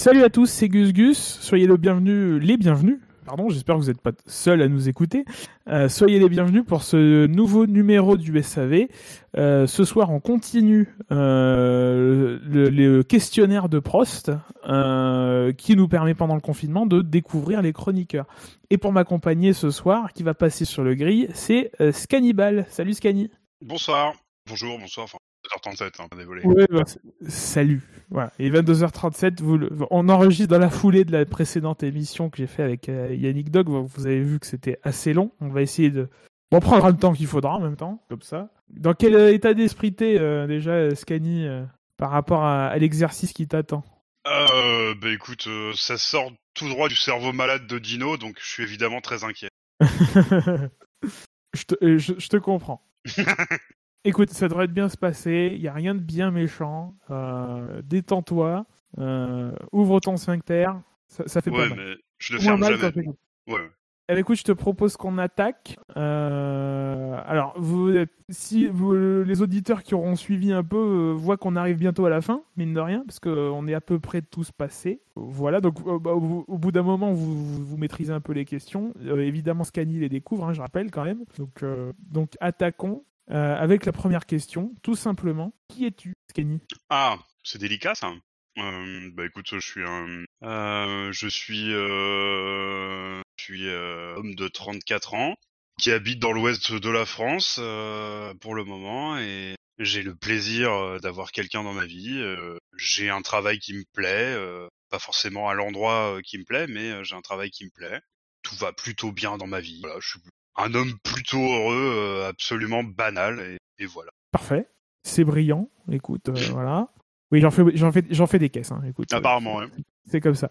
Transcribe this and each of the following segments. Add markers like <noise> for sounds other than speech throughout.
Salut à tous, c'est Gus Gus. Soyez le bienvenu, les bienvenus. Pardon, j'espère que vous n'êtes pas seuls à nous écouter. Euh, soyez les bienvenus pour ce nouveau numéro du SAV. Euh, ce soir, on continue euh, le, le questionnaire de Prost qui nous permet pendant le confinement de découvrir les chroniqueurs. Et pour m'accompagner ce soir, qui va passer sur le grill, c'est Scannibal. Salut Scanny. Bonsoir. Bonjour, bonsoir. Enfin, 2h37, hein, désolé. Ouais, bah, salut. Voilà. Et 22h37, vous le- on enregistre dans la foulée de la précédente émission que j'ai fait avec euh, Yannick Dog. Vous avez vu que c'était assez long. On va essayer de. On prendra le temps qu'il faudra en même temps, comme ça. Dans quel euh, état d'esprit t'es euh, déjà, Scani, euh, par rapport à, à l'exercice qui t'attend? Euh, bah écoute, ça sort tout droit du cerveau malade de Dino, donc je suis évidemment très inquiet. <laughs> je, te, je- je te comprends. <laughs> Écoute, ça devrait bien se passer. Il y a rien de bien méchant. Euh, Détends-toi. Euh, ouvre ton sphincter. Ça, ça fait pas Ouais, mal. mais je le ferme mal jamais. t'es- Ouais. Eh bien, écoute, je te propose qu'on attaque. Euh, alors, vous, si vous- les auditeurs qui auront suivi un peu voient qu'on arrive bientôt à la fin, mine de rien, parce qu'on est à peu près tous passés. Voilà, donc bah, au, au bout d'un moment, vous, vous, vous maîtrisez un peu les questions. Euh, évidemment, Scani les découvre, hein, je rappelle quand même. Donc, euh, donc attaquons euh, avec la première question, tout simplement. Qui es-tu, Scani Ah, c'est délicat ça. Euh, bah écoute, je suis un, euh, je suis, je suis homme de 34 ans qui habite dans l'ouest de la France pour le moment et j'ai le plaisir d'avoir quelqu'un dans ma vie. j'ai un travail qui me plaît, pas forcément à l'endroit qui me plaît, mais j'ai un travail qui me plaît. Tout va plutôt bien dans ma vie. Voilà, je suis un homme plutôt heureux, euh, absolument banal et, et voilà. Parfait. C'est brillant. Écoute, euh, <laughs> voilà. Oui, j'en fais, j'en fais, j'en fais des caisses. Hein, écoute, euh, Apparemment, ouais. C'est comme ça.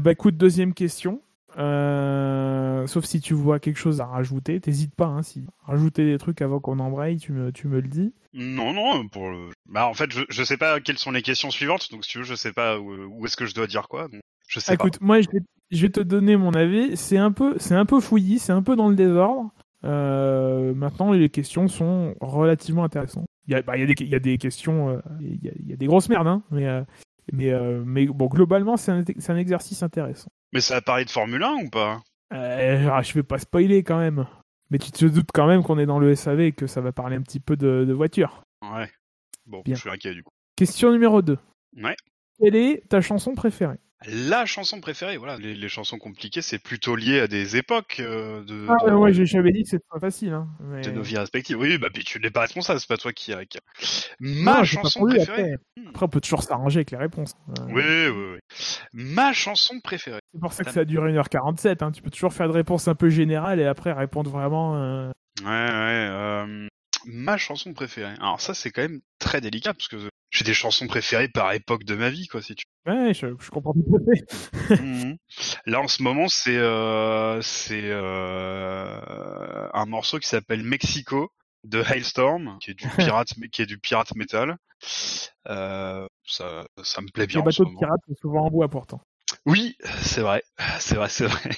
Bah écoute, deuxième question. Euh, sauf si tu vois quelque chose à rajouter, t'hésites pas. Hein, si rajouter des trucs avant qu'on embraye, tu me, tu me le dis. Non, non, pour le... Bah, en fait, je, je sais pas quelles sont les questions suivantes, donc si tu veux, je sais pas où, où est-ce que je dois dire quoi. donc je sais Écoute, moi, je vais, te donner mon avis. C'est un peu, c'est un peu fouillis, c'est un peu dans le désordre. Euh, maintenant, les questions sont relativement intéressantes. Il y a, bah, il y a, des, il y a des questions, euh, il, y a, il y a des grosses merdes, hein, mais, euh, mais, mais bon, globalement, c'est un, exercice intéressant. Mais ça a parlé de Formule 1 ou pas? Ah, je vais pas spoiler quand même. Mais tu te doutes quand même qu'on est dans le SAV et que ça va parler un petit peu de, de voiture. Ouais. Bon, Bien. je suis inquiet du coup. Question numéro 2. Ouais. Quelle est ta chanson préférée? La chanson préférée, voilà. Les, les chansons compliquées, c'est plutôt lié à des époques euh, de, Ah de, ouais, j'ai- j'avais dit que c'était pas facile. Hein, mais... de nos vies respectives. Oui, bah puis tu n'es pas responsable, c'est pas toi qui Ma chanson préférée. Après. Après, on peut toujours s'arranger avec les réponses. Euh, Oui, oui, oui. Ma chanson préférée. C'est pour ça que ça a duré 1h47. Hein. Tu peux toujours faire des réponses un peu générales et après répondre vraiment. euh, Ouais, ouais. Euh, ma chanson préférée. Alors ça, c'est quand même très délicat parce que j'ai des chansons préférées par époque de ma vie, quoi, si tu. Ouais, je, je comprends tout à fait. Mhm. Là, en ce moment, c'est euh, c'est euh, un morceau qui s'appelle Mexico de Hailstorm, qui est du <laughs> pirate, qui est du pirate metal. Euh, ça, ça me plaît bien. Les en ce bateaux de pirates sont souvent en bois pourtant. Oui, c'est vrai, c'est vrai, c'est vrai.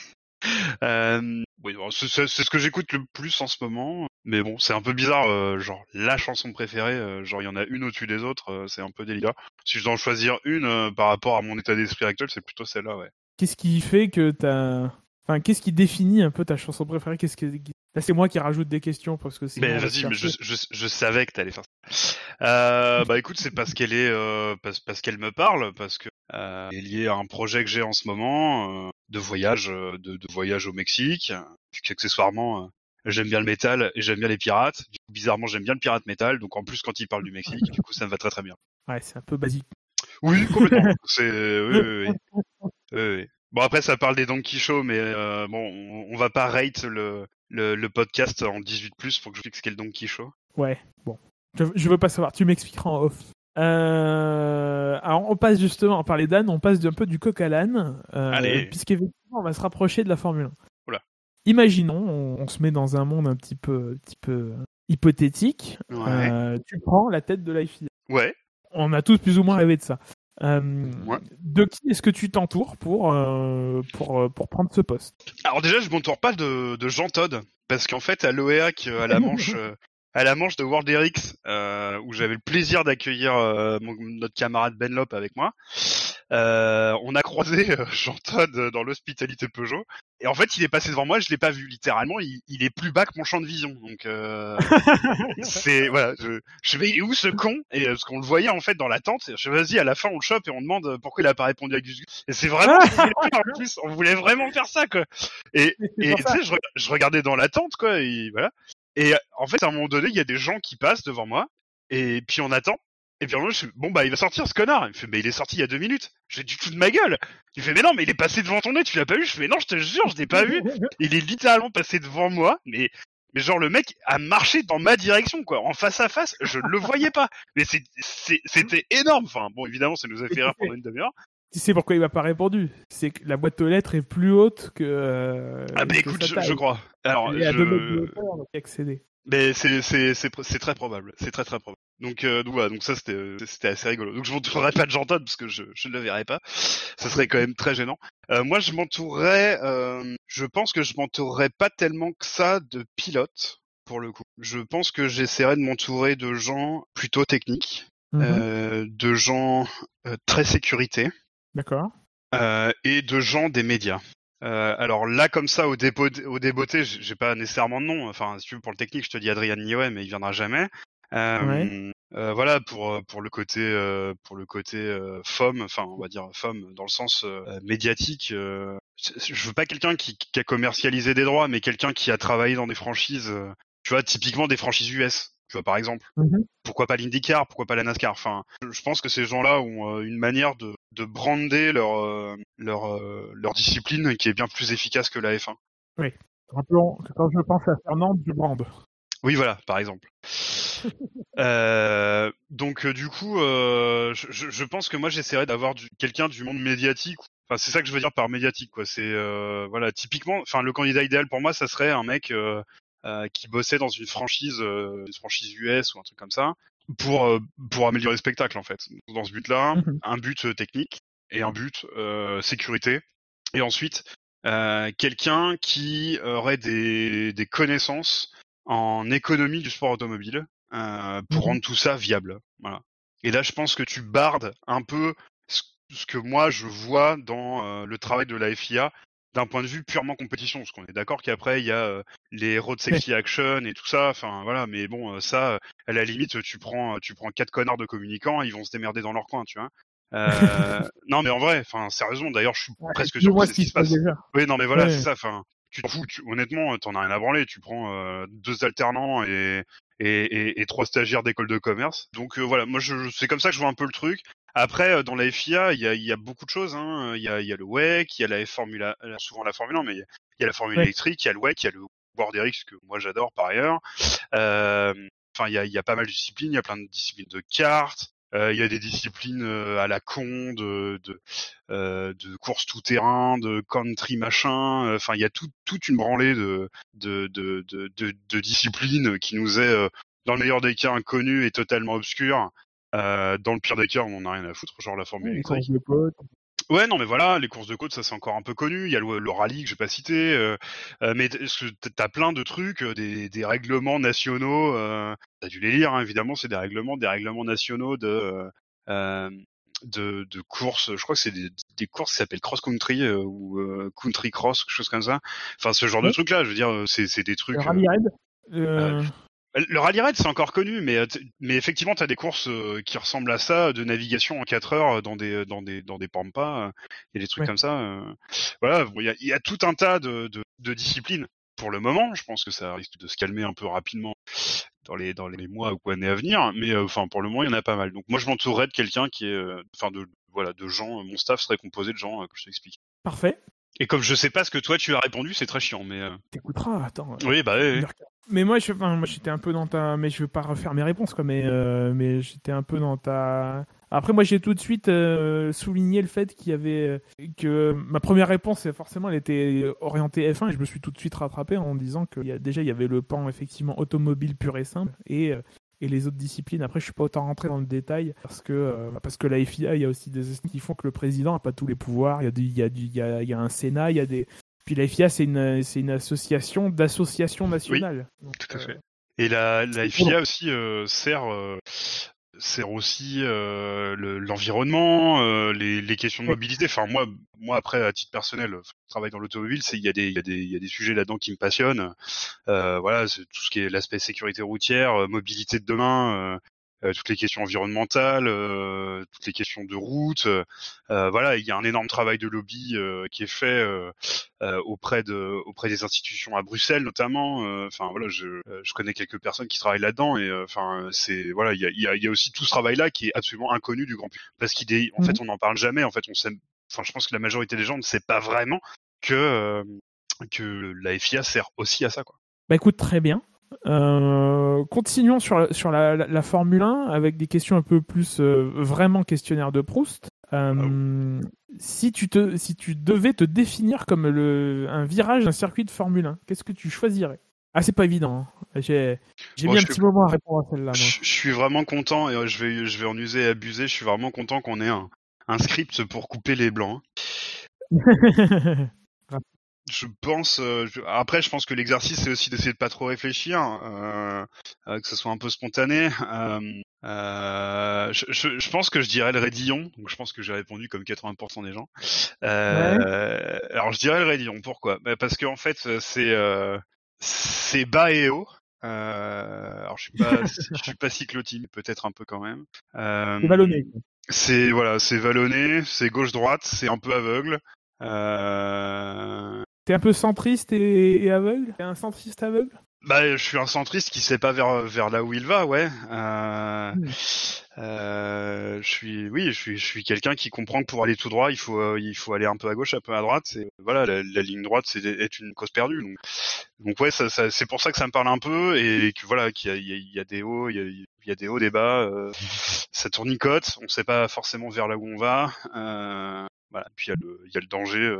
Euh, oui, c'est ce que j'écoute le plus en ce moment. Mais bon, c'est un peu bizarre, euh, genre la chanson préférée, euh, genre il y en a une au-dessus des autres, euh, c'est un peu délicat. Si je dois en choisir une par rapport à mon état d'esprit actuel, c'est plutôt celle-là, ouais. Qu'est-ce qui fait que t'as. Enfin, qu'est-ce qui définit un peu ta chanson préférée? Qu'est-ce que... Là, c'est moi qui rajoute des questions parce que sinon, Mais vas-y, mais je, chercher. je, je savais que t'allais faire ça. Euh, bah écoute, c'est parce qu'elle est, euh, parce, parce qu'elle me parle, parce que euh, est liée à un projet que j'ai en ce moment de voyage, de, de voyage au Mexique. Puis qu'accessoirement, j'aime bien le métal et j'aime bien les pirates. Du coup, bizarrement, j'aime bien le pirate métal. Donc en plus, quand il parle du Mexique, du coup, ça me va très très bien. Ouais, c'est un peu basique. Oui, complètement. <laughs> c'est, oui, oui, oui. Oui, oui. Bon après, ça parle des Don Quichotte, mais euh, bon, on, on va pas rate le, le, le podcast en 18 plus pour que je qu'est le Don Quichotte. Ouais, bon. Je, je veux pas savoir, tu m'expliqueras en off. Euh, alors, on passe justement, on parlait d'âne, on passe un peu du coq à l'âne, euh, puisqu'effectivement, on va se rapprocher de la Formule 1. Oula. Imaginons, on, on se met dans un monde un petit peu, un petit peu hypothétique. Ouais. Euh, tu prends la tête de la FIA. Ouais. On a tous plus ou moins rêvé de ça. Euh, Ouais. De qui est-ce que tu t'entoures pour, euh, pour, euh, pour prendre ce poste? Alors déjà, je m'entoure pas de, de Jean Todd, parce qu'en fait, à l'OEAC, à la <laughs> Manche, à la manche de World RX euh, où j'avais le plaisir d'accueillir euh, notre camarade Ben Lop avec moi. Euh, on a croisé euh, <laughs> Jean Todd dans l'hospitalité Peugeot et en fait il est passé devant moi, je l'ai pas vu littéralement, il, il, est plus bas que mon champ de vision. Donc euh, <laughs> c'est voilà, je, je vais où ce con? Et parce qu'on le voyait en fait dans la tente, je vas-y à la fin on le chope et on demande pourquoi il a pas répondu à Gus Gus. Et c'est vraiment <laughs> en plus, on voulait vraiment faire ça quoi. Et et tu sais je, je regardais dans la tente quoi et voilà. Et en fait, à un moment donné, il y a des gens qui passent devant moi, et puis on attend. Et puis moi, je bon bah il va sortir ce connard. Il me fait mais il est sorti il y a deux minutes. J'ai du tout de ma gueule. Il fait mais non mais il est passé devant ton nez, tu l'as pas vu Je fais mais non je te jure je l'ai pas vu. Il est littéralement passé devant moi, mais mais genre le mec a marché dans ma direction quoi, en face à face, je ne le voyais pas. Mais c'était énorme. Enfin bon évidemment ça nous a fait rire pendant une demi-heure. Tu sais pourquoi il m'a pas répondu? C'est que la boîte aux lettres est plus haute que. Euh, ah, bah écoute, je, crois. Alors, il y a deux mètres de hauteur, donc accéder. Mais c'est c'est c'est très probable, c'est très très probable. Donc euh, donc, voilà, donc ça c'était c'était assez rigolo. Donc je m'entourerai pas de Jordan parce que je je ne le verrai pas. Ça serait quand même très gênant. Euh, moi je m'entourerais, euh, je pense que je m'entourerais pas tellement que ça de pilotes pour le coup. Je pense que j'essaierais de m'entourer de gens plutôt techniques, -hmm. de gens très sécurité. D'accord. Euh, et de gens des médias. Euh, alors là, comme ça, au, dépôt, au débeauté, j'ai pas nécessairement de nom. Enfin, si tu veux, pour le technique, je te dis Adrien Niouet, mais il viendra jamais. Euh, ouais. euh, voilà pour pour le côté euh, pour le côté euh, femme, enfin on va dire femme dans le sens euh, médiatique. je veux pas quelqu'un qui, qui, a commercialisé des droits, mais quelqu'un qui a travaillé dans des franchises. tu vois, typiquement des franchises US tu vois par exemple. Mmh pourquoi pas l'IndyCar, pourquoi pas la NASCAR. Enfin, je pense que ces gens-là ont euh, une manière de, de brander leur euh, leur euh, leur discipline qui est bien plus efficace que la F1. Oui. Rappelons que quand je pense à Fernand, je brande. Oui, voilà, par exemple. <laughs> euh, donc du coup, euh, je, je, pense que moi j'essaierais d'avoir quelqu'un du monde médiatique. Enfin, c'est ça que je veux dire par médiatique, quoi. C'est euh, voilà, typiquement, enfin le candidat idéal pour moi, ça serait un mec euh, qui bossait dans une franchise, euh, une franchise US ou un truc comme ça, pour euh, pour améliorer le spectacle en fait. Dans ce but-là, Mhm. un but technique et un but sécurité. Et ensuite, quelqu'un qui aurait des, des connaissances en économie du sport automobile euh, pour Mhm. rendre tout ça viable. Voilà. Et là, je pense que tu bardes un peu ce, ce que moi je vois dans euh, le travail de la FIA d'un point de vue purement compétition, parce qu'on est d'accord qu'après il y a euh, les de sexy action et tout ça, enfin voilà, mais bon euh, ça, à la limite, tu prends tu prends quatre connards de communicants, ils vont se démerder dans leur coin, tu vois. Euh, non mais en vrai, enfin sérieusement, d'ailleurs je suis Ouais, presque sûr que c'est ce qui se passe déjà. oui, non, mais voilà, Ouais. c'est ça. Enfin, tu t'en fous. Tu, honnêtement, t'en as rien à branler. Tu prends euh, deux alternants et, et, et, et trois stagiaires d'école de commerce. Donc euh, voilà, moi, je, c'est comme ça que je vois un peu le truc. Après, euh, dans la FIA, il y a, il y a beaucoup de choses. hein. Il y, a, il y a le WEC, il y a la Formula, euh, souvent la Formule 1, mais il y a, il y a la Formule Ouais. électrique, il y a le WEC, il y a le World RX que moi j'adore par ailleurs. Euh, Enfin, il y a, il y a pas mal de disciplines. Il y a plein de disciplines de cartes. Euh, il y a des disciplines euh, à la con de, de, euh, de course tout terrain, de country machin. Enfin, il y a tout, toute une branlée de, de, de, de, de, de disciplines qui nous est, euh, dans le meilleur des cas, inconnue et totalement obscure. Euh, dans le pire des cas, on en a rien à foutre, genre la Formule Les électrique. courses de potes. Ouais, non, mais voilà, les courses de côte, ça c'est encore un peu connu. Il y a le, le rallye que j'ai pas cité, euh, euh, mais t'as plein de trucs, euh, des, des règlements nationaux. Euh, t'as dû les lire, hein, évidemment, c'est des règlements, des règlements nationaux de euh, de, de courses. Je crois que c'est des, des courses qui s'appellent cross country euh, ou euh, country cross, quelque chose comme ça. Enfin, ce genre de trucs là, je veux dire, c'est des trucs. Le euh, rallye raid. Euh, le rallye raid, c'est encore connu, mais, euh, mais effectivement, tu as des courses euh, qui ressemblent à ça, de navigation en 4 heures dans des, dans des, dans des pampas. a des trucs Ouais. comme ça. Voilà, bon, il y, a, il y a tout un tas de, de, de disciplines. Pour le moment, je pense que ça risque de se calmer un peu rapidement dans les, dans les mois ou années à venir, mais euh, enfin, pour le moment, il y en a pas mal. Donc moi, je m'entourerais de quelqu'un qui est, euh, enfin, de, voilà, de gens, mon staff serait composé de gens euh, que je t'explique. Parfait. Et comme je sais pas ce que toi tu as répondu, c'est très chiant, mais euh, T'écouteras, attends. euh, oui, bah, oui, oui. 1h15. Mais moi, je, enfin, moi, j'étais un peu dans ta, mais je veux pas refaire mes réponses, quoi. Mais, euh, mais j'étais un peu dans ta. Après, moi, j'ai tout de suite euh, souligné le fait qu'il y avait euh, que ma première réponse, forcément, elle était orientée F1, et je me suis tout de suite rattrapé en disant que il y a, déjà, il y avait le pan effectivement automobile pur et simple, et et les autres disciplines. Après, je suis pas autant rentré dans le détail parce que euh, parce que la FIA, il y a aussi des qui font que le président a pas tous les pouvoirs. Il y a du, il y a du, il y a, il y a un Sénat, il y a des puis la FIA, c'est une, c'est une association d'associations nationales. Donc, tout à fait. Et la, la FIA aussi euh, sert euh, sert aussi euh, le- l'environnement, euh, les, les questions de mobilité. Enfin moi, moi après à titre personnel, je travaille dans l'automobile, c'est il y a des il y a des il y a des sujets là-dedans qui me passionnent. Euh, voilà, c'est tout ce qui est l'aspect sécurité routière, euh, mobilité de demain. Euh, toutes les questions environnementales, euh, toutes les questions de route, euh, voilà, il y a un énorme travail de lobby qui est fait auprès de auprès des institutions à Bruxelles notamment. Enfin voilà, je, je connais quelques personnes qui travaillent là-dedans et enfin c'est voilà, il y a, il y, a, il y a aussi tout ce travail-là qui est absolument inconnu du grand public parce qu'il est en fait on n'en parle jamais. En fait, on sait, enfin je pense que la majorité des gens ne sait pas vraiment que que la FIA sert aussi à ça quoi. Bah écoute, très bien. Euh, continuons sur, sur la, la, la Formule 1 avec des questions un peu plus euh, vraiment questionnaire de Proust. Euh, si, tu te, si tu devais te définir comme le, un virage d'un circuit de Formule 1, qu'est-ce que tu choisirais? Ah, c'est pas évident. hein. J'ai Bon, mis un petit suis- moment à répondre à celle-là. Je, je suis vraiment content et je vais je vais en user et abuser. Je suis vraiment content qu'on ait un, un script pour couper les blancs. <laughs> Je pense. euh, je- Après, je pense que l'exercice c'est aussi d'essayer de pas trop réfléchir, euh, euh, que ce soit un peu spontané. Euh, euh, je, je- je pense que je dirais le Rédillon. Donc, je pense que j'ai répondu comme 80% des gens. Euh, Alors, je dirais le Rédillon. Pourquoi? Bah, Parce qu'en fait, euh, c'est euh, c'est bas et haut. Euh, alors, je suis pas <laughs> je suis pas cyclotime, peut-être un peu quand même. C'est ballonné. c'est voilà, c'est vallonné, c'est gauche droite, c'est un peu aveugle. Euh... T'es un peu centriste et, et aveugle? T'es un centriste aveugle? Bah, je suis un centriste qui sait pas vers vers là où il va, ouais. Euh... Hmm. euh, je suis, oui, je suis, je suis quelqu'un qui comprend que pour aller tout droit, il faut, euh, il faut aller un peu à gauche, un peu à droite. C'est voilà, la, la ligne droite, c'est est une cause perdue. Donc, donc ouais, ça, ça, c'est pour ça que ça me parle un peu et que voilà, qu'il y a, il y a- il y a des hauts, il y a, il y a des hauts, des bas. euh, ça tournicote, on sait pas forcément vers là où on va. Euh, voilà, puis il y a le, il y a le danger.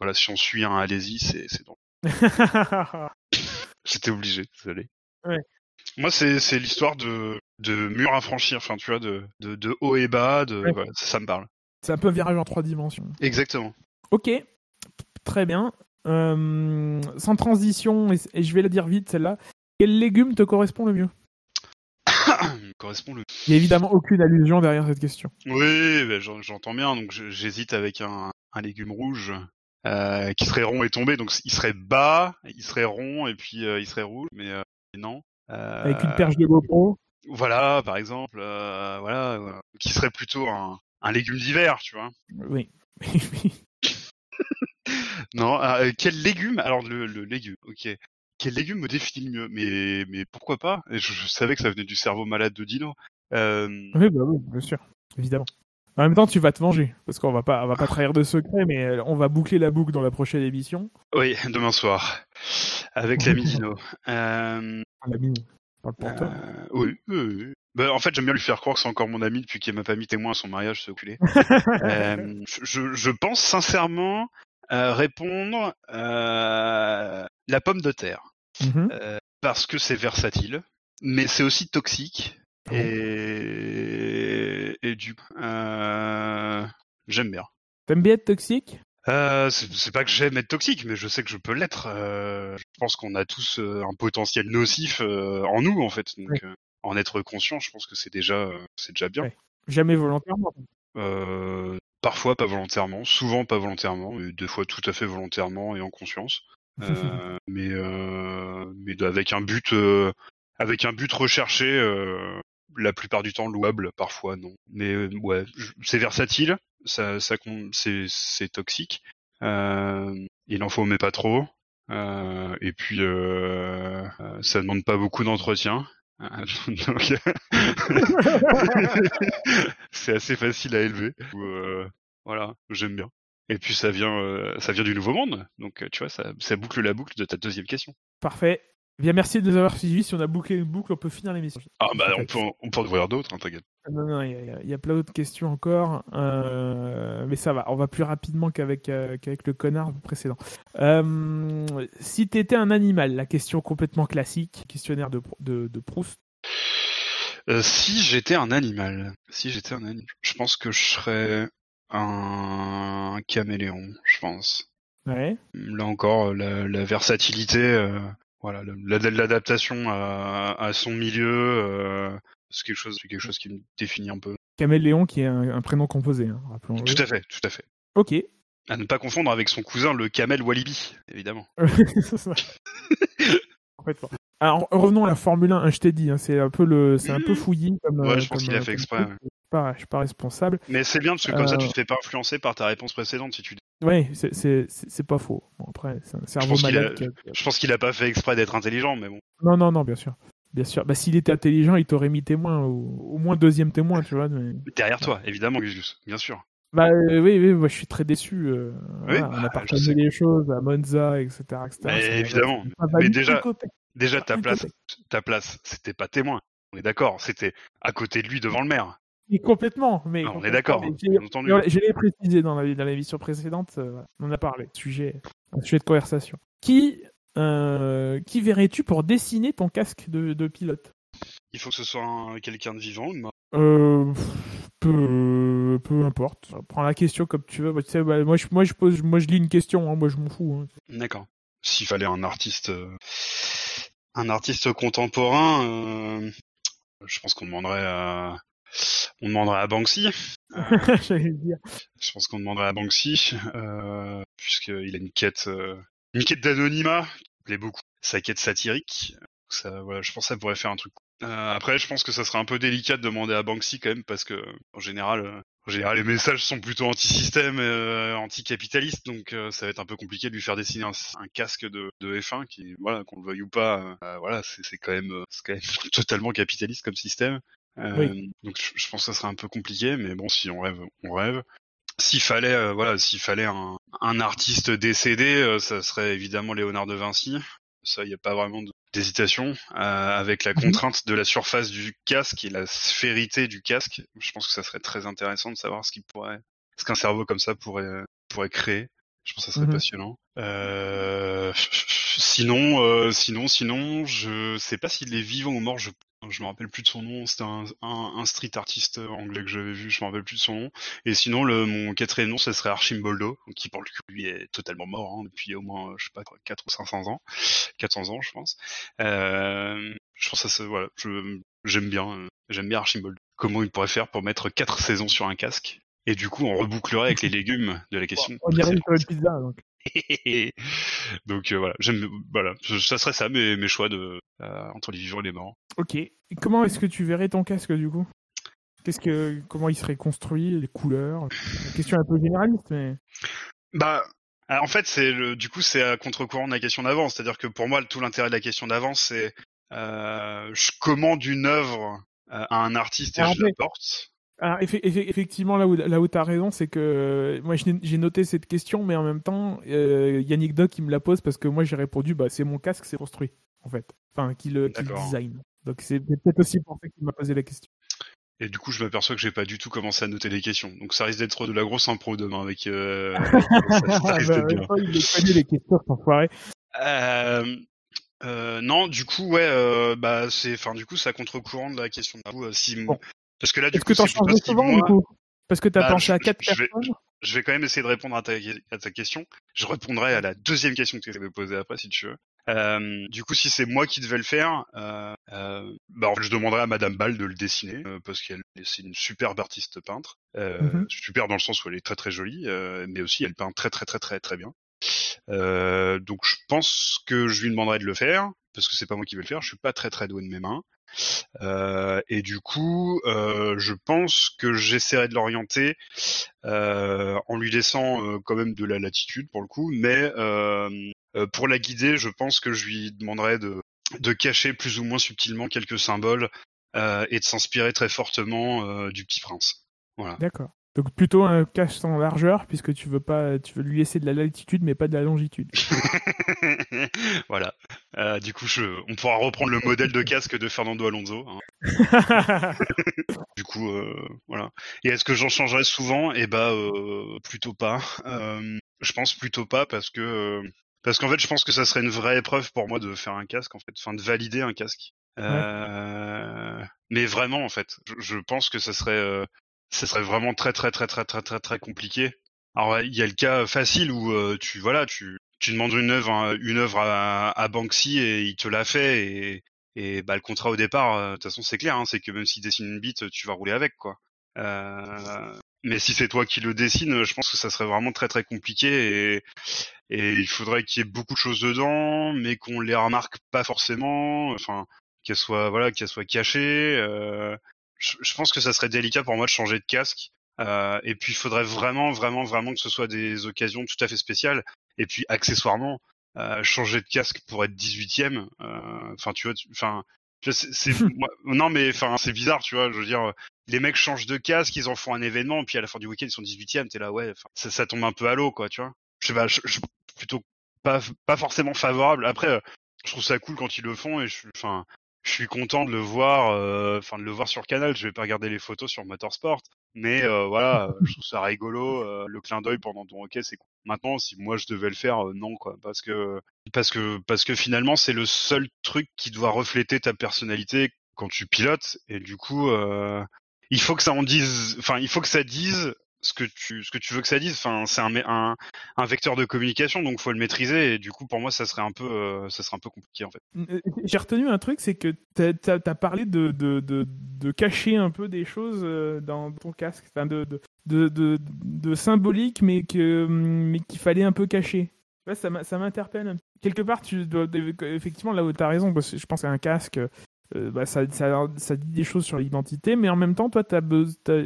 Voilà, si on suit un allez-y, c'est, c'est. <laughs> J'étais obligé, désolé. Ouais. Moi, c'est l'histoire de de murs à franchir, enfin tu vois, de de, de haut et bas, de Ouais. voilà, ça, ça me parle. C'est un peu virage en trois dimensions. Exactement. Ok, très bien. Euh, sans transition, et, et je vais la dire vite celle-là. Quel légume te correspond le mieux? <coughs> Correspond le. Il n'y a évidemment aucune allusion derrière cette question. Oui, ben, j'en- j'entends bien. Donc j'hésite avec un un légume rouge. Euh, qui serait rond et tombé, donc il serait bas, il serait rond et puis euh, il serait rouge, mais euh, non. Euh, Avec une perche de GoPro. Voilà, par exemple, voilà, qui serait plutôt un, un légume d'hiver, tu vois. Oui. <laughs> Non, quel légume Alors le, le légume, ok. Quel légume me définit le mieux? Mais mais pourquoi pas? Je, je savais que ça venait du cerveau malade de Dino. Euh, oui, bah oui, bien sûr. Évidemment. En même temps, tu vas te venger. Parce qu'on va pas, on va pas trahir de secret, mais euh, on va boucler la boucle dans la prochaine émission. oui, demain soir, avec l'ami Dino. <laughs> Euh, On l'a mis dans le porteur. euh, oui, oui, oui. Bah, en fait, j'aime bien lui faire croire que c'est encore mon ami depuis qu'il m'a pas mis témoin à son mariage, ce culé. <laughs> Euh, je- pense sincèrement euh, répondre la pomme de terre. Mhm. Parce que c'est versatile, mais c'est aussi toxique. Ah bon? Et, et du coup, euh, j'aime bien. T'aimes bien être toxique? Euh, c'est pas que j'aime être toxique, mais je sais que je peux l'être. Euh, je pense qu'on a tous euh, un potentiel nocif euh, en nous, en fait. Donc, Ouais. euh, en être conscient, je pense que c'est déjà, euh, c'est déjà bien. Ouais. Jamais volontairement. Euh, parfois pas volontairement, souvent pas volontairement, et deux fois tout à fait volontairement et en conscience. <laughs> Euh, mais euh, mais avec un but euh, avec un but recherché euh, la plupart du temps louable parfois non. Mais euh, ouais c'est versatile ça c'est toxique euh, il en faut mais pas trop euh, et puis ça demande pas beaucoup d'entretien <laughs> <laughs> c'est assez facile à élever voilà j'aime bien. Et puis ça vient ça vient du nouveau monde donc tu vois ça ça boucle la boucle de ta deuxième question. Parfait. Bien, merci de nous avoir suivis. Si on a bouclé une boucle, on peut finir l'émission. ah bah on peut en- on peut en ouvrir d'autres hein, t'inquiète Non, non, il y, a- y plein d'autres questions encore, euh, mais ça va, on va plus rapidement qu'avec euh, qu'avec le connard précédent. Euh, si t'étais un animal, la question complètement classique, questionnaire de, de, de Proust. Si j'étais un animal, si j'étais un animal, je pense que je serais un caméléon, je pense. Ouais. Là encore, la, la versatilité, voilà, l'adaptation à, à, son milieu, c'est quelque chose, quelque chose qui me définit un peu. Caméléon, qui est un, prénom composé, hein. Tout à fait, tout à fait. Ok. À ne pas confondre avec son cousin, le Kamel Walibi, évidemment. <laughs> Alors revenons à la Formule 1. Je t'ai dit, hein, c'est un peu le, c'est un peu fouillis. Comme, ouais, je pense qu'il a fait exprès. Pas, je suis pas responsable. Mais c'est bien parce que comme ça, tu te fais pas influencer par ta réponse précédente si tu. Ouais, c'est pas faux. Bon après, c'est un cerveau malade. Je pense qu'il a pas fait exprès d'être intelligent, mais bon. Non, non, non, bien sûr. Bien sûr. Bah, s'il était intelligent, il t'aurait mis témoin, au, au moins deuxième témoin, tu vois. Derrière toi, évidemment, Gus, bien sûr. Bah euh, oui, oui, moi je suis très déçu. Euh, on a bah, partagé les choses à Monza, etc. évidemment. Mais déjà, déjà ta place, ta place, c'était pas témoin. On est d'accord. C'était à côté de lui devant le maire. Complètement, mais on est d'accord. Je l'ai précisé dans la dans l'émission précédente. Euh, on en a parlé. Sujet, un sujet de conversation. Qui qui verrais-tu pour dessiner ton casque de, de pilote? Il faut que ce soit quelqu'un de vivant ou de mort? Euh, peu, peu importe. Prends la question comme tu veux. Tu sais, bah, moi, je, moi, je pose, moi, je lis une question. Hein, moi, je m'en fous. Hein. D'accord. S'il fallait un artiste, euh, un artiste contemporain, euh, je pense qu'on demanderait à, on demanderait à Banksy. <laughs> Dire. Je pense qu'on demanderait à Banksy, puisqu'il a une quête, une quête d'anonymat qui plaît beaucoup. Sa quête satirique. Ça, voilà, je pense que ça pourrait faire un truc euh, après, je pense que ça serait un peu délicat de demander à Banksy quand même parce que en général, euh, en général, les messages sont plutôt anti-système, euh, anti-capitaliste, donc ça va être un peu compliqué de lui faire dessiner un, casque de, de, F1 qui, voilà, qu'on le veuille ou pas, voilà, c'est quand même, c'est quand même <laughs> totalement capitaliste comme système. Donc, je, pense que ça serait un peu compliqué, mais bon, si on rêve, on rêve. S'il fallait, voilà, s'il fallait un, un, artiste décédé, ça serait évidemment Léonard de Vinci. Ça, il n'y a pas vraiment d'hésitation. Euh, avec la mhm. contrainte de la surface du casque et la sphérité du casque, je pense que ça serait très intéressant de savoir ce qu'il pourrait, ce qu'un cerveau comme ça pourrait pourrait créer. Je pense que ça serait mhm. passionnant. Euh... <laughs> Sinon, euh, sinon, sinon, je sais pas s'il est vivant ou mort. Je je me rappelle plus de son nom, c'était un, un, street artiste anglais que j'avais vu, je me rappelle plus de son nom. Et sinon, le, mon quatrième nom, ce serait Archimboldo, qui pour le coup, lui est totalement mort hein, depuis au moins, je sais pas, 4 ou 500 ans, 400 ans, je pense. Euh, je pense que ça, voilà, j'aime bien, euh, j'aime bien Archimboldo. Comment il pourrait faire pour mettre 4 saisons sur un casque et du coup, on rebouclerait avec les légumes de la question? On dirait une pizza, donc. <laughs> Donc euh, voilà, j'aime voilà, ça serait ça mes, mes choix de euh, entre les vivants et les morts. Ok. Et comment est-ce que tu verrais ton casque du coup? Qu'est-ce que comment il serait construit, les couleurs? Une question un peu généraliste, mais. Bah. En fait, c'est le, du coup, c'est à contre-courant de la question d'avant. C'est-à-dire que pour moi, tout l'intérêt de la question d'avant, c'est euh, je commande une œuvre à un artiste et je la porte. Alors, effectivement, là où, là où tu as raison, c'est que euh, moi j'ai noté cette question, mais en même temps, euh, Yannick Doc il me la pose parce que moi j'ai répondu bah, c'est mon casque, c'est construit, en fait. Enfin, qui le, qui design. Donc c'est peut-être aussi pour ça qu'il m'a posé la question. Et du coup, je m'aperçois que j'ai pas du tout commencé à noter les questions. Donc ça risque d'être de la grosse impro demain avec. Euh, <laughs> ça, risque bah, bien. Il est les questions, Euh, euh, non, du coup, ouais, euh, bah c'est, enfin, du coup, ça contre-courant de la question. De vous, si, parce que là, du coup, c'est souvent, du coup? Parce que tu as bah, pensé à quatre je personnes vais, je vais quand même essayer de répondre à ta, à ta question. Je répondrai à la deuxième question que tu avais posée après, si tu veux. Euh, du coup, si c'est moi qui devais le faire, euh, euh, bah, en fait, je demanderais à Madame Ball de le dessiner euh, parce qu'elle c'est une superbe artiste peintre, mm super dans le sens où elle est très très jolie, mais aussi elle peint très très très très très bien. donc, je pense que je lui demanderais de le faire parce que c'est pas moi qui vais le faire. Je suis pas très très doué de mes mains. Euh, et du coup, euh, je pense que j'essaierai de l'orienter euh, en lui laissant quand même de la latitude pour le coup, mais pour la guider, je pense que je lui demanderai de, de cacher plus ou moins subtilement quelques symboles et de s'inspirer très fortement du Petit Prince. Voilà. D'accord. Donc plutôt un cache sans largeur puisque tu veux pas, tu veux lui laisser de la latitude mais pas de la longitude. <laughs> voilà. Euh, du coup, je, on pourra reprendre le modèle de casque de Fernando Alonso. Hein. <laughs> du coup, euh, voilà. Et est-ce que j'en changerai souvent? Eh bah, euh, plutôt pas. Je pense plutôt pas parce que parce qu'en fait, je pense que ça serait une vraie épreuve pour moi de faire un casque, en fait, enfin de valider un casque. Euh, mais vraiment, en fait, je, je pense que ça serait ça serait vraiment très très très très très très très compliqué. Alors il y a le cas facile où euh, tu voilà tu tu demandes une œuvre, une œuvre à, à Banksy et il te l'a fait et, et bah le contrat au départ, euh, de toute façon c'est clair, hein, c'est que même s'il dessine une bite, tu vas rouler avec quoi. Euh, mais si c'est toi qui le dessine, je pense que ça serait vraiment très très compliqué et, et il faudrait qu'il y ait beaucoup de choses dedans, mais qu'on les remarque pas forcément. Enfin, qu'elles soient voilà, qu'elles soient cachées. Euh, je, je, pense que ça serait délicat pour moi de changer de casque. Euh, et puis il faudrait vraiment vraiment vraiment que ce soit des occasions tout à fait spéciales. Et puis accessoirement, euh, changer de casque pour être 18ème. Euh, enfin, tu vois, enfin, c'est non mais enfin c'est bizarre, tu vois. Je veux dire, les mecs changent de casque, ils en font un événement, puis à la fin du week-end ils sont 18ème. T'es là, ouais, ça, ça, tombe un peu à l'eau, quoi, tu vois. Je sais pas, je, je, plutôt pas pas forcément favorable. Après, euh, je trouve ça cool quand ils le font et je, enfin, je suis content de le voir, enfin de le voir sur canal. Je vais pas regarder les photos sur Motorsport, mais euh, voilà, je trouve ça rigolo. Euh, le clin d'œil pendant ton hockey, c'est cool. Maintenant, si moi je devais le faire, euh, non quoi, parce que parce que parce que finalement c'est le seul truc qui doit refléter ta personnalité quand tu pilotes et du coup il faut que ça en dise, enfin il faut que ça dise ce que tu ce que tu veux que ça dise. Enfin, c'est un, un, un vecteur de communication, donc faut le maîtriser. Et du coup, pour moi, ça serait un peu euh, ça serait un peu compliqué en fait. Euh, j'ai retenu un truc, c'est que tu as, parlé de, de, de, de, cacher un peu des choses euh, dans ton casque, enfin de, de, de, symbolique, mais que mais qu'il fallait un peu cacher. Ça m'interpelle. Quelque part, tu effectivement là où tu as raison, je pense qu'un casque, bah, ça, ça, ça, dit des choses sur l'identité, mais en même temps, toi,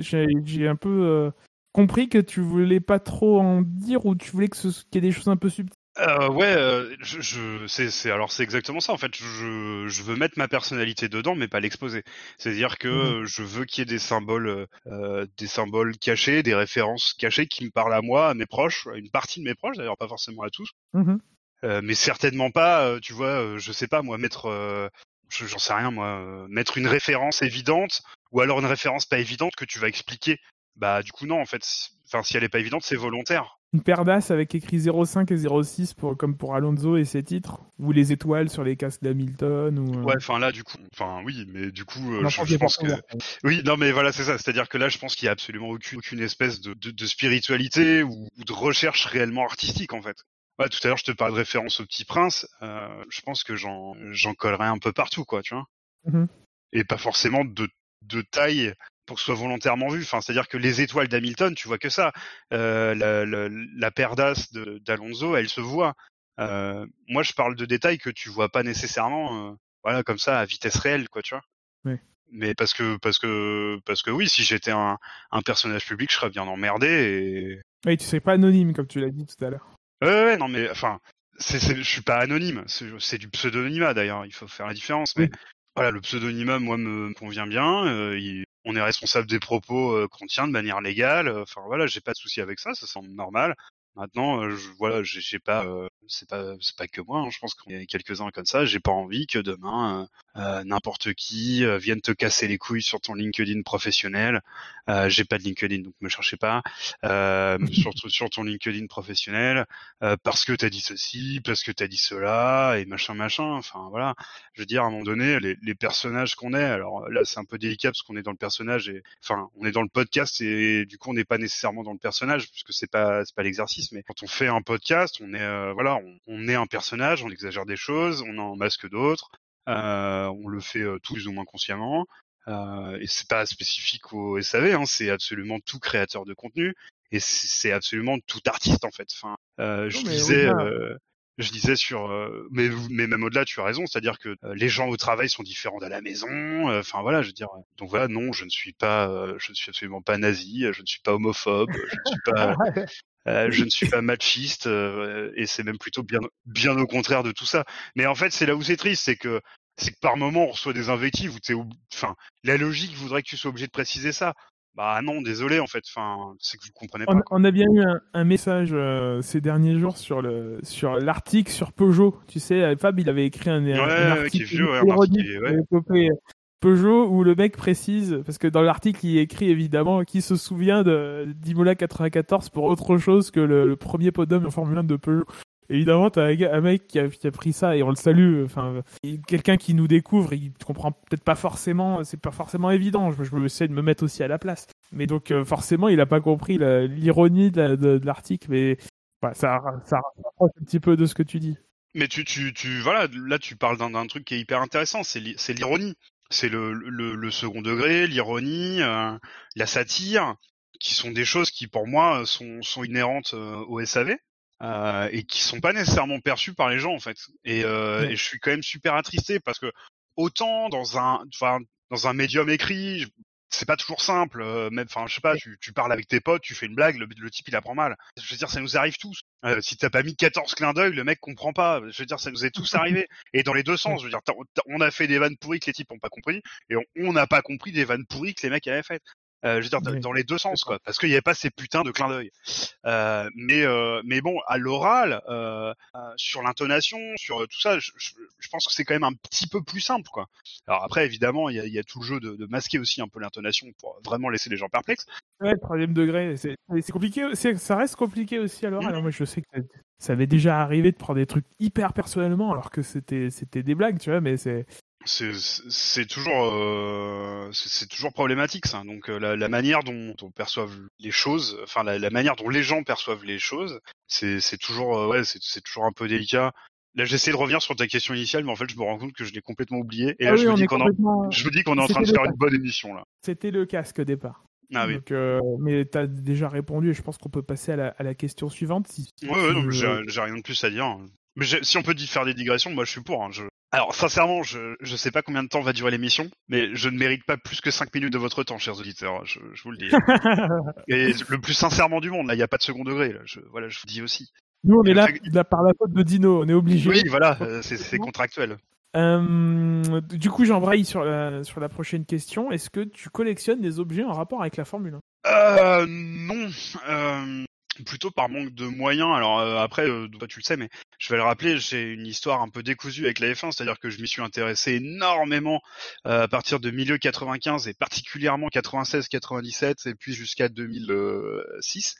j'ai un peu compris que tu voulais pas trop en dire ou tu voulais que qu'il y ait des choses un peu subtiles? Euh, ouais, euh, je, je c'est, alors c'est exactement ça en fait. Je, je veux mettre ma personnalité dedans, mais pas l'exposer. C'est-à-dire que mmh je veux qu'il y ait des symboles, euh, des symboles cachés, des références cachées qui me parlent à moi, à mes proches, à une partie de mes proches d'ailleurs, pas forcément à tous, mmh euh, mais certainement pas. Euh, tu vois, je sais pas moi mettre, j'en sais rien moi, mettre une référence évidente ou alors une référence pas évidente que tu vas expliquer bah du coup non en fait. Enfin si elle est pas évidente, c'est volontaire. Une paire d'as avec écrit 05 et 06 pour, comme pour Alonso et ses titres Ou les étoiles sur les casques d'Hamilton ou... Euh ouais, enfin là du coup, enfin oui, mais du coup, euh, je, pense que... Oui, non mais voilà, c'est ça. C'est-à-dire que là, je pense qu'il y a absolument aucune, aucune espèce de, de, de spiritualité ou, de recherche réellement artistique en fait. Ouais, tout à l'heure, je te parlais de référence au Petit Prince. Euh, je pense que j'en, j'en collerai un peu partout, quoi, tu vois. Mmh et pas forcément de, de taille pour que ce soit volontairement vu. Enfin, c'est-à-dire que les étoiles d'Hamilton, tu vois que ça. Euh, la, la, la, paire d'as d'Alonso, elle se voit. Euh, moi, je parle de détails que tu vois pas nécessairement, euh, voilà, comme ça, à vitesse réelle, quoi, tu vois. Oui. Mais parce que, parce que, parce que oui, si j'étais un, un personnage public, je serais bien emmerdé. Et... Oui, tu serais pas anonyme, comme tu l'as dit tout à l'heure. Ouais, ouais, non, mais enfin, c'est, je suis pas anonyme. C'est, du pseudonymat d'ailleurs. Il faut faire la différence. Mais voilà, le pseudonymat, moi, me convient bien. Euh, il, on est responsable des propos euh, qu'on tient de manière légale. Enfin voilà, j'ai pas de souci avec ça, ça semble normal. Maintenant, euh, je, voilà, j'ai pas, euh, c'est pas, c'est pas que moi. Hein, je pense qu'il y a quelques-uns comme ça. J'ai pas envie que demain euh, n'importe qui vienne te casser les couilles sur ton LinkedIn professionnel. j'ai pas de LinkedIn, donc me cherchez pas. <laughs> sur, sur ton LinkedIn professionnel, parce que t'as dit ceci, parce que t'as dit cela, et machin, machin. Enfin voilà. Je veux dire, à un moment donné, les, les personnages qu'on est. Alors là, c'est un peu délicat parce qu'on est dans le personnage et, enfin, on est dans le podcast et du coup, on n'est pas nécessairement dans le personnage puisque c'est pas, c'est pas l'exercice mais quand on fait un podcast, on est euh, voilà, on, est un personnage, on exagère des choses, on en masque d'autres, euh, on le fait euh, tout plus ou moins consciemment. Euh, et c'est pas spécifique au SAV, hein, c'est absolument tout créateur de contenu et c'est absolument tout artiste en fait. Enfin, je disais, je disais sur, mais, mais même au-delà, tu as raison, c'est-à-dire que les gens au travail sont différents de la maison. Enfin voilà, je veux dire. Donc voilà, non, je ne suis pas, je ne suis absolument pas nazi, je ne suis pas homophobe, je ne suis pas, <laughs> Euh, je ne suis pas machiste euh, et c'est même plutôt bien, bien au contraire de tout ça. Mais en fait, c'est là où c'est triste, c'est que c'est que par moment on reçoit des invectives où t'es, enfin, la logique voudrait que tu sois obligé de préciser ça. Bah non, désolé en fait. Enfin, c'est que vous comprenez pas. On, a bien eu un, message euh, ces derniers jours sur le sur l'article sur Peugeot. Tu sais, Fab, il avait écrit un, ouais, article qui est vieux, ouais, un article, Peugeot où le mec précise, parce que dans l'article il écrit évidemment qui se souvient d'Imola 94 pour autre chose que le, premier podium en Formule 1 de Peugeot. Évidemment, t'as un, mec qui a, pris ça et on le salue. Enfin, quelqu'un qui nous découvre, il comprend peut-être pas forcément, c'est pas forcément évident. Je, je essayer de me mettre aussi à la place. Mais donc, euh, forcément, il a pas compris l'ironie de, l'article. Mais ça rapproche un petit peu de ce que tu dis. Mais tu, tu, tu, voilà, là tu parles d'un truc qui est hyper intéressant, c'est l'ironie. C'est le, le, le, second degré, l'ironie, euh, la satire, qui sont des choses qui pour moi sont, sont inhérentes euh, au SAV. Euh, et qui sont pas nécessairement perçues par les gens en fait. Et, euh, et je suis quand même super attristé parce que autant dans un, enfin, dans un médium écrit, c'est pas toujours simple. Euh, même, enfin, je sais pas, tu, tu, parles avec tes potes, tu fais une blague, le, type il apprend mal. Je veux dire, ça nous arrive tous. Euh, si t'as pas mis 14 clins d'œil, le mec comprend pas. Je veux dire, ça nous est tous arrivé. Et dans les deux <laughs> sens, je veux dire, on a fait des vannes pourries que les types ont pas compris, et on n'a pas compris des vannes pourries que les mecs avaient faites. Euh, je veux dire, dans les deux sens, quoi, parce qu'il n'y avait pas ces putains de clins d'œil. Euh, mais, euh, mais bon, à l'oral, sur l'intonation, sur tout ça, je, je, pense que c'est quand même un petit peu plus simple, quoi. Alors après, évidemment, il y a, y a, tout le jeu de, de masquer aussi un peu l'intonation pour vraiment laisser les gens perplexes. Ouais, troisième degré, c'est compliqué, ça reste compliqué aussi à l'oral. Alors moi, je sais que ça avait déjà arrivé de prendre des trucs hyper personnellement, alors que c'était c'était des blagues, tu vois, mais c'est c'est toujours euh, c'est toujours problématique ça. Donc euh, la, la, manière dont on perçoit les choses, enfin la, la, manière dont les gens perçoivent les choses, c'est toujours euh, ouais c'est toujours un peu délicat. Là j'essaie de revenir sur ta question initiale, mais en fait je me rends compte que je l'ai complètement oublié. Et là ah je, me dis complètement... je, me dis qu'on est en train de faire une bonne émission là. C'était le casque au départ. Ah oui. Donc, euh, mais tu as déjà répondu et je pense qu'on peut passer à la, à la, question suivante. Si, ouais, ouais, j'ai rien de plus à dire. Mais si on peut faire des digressions, moi je suis pour. Hein. Je, alors, sincèrement, je ne sais pas combien de temps va durer l'émission, mais je ne mérite pas plus que 5 minutes de votre temps, chers auditeurs, je, vous le dis. <laughs> Et le plus sincèrement du monde, là, il n'y a pas de second degré, là, je, voilà, je vous dis aussi. Nous, on est là, par la faute de Dino, on est obligé. Oui, voilà, euh, c'est contractuel. Euh, du coup, j'embraye sur la, sur la prochaine question. Est-ce que tu collectionnes des objets en rapport avec la Formule 1 euh, Non. Euh, plutôt par manque de moyens. Alors euh, après, euh, toi tu le sais, mais je vais le rappeler, j'ai une histoire un peu décousue avec la F1, c'est-à-dire que je m'y suis intéressé énormément euh, à partir de milieu 95 et particulièrement 96-97 et puis jusqu'à 2006.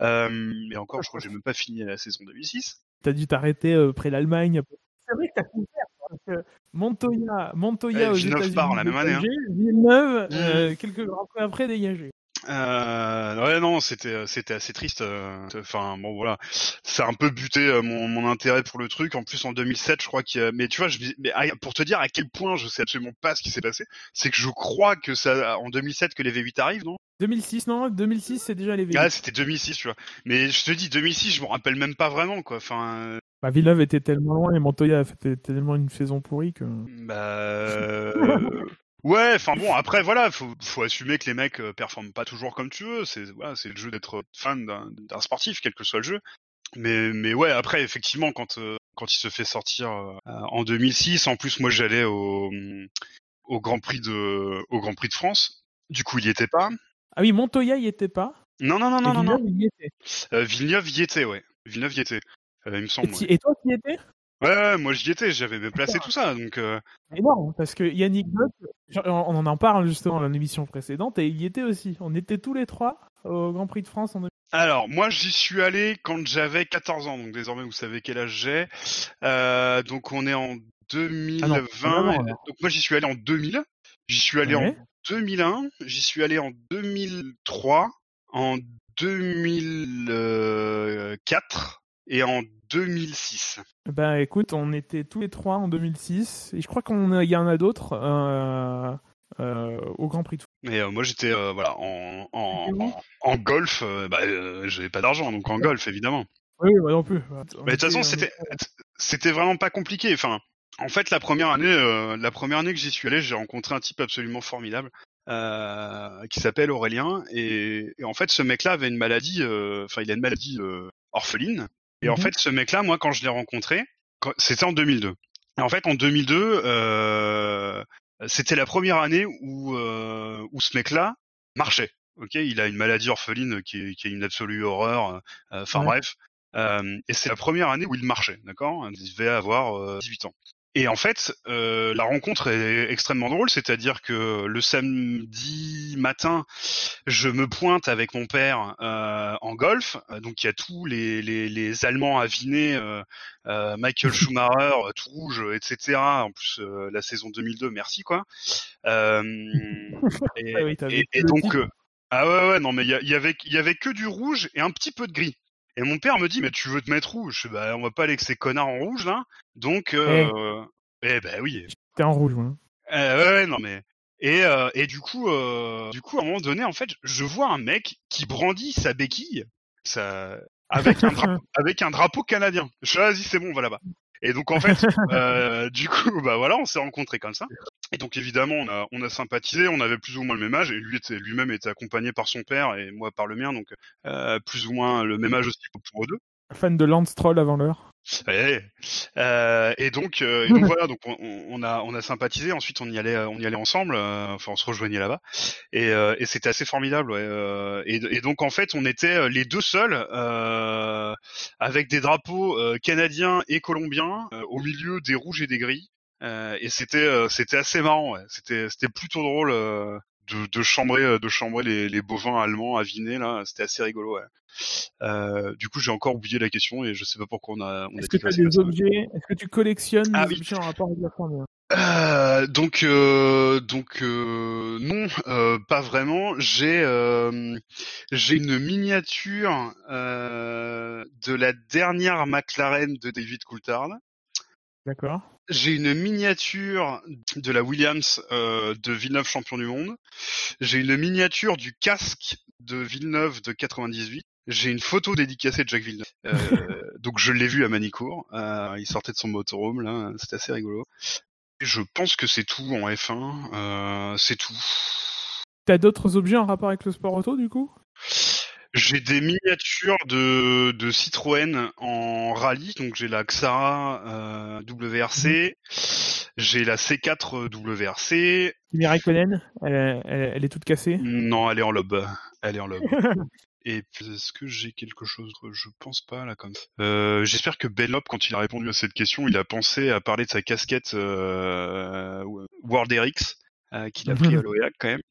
mais encore, je crois que j'ai même pas fini la saison 2006. T'as dû t'arrêter près l'Allemagne. C'est vrai que t'as couvert parce que Montoya, Montoya aux États-Unis, la même année. Hein. Villeneuve, mmh. quelques après, après dégagé. Euh, ouais non c'était euh, c'était assez triste euh, enfin bon voilà. C'est un peu buté euh, mon, mon, intérêt pour le truc. En plus en 2007 je crois qu'il y a... mais tu vois je mais pour te dire à quel point je sais absolument pas ce qui s'est passé c'est que je crois que ça en 2007 que les V8 arrivent non? 2006 non 2006 c'est déjà les V8 ah c'était 2006 tu vois. Mais je te dis 2006 je me rappelle même pas vraiment quoi. Enfin bah, Villeneuve était tellement loin et Montoya a fait tellement une saison pourrie que bah Ouais, enfin bon, après voilà, faut, faut assumer que les mecs euh, performent pas toujours comme tu veux. C'est voilà, c'est le jeu d'être fan d'un sportif, quel que soit le jeu. Mais mais ouais, après effectivement, quand euh, quand il se fait sortir euh, en 2006, en plus moi j'allais au au Grand Prix de au Grand Prix de France. Du coup, il y était pas. Ah oui, Montoya y était pas. Non non non non non. Villeneuve y était. Villeneuve y était, ouais. Villeneuve y était. il me semble. Et, et toi qui y étais? Ouais, moi j'y étais, j'avais même placé tout ça, donc. Euh... Énorme, parce que Yannick on en en parle justement dans l'émission précédente, et il y était aussi. On était tous les trois au Grand Prix de France en alors, moi, j'y suis allé quand j'avais 14 ans, donc désormais, vous savez quel âge j'ai. Euh, donc, on est en 2020. Ah donc, moi, j'y suis allé en 2000. J'y suis allé en 2001. J'y suis allé en 2003. En 2004 et en 2006. Ben écoute, on était tous les trois en 2006 et je crois qu'il y en a d'autres euh, euh, au Grand Prix de Mais euh, moi j'étais euh, voilà en, en, en, golf, bah, j'avais pas d'argent donc en golf évidemment. Oui, moi non plus. Mais de toute façon c'était c'était vraiment pas compliqué. Enfin, en fait la première année la première année que j'y suis allé, j'ai rencontré un type absolument formidable. qui s'appelle Aurélien et, et, en fait ce mec-là avait une maladie, enfin il a une maladie orpheline et en mhm. fait, ce mec-là, moi, quand je l'ai rencontré, c'était en 2002. Et en fait, en 2002, euh, c'était la première année où euh, où ce mec-là marchait. Ok, il a une maladie orpheline qui est, qui est une absolue horreur. Euh, enfin bref, euh, et c'est la première année où il marchait. D'accord, il devait avoir 18 ans. Et en fait, euh, la rencontre est extrêmement drôle, c'est-à-dire que le samedi matin, je me pointe avec mon père euh, en golf, donc il y a tous les, les, les Allemands avinés, euh, euh Michael <laughs> Schumacher, tout rouge, etc. En plus, euh, la saison 2002, merci quoi. Euh, <laughs> et, ah et, et donc, ah ouais ouais non mais il y, y, avait il y avait que du rouge et un petit peu de gris. Et mon père me dit, mais tu veux te mettre Je fais, bah, on va pas aller avec ces connards en rouge, là. Donc, euh... eh ben oui. T'es en rouge, moi. Euh, ouais, ouais, non, mais. Et, euh, et du coup, euh, du coup, à un moment donné, en fait, je vois un mec qui brandit sa béquille, ça, avec un drapeau, <laughs> avec un drapeau canadien. Je suis vas-y, c'est bon, on va là-bas. Et donc en fait, <laughs> euh, du coup, bah voilà, on s'est rencontrés comme ça. Et donc évidemment, on a, on a sympathisé, on avait plus ou moins le même âge, et lui était lui-même était accompagné par son père et moi par le mien, donc euh, plus ou moins le même âge aussi pour eux deux. Fan de Lance Troll avant l'heure. Ouais. Euh, et donc, euh, et donc voilà, donc on, on, a on a sympathisé. Ensuite, on y allait on y allait ensemble. Euh, enfin, on se rejoignait là-bas. Et, euh, et c'était assez formidable. Ouais. Euh, et, et, donc en fait, on était les deux seuls avec des drapeaux canadiens et colombiens au milieu des rouges et des gris. Et c'était c'était assez marrant. Ouais. C'était c'était plutôt drôle. De, de, chambrer de chambrer les, les bovins allemands avinés là c'était assez rigolo ouais. Euh, du coup, j'ai encore oublié la question et je sais pas pourquoi on a. Est-ce que tu as des objets Est-ce que tu collectionnes ah, des oui. objets en rapport avec la Formule euh, donc euh, donc euh, non euh, pas vraiment j'ai euh, j'ai une miniature de la dernière McLaren de David Coulthard d'accord j'ai une miniature de la Williams de Villeneuve champion du monde j'ai une miniature du casque de Villeneuve de 98 j'ai une photo dédicacée de Jacques Villeneuve. Euh, <laughs> donc je l'ai vu à Manicourt. Euh, il sortait de son motorhome là, c'était assez rigolo. Et je pense que c'est tout en F1. Euh, c'est tout. T'as d'autres objets en rapport avec le sport auto du coup? J'ai des miniatures de, de Citroën en rallye, donc j'ai la Xara euh, WRC, mmh. j'ai la C4 WRC. Kimi Raikkonen, elle, elle, elle, est toute cassée? Non, elle est en lobe. Elle est en lobe. <laughs> Et est-ce que j'ai quelque chose Je pense pas là comme ça. Euh, J'espère que Bellop, quand il a répondu à cette question, il a pensé à parler de sa casquette euh, World RX euh, qu'il a <laughs> pris à l'OEAC quand même.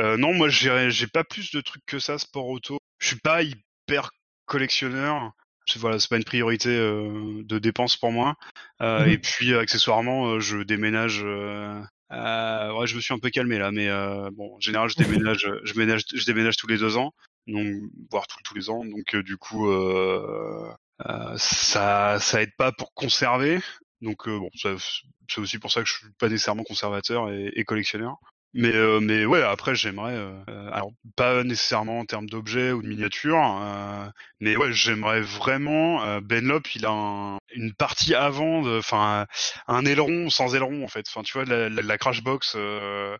Euh, non, moi j'ai pas plus de trucs que ça sport auto. Je suis pas hyper collectionneur. Voilà, c'est pas une priorité euh, de dépense pour moi. Euh, mmh. Et puis accessoirement, euh, je déménage. Euh, ouais, je me suis un peu calmé là, mais bon, en général, je <laughs> déménage, je déménage, je déménage tous les deux ans donc voire tous, tous les ans. Donc euh, du coup, euh, euh, ça ça aide pas pour conserver. Donc bon, c'est aussi pour ça que je suis pas nécessairement conservateur et, et collectionneur. Mais euh, mais ouais, après j'aimerais, euh, alors pas nécessairement en termes d'objets ou de miniatures, euh, mais ouais j'aimerais vraiment. Benlop, il a un, une partie avant, enfin un aileron sans aileron en fait. Enfin tu vois la, la, la crash box d'une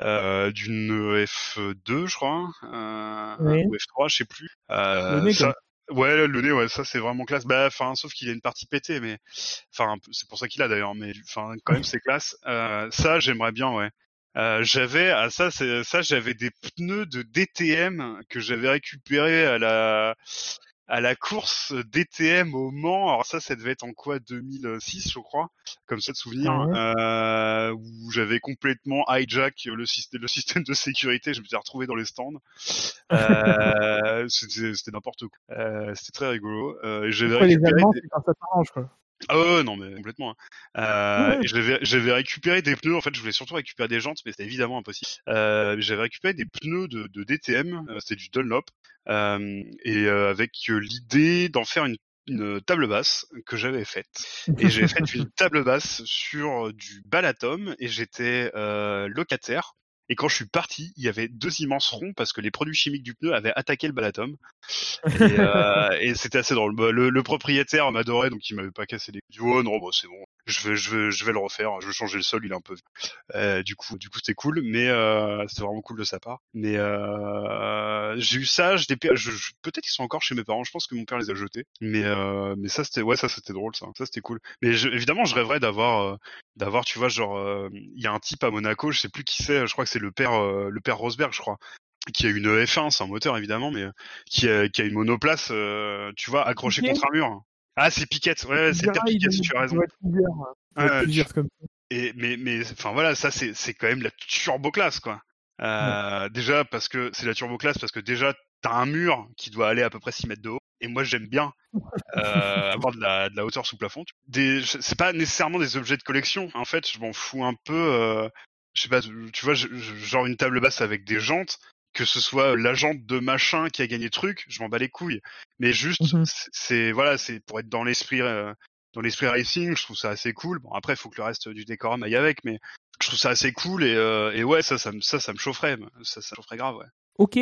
F2 je crois, oui. ou F3 je sais plus. ça, Ouais, le nez, ouais, ça c'est vraiment classe. Bah, enfin, sauf qu'il a une partie pétée, mais enfin, c'est pour ça qu'il a d'ailleurs. Mais enfin, quand même, c'est classe. Euh, ça, j'aimerais bien, ouais. Euh, j'avais à ça ça j'avais des pneus de DTM que j'avais récupérés à la à la course DTM au Mans. Alors ça, ça devait être en quoi 2006, je crois, comme ça de souvenir, euh, où j'avais complètement hijack le système, le système de sécurité. Je me suis retrouvé dans les stands. Euh, <laughs> c'était n'importe quoi. Euh, c'était très rigolo. Euh, récupéré les Allemands, des... ça t'arrange, quoi. Ah oh, non mais complètement. Hein. Euh, ouais. J'avais récupéré des pneus. En fait, je voulais surtout récupérer des jantes, mais c'était évidemment impossible. Euh, j'avais récupéré des pneus de, de DTM. Euh, c'était du Dunlop euh, et euh, avec l'idée d'en faire une, une, table basse que j'avais faite. Et j'ai fait <laughs> une table basse sur du Balatom et j'étais locataire et quand je suis parti, il y avait deux immenses ronds parce que les produits chimiques du pneu avaient attaqué le balatum. Et, <laughs> euh, et c'était assez drôle. Bah, le, le propriétaire m'adorait, donc il m'avait pas cassé les. Du oh non, bon, c'est bon. Je vais, je vais, je vais le refaire. Je vais changer le sol. Il est un peu. Euh, du coup, du coup, c'était cool, mais euh, c'était vraiment cool de sa part. Mais euh, j'ai eu ça. Je, je, je peut-être qu'ils sont encore chez mes parents. Je pense que mon père les a jetés. Mais, euh, mais ça, c'était, ouais, ça, c'était drôle, ça. Ça, c'était cool. Mais je, évidemment, je rêverais d'avoir, euh, d'avoir, tu vois, genre, euh, il y a un type à Monaco. Je sais plus qui c'est. Je crois que c'est le père, le père Rosberg, je crois, qui a une F1, c'est un moteur évidemment, mais qui a, qui a une monoplace, euh, tu vois, accrochée okay. contre un mur. Ah, c'est Piquette, ouais, c'est Piquette, tu as raison. Ouais, plusieurs comme ça. Et mais mais enfin voilà, ça c'est c'est quand même la turbo classe quoi. Euh, ouais. Déjà parce que c'est la turbo classe parce que déjà t'as un mur qui doit aller à peu près 6 mètres de haut. Et moi j'aime bien euh, <laughs> avoir de la, de la hauteur sous plafond. Des, c'est pas nécessairement des objets de collection. En fait, je m'en fous un peu. Euh, je sais pas, tu vois, je, genre une table basse avec des jantes, que ce soit l'agent de machin qui a gagné le truc, je m'en bats les couilles. Mais juste, Mhm. c'est voilà, c'est pour être dans l'esprit, euh, dans l'esprit racing, je trouve ça assez cool. Bon après, il faut que le reste du décorum aille avec, mais je trouve ça assez cool et, euh, et ouais, ça, ça, me- ça, ça me chaufferait, ça, ça me chaufferait grave, ouais. Ok.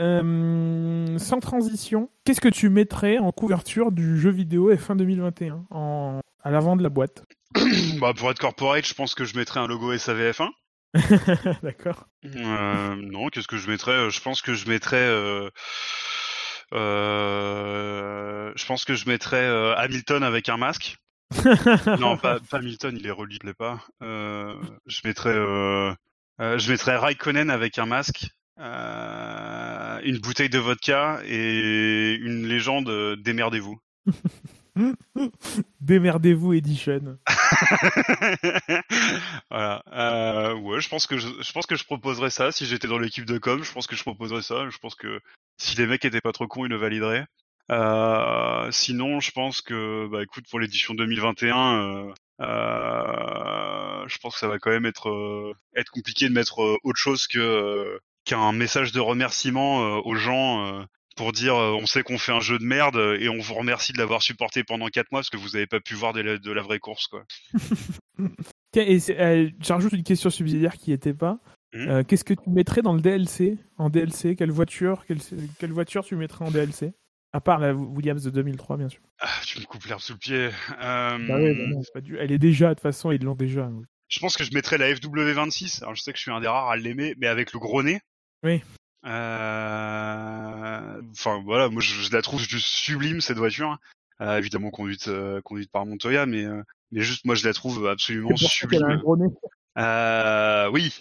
Euh, sans transition, qu'est-ce que tu mettrais en couverture du jeu vidéo F1 2021 en... à l'avant de la boîte? <coughs> Bah pour être corporate, je pense que je mettrais un logo SAVF1. <laughs> D'accord. Euh, non, qu'est-ce que je mettrais Je pense que je mettrais. Euh, euh, je pense que je mettrais euh, Hamilton avec un masque. <laughs> non, pas, pas Hamilton, il est relié, il pas. Euh, je mettrais. Euh, euh, je mettrais Raikkonen avec un masque, euh, une bouteille de vodka et une légende. euh, Démerdez-vous. <laughs> Démerdez-vous Edition. voilà. Je pense que je, pense que je proposerais ça si j'étais dans l'équipe de com. Je pense que je proposerais ça. Je pense que si les mecs étaient pas trop cons, ils le valideraient. Euh, sinon, je pense que, bah, écoute, pour l'édition 2021, euh, euh, je pense que ça va quand même être être compliqué de mettre autre chose que qu'un message de remerciement aux gens pour dire euh, on sait qu'on fait un jeu de merde euh, et on vous remercie de l'avoir supporté pendant quatre mois parce que vous avez pas pu voir de la, de la vraie course quoi. <laughs> Et euh, je rajoute une question subsidiaire qui était pas. Mhm. Euh, Qu'est-ce que tu mettrais dans le DLC En DLC, quelle voiture quelle, quelle voiture tu mettrais en DLC À part la Williams de 2003, bien sûr. Ah, tu me coupes l'herbe sous le pied. Euh, Bah ouais, bah non, c'est pas du- Elle est déjà, de toute façon, ils l'ont déjà. Je pense que je mettrais la FW26. Alors je sais que je suis un des rares à l'aimer, mais avec le gros nez. Oui. Euh, Enfin voilà, moi je, je la trouve juste sublime cette voiture. Euh, évidemment conduite euh, conduite par Montoya, mais euh, mais juste moi je la trouve absolument sublime. Euh, oui.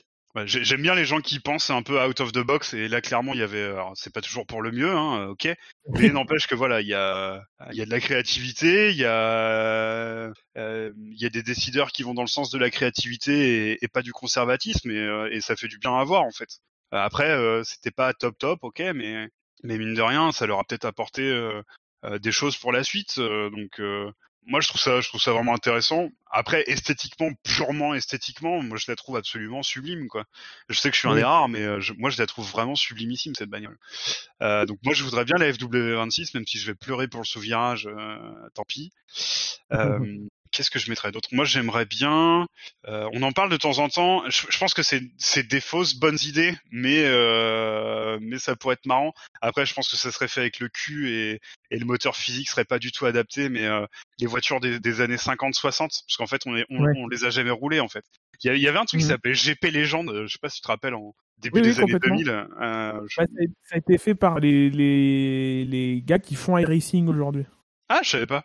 J'aime bien les gens qui pensent un peu out of the box et là clairement il y avait alors c'est pas toujours pour le mieux hein, ok mais <laughs> n'empêche que voilà il y a il y a de la créativité il y a euh, il y a des décideurs qui vont dans le sens de la créativité et, et pas du conservatisme et, et ça fait du bien à voir en fait après euh, c'était pas top top ok mais mais mine de rien ça leur a peut-être apporté euh, euh, des choses pour la suite euh, donc euh, moi je trouve ça je trouve ça vraiment intéressant. Après esthétiquement purement esthétiquement moi je la trouve absolument sublime quoi. Je sais que je suis un des rares mais euh, je- moi je la trouve vraiment sublimissime cette bagnole. Euh, donc moi je voudrais bien la FW26 même si je vais pleurer pour le sous-virage euh, tant pis. <laughs> Euh, Qu'est-ce que je mettrais d'autre? Moi, j'aimerais bien. euh, on en parle de temps en temps. Je, je pense que c'est des fausses bonnes idées, mais euh, mais ça pourrait être marrant. Après, je pense que ça serait fait avec le cul et, et le moteur physique serait pas du tout adapté. Mais euh, les voitures des, des années 50-60, parce qu'en fait, on, est, on, Ouais. on les a jamais roulées en fait. Il y, avait un truc qui Mhm. s'appelait GP Légende. Je sais pas si tu te rappelles en début Oui, oui, des années complètement. 2000. euh, je- Bah, ça, a, ça a été fait par les, les, les gars qui font iRacing aujourd'hui. Ah, je savais pas.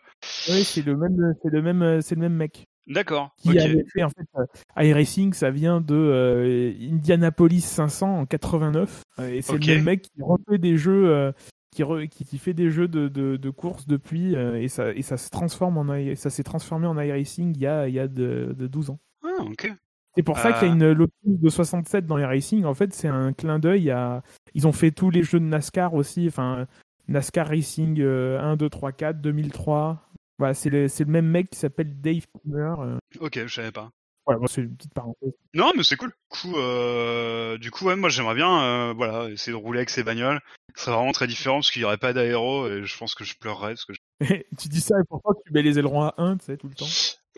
Oui, c'est le même, c'est le même, c'est le même mec D'accord. qui ok. avait fait en fait euh, iRacing. Ça vient de euh, Indianapolis 500 en 89 Euh, et c'est le même mec qui refait des jeux, euh, qui, re- qui, qui fait des jeux de, de, de course depuis euh, et ça et ça se transforme en ça s'est transformé en iRacing il y a il y a de, de 12 ans. Ah, ok. C'est pour ça qu'il y a Euh. une Lotus de 67 dans les racing. En fait, c'est un clin d'œil à. Ils ont fait tous les jeux de NASCAR aussi. Enfin, NASCAR Racing euh, 1, 2, 3, 4, 2003. Voilà, c'est le, c'est le même mec qui s'appelle Dave Kummer. euh. Ok, je savais pas. Voilà, bon, c'est une petite parenthèse. Non, mais c'est cool. Du coup, euh, du coup, ouais, moi j'aimerais bien, euh, voilà, essayer de rouler avec ces bagnoles. Ce serait vraiment très différent parce qu'il y aurait pas d'aéro et je pense que je pleurerais parce que. je- <laughs> tu dis ça et pourquoi tu mets les ailerons à 1, tu sais, tout le temps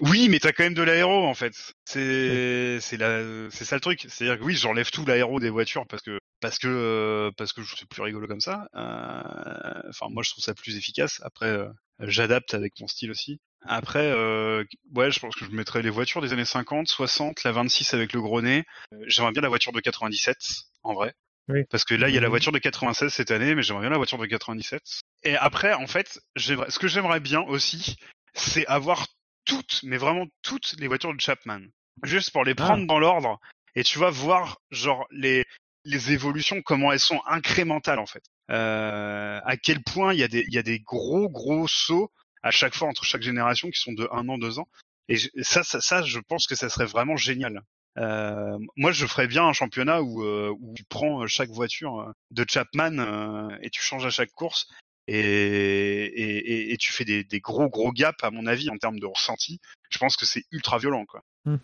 Oui, mais t'as quand même de l'aéro en fait. C'est, c'est la, c'est ça le truc. C'est-à-dire que oui, j'enlève tout l'aéro des voitures parce que, parce que, euh, parce que c'est plus rigolo comme ça. Euh, Enfin, moi je trouve ça plus efficace. Après, euh, j'adapte avec mon style aussi. Après, euh, ouais, je pense que je mettrais les voitures des années 50, 60, la 26 avec le gros nez. J'aimerais bien la voiture de 97, en vrai. Oui. Parce que là, il y a la Mhm. voiture de 96 cette année, mais j'aimerais bien la voiture de 97. Et après, en fait, ce que j'aimerais bien aussi, c'est avoir toutes, mais vraiment toutes les voitures de Chapman. Juste pour les prendre dans l'ordre. Et tu vas voir, genre, les, les évolutions, comment elles sont incrémentales, en fait. Euh, à quel point il y a des, il y a des gros, gros sauts à chaque fois entre chaque génération qui sont de un an, deux ans. Et ça, ça, ça, je pense que ça serait vraiment génial. Euh, moi, je ferais bien un championnat où, euh, où tu prends chaque voiture euh, de Chapman euh, et tu changes à chaque course et, et, et, tu fais des, des gros gros gaps à mon avis en termes de ressenti. Je pense que c'est ultra violent quoi. Hmm.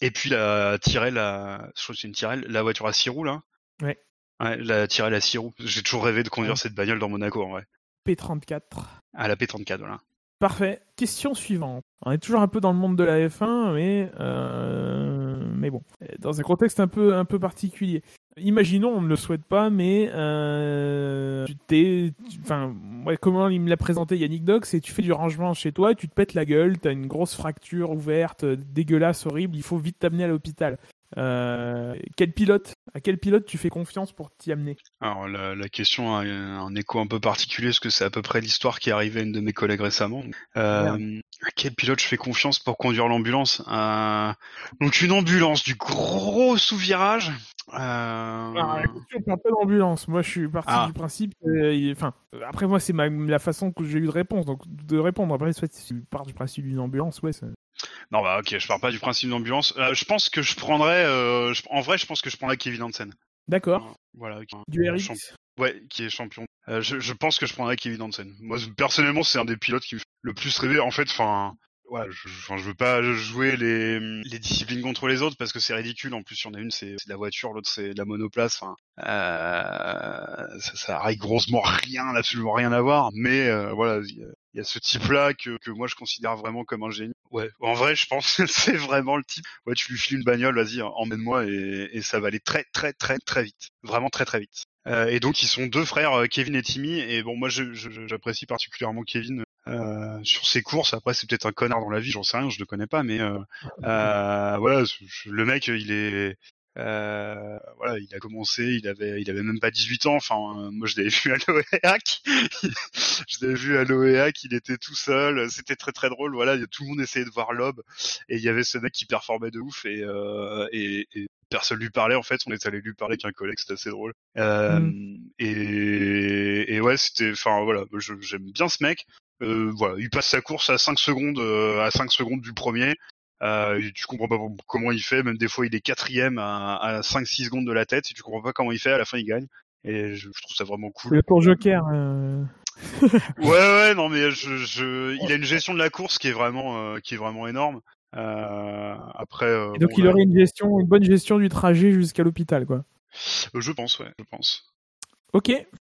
Et puis la Tyrrell, la, je crois que c'est une la voiture à six roues là. Ouais. Ouais, la tirer la 6 roues. J'ai toujours rêvé de conduire cette bagnole dans Monaco, en vrai. P34. À la P34, voilà. Parfait. Question suivante. On est toujours un peu dans le monde de la F1, mais euh, mais bon, dans un contexte un peu un peu particulier. Imaginons, on ne le souhaite pas, mais euh, tu t'es, enfin, ouais, comment il me l'a présenté Yannick Doc, c'est tu fais du rangement chez toi, tu te pètes la gueule, t'as une grosse fracture ouverte, dégueulasse, horrible, il faut vite t'amener à l'hôpital. Euh, quel pilote À quel pilote tu fais confiance pour t'y amener? Alors la, la, question a un écho un peu particulier parce que c'est à peu près l'histoire qui est arrivée à une de mes collègues récemment. Euh, à quel pilote je fais confiance pour conduire l'ambulance? Euh, Donc une ambulance du gros sous-virage. Euh... Ah, je parle pas d'ambulance. Moi, je suis parti ah. du principe. Enfin, après moi, c'est la façon que j'ai eu de réponse, donc de répondre. Après, soit tu pars du principe d'une ambulance, ouais. Non bah ok, je pars pas du principe d'ambulance. Euh, je pense que je prendrais, euh, en vrai, je pense que je prendrais Kevin Hansen. D'accord. voilà. Du RX. Ouais, qui est champion. Euh, je, je, pense que je prendrais Kevin Hansen. Moi, personnellement, c'est un des pilotes qui me fait le plus rêver. En fait, enfin, ouais, je, je, veux pas jouer les, les disciplines contre les autres parce que c'est ridicule. En plus, il y en a une, c'est la voiture, l'autre, c'est la monoplace. Enfin, euh, ça, ça a grossement rien, absolument rien à voir. Mais euh, voilà, il y, a ce type-là que, que moi je considère vraiment comme un génie. Ouais, en vrai, je pense que <laughs> c'est vraiment le type. Ouais, tu lui files une bagnole, vas-y, emmène-moi et, et ça va aller très, très, très, très vite. Vraiment très, très vite. Euh, et donc ils sont deux frères, euh, Kevin et Timmy. Et bon, moi j'apprécie particulièrement Kevin euh, sur ses courses. Après, c'est peut-être un connard dans la vie, j'en sais rien, je le connais pas, mais euh, euh, voilà, le mec, il est, euh, voilà, il a commencé, il avait, il avait même pas 18 ans. Enfin, moi, je l'avais <laughs> vu à l'OEAC. <laughs> je l'avais vu à l'OEAC. Il était tout seul. C'était très très drôle. Voilà, tout le monde essayait de voir Lob et il y avait ce mec qui performait de ouf et, euh, et, et personne lui parlait. En fait, on est allé lui parler qu'un collègue. C'était assez drôle. Euh, mm. et, et ouais, c'était, enfin voilà, j'aime bien ce mec. Euh, voilà, il passe sa course à 5 secondes, euh, à 5 secondes du premier. Euh, tu comprends pas comment il fait, même des fois il est quatrième à, à 5-6 secondes de la tête, et tu comprends pas comment il fait, à la fin il gagne. Et je, je trouve ça vraiment cool. Le tour Joker. Euh... ouais ouais <laughs> non mais je, je, il a une gestion de la course qui est vraiment euh, qui est vraiment énorme. Euh, après. Euh, donc il aurait une gestion, une bonne gestion du trajet jusqu'à l'hôpital quoi. je pense ouais, je pense. Ok.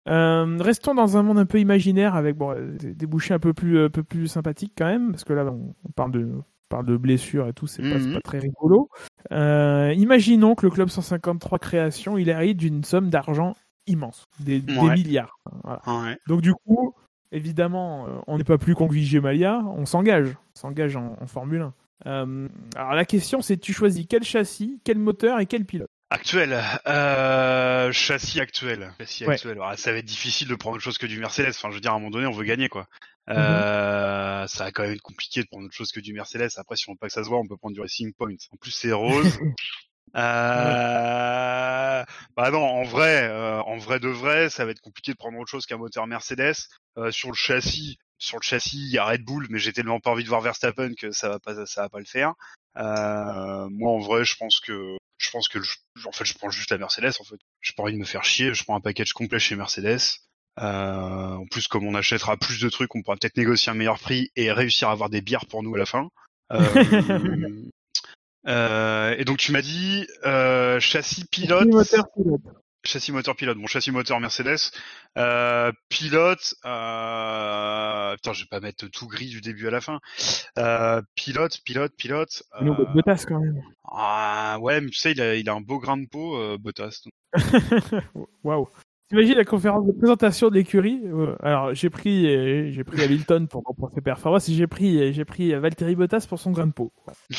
Euh, restons dans un monde un peu imaginaire avec bon, des débouchés un peu plus, un peu plus sympathiques quand même, parce que là on, parle de, parle de blessures et tout, c'est pas, Mhm. pas très rigolo. Euh, imaginons que le club 153 création, il hérite d'une somme d'argent immense, des, milliards. Voilà. Ouais. Donc du coup, évidemment, euh, on n'est pas plus con que Malia, on s'engage, on s'engage en, en Formule 1. Euh, alors la question c'est tu choisis quel châssis, quel moteur et quel pilote? Actuel, euh, châssis actuel, châssis Ouais. actuel. Alors, ça va être difficile de prendre autre chose que du Mercedes. Enfin, je veux dire, à un moment donné, on veut gagner, quoi. Euh, ça va quand même être compliqué de prendre autre chose que du Mercedes. Après, si on veut pas que ça se voit, on peut prendre du Racing Point. En plus, c'est rose. <laughs> Euh... Bah non, en vrai, euh, en vrai de vrai, ça va être compliqué de prendre autre chose qu'un moteur Mercedes. Euh, sur le châssis, sur le châssis, il y a Red Bull, mais j'ai tellement pas envie de voir Verstappen que ça va pas, ça va pas le faire. Euh, moi, en vrai, je pense que, je pense que, je- en fait, je prends juste la Mercedes. En fait, j'ai pas envie de me faire chier. Je prends un package complet chez Mercedes. Euh, en plus, comme on achètera plus de trucs, on pourra peut-être négocier un meilleur prix et réussir à avoir des bières pour nous à la fin. Euh, <laughs> euh, et donc tu m'as dit euh, châssis pilote, Châssis, moteur, pilote. châssis moteur pilote. Bon châssis moteur Mercedes, euh, pilote. Euh... Putain, je vais pas mettre tout gris du début à la fin. Euh, pilote, pilote, pilote. euh, Non, Bottas quand même. Ah ouais, mais tu sais, il a, il a un beau grain de peau, euh, Bottas. <laughs> Waouh. T'imagines la conférence de présentation de l'écurie Euh, Alors j'ai pris euh, j'ai pris Hamilton pour, pour ses performances et j'ai pris j'ai pris Valtteri Bottas pour son grain de peau. <laughs>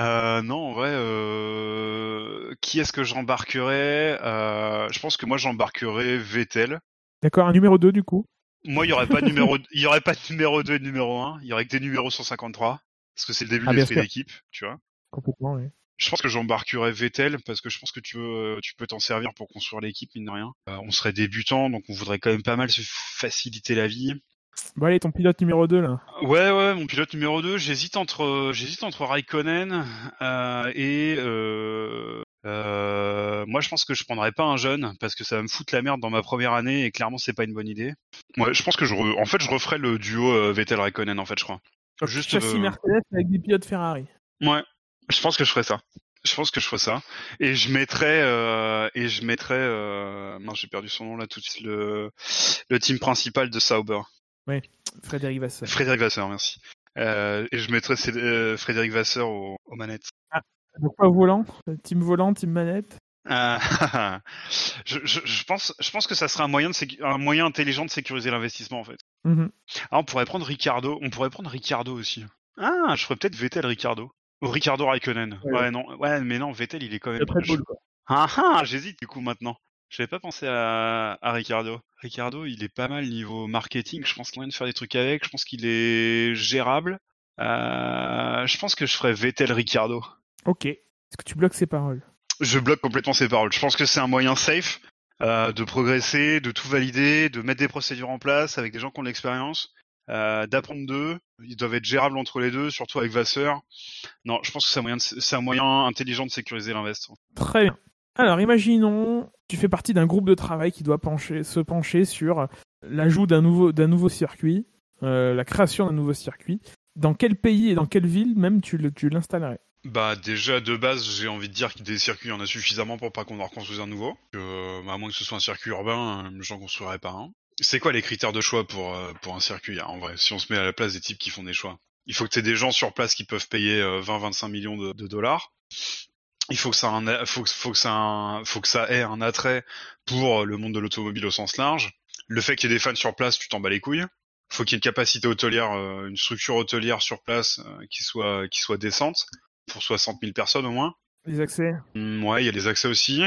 Euh, non, en vrai, euh, qui est-ce que j'embarquerais euh, Je pense que moi j'embarquerais Vettel. D'accord, un numéro 2 du coup? Moi, il y aurait pas de numéro, <laughs> il y aurait pas de numéro 2 et de numéro 1. Il y aurait que des numéros 153 parce que c'est le début Ah, de bien l'esprit sûr. d'équipe, tu vois. Complètement, oui. Je pense que j'embarquerais Vettel parce que je pense que tu peux, tu peux t'en servir pour construire l'équipe mine de rien. Euh, on serait débutant, donc on voudrait quand même pas mal se faciliter la vie. Bon allez, ton pilote numéro 2 là. Ouais, ouais, mon pilote numéro 2, j'hésite entre, j'hésite entre Raikkonen euh, et euh, euh, moi je pense que je prendrais pas un jeune parce que ça va me foutre la merde dans ma première année et clairement c'est pas une bonne idée. Ouais, je pense que je, re- en fait, je referais le duo euh, Vettel Raikkonen en fait, je crois. Donc, Juste, châssis euh, Mercedes avec des pilotes Ferrari. Ouais, je pense que je ferais ça. Je pense que je ferais ça. Et je mettrais, euh, et je mettrais, euh... j'ai perdu son nom là tout de suite, le, le team principal de Sauber. Frédéric Vasseur. Frédéric Vasseur, merci. Euh, et je mettrais euh, Frédéric Vasseur aux, aux manettes. Donc pas volant, team volant, team manette? Euh, <laughs> je, je, je pense, je pense que ça serait un moyen, de sécu- un moyen intelligent de sécuriser l'investissement en fait. Mhm. Ah, on pourrait prendre Ricardo. On pourrait prendre Ricardo aussi. Ah, je ferais peut-être Vettel Ricardo. Ricardo Raikkonen. Ouais. Ouais. non, ouais, mais non, Vettel il est quand même. Red Bull, quoi. Ah ah, j'hésite du coup maintenant. J'avais pas pensé à, à Ricardo. Ricardo, il est pas mal niveau marketing. Je pense qu'il a moyen de faire des trucs avec. Je pense qu'il est gérable. Euh, je pense que je ferais Vettel Ricardo. Ok. Est-ce que tu bloques ses paroles? Je bloque complètement ses paroles. Je pense que c'est un moyen safe euh, de progresser, de tout valider, de mettre des procédures en place avec des gens qui ont de l'expérience, euh, d'apprendre d'eux. Ils doivent être gérables entre les deux, surtout avec Vasseur. Non, je pense que c'est un moyen, de- c'est un moyen intelligent de sécuriser l'investissement. Très bien. Alors, imaginons, tu fais partie d'un groupe de travail qui doit pencher, se pencher sur l'ajout d'un nouveau, d'un nouveau circuit, euh, la création d'un nouveau circuit. Dans quel pays et dans quelle ville même tu, le- tu l'installerais? Bah déjà de base, j'ai envie de dire que des circuits, il y en a suffisamment pour pas qu'on en reconstruise un nouveau. Que, bah, à moins que ce soit un circuit urbain, euh, j'en construirais pas un. C'est quoi les critères de choix pour euh, pour un circuit hein, en vrai? Si on se met à la place des types qui font des choix, il faut que tu des gens sur place qui peuvent payer 20-25 millions de, de dollars. Il faut que ça ait un, faut que, faut que ça ait un- faut que ça ait un attrait pour le monde de l'automobile au sens large. Le fait qu'il y ait des fans sur place, tu t'en bats les couilles. Faut qu'il y ait une capacité hôtelière, euh, une structure hôtelière sur place euh, qui soit qui soit décente pour 60 000 personnes au moins. Les accès Hmm, ouais, il y a les accès aussi.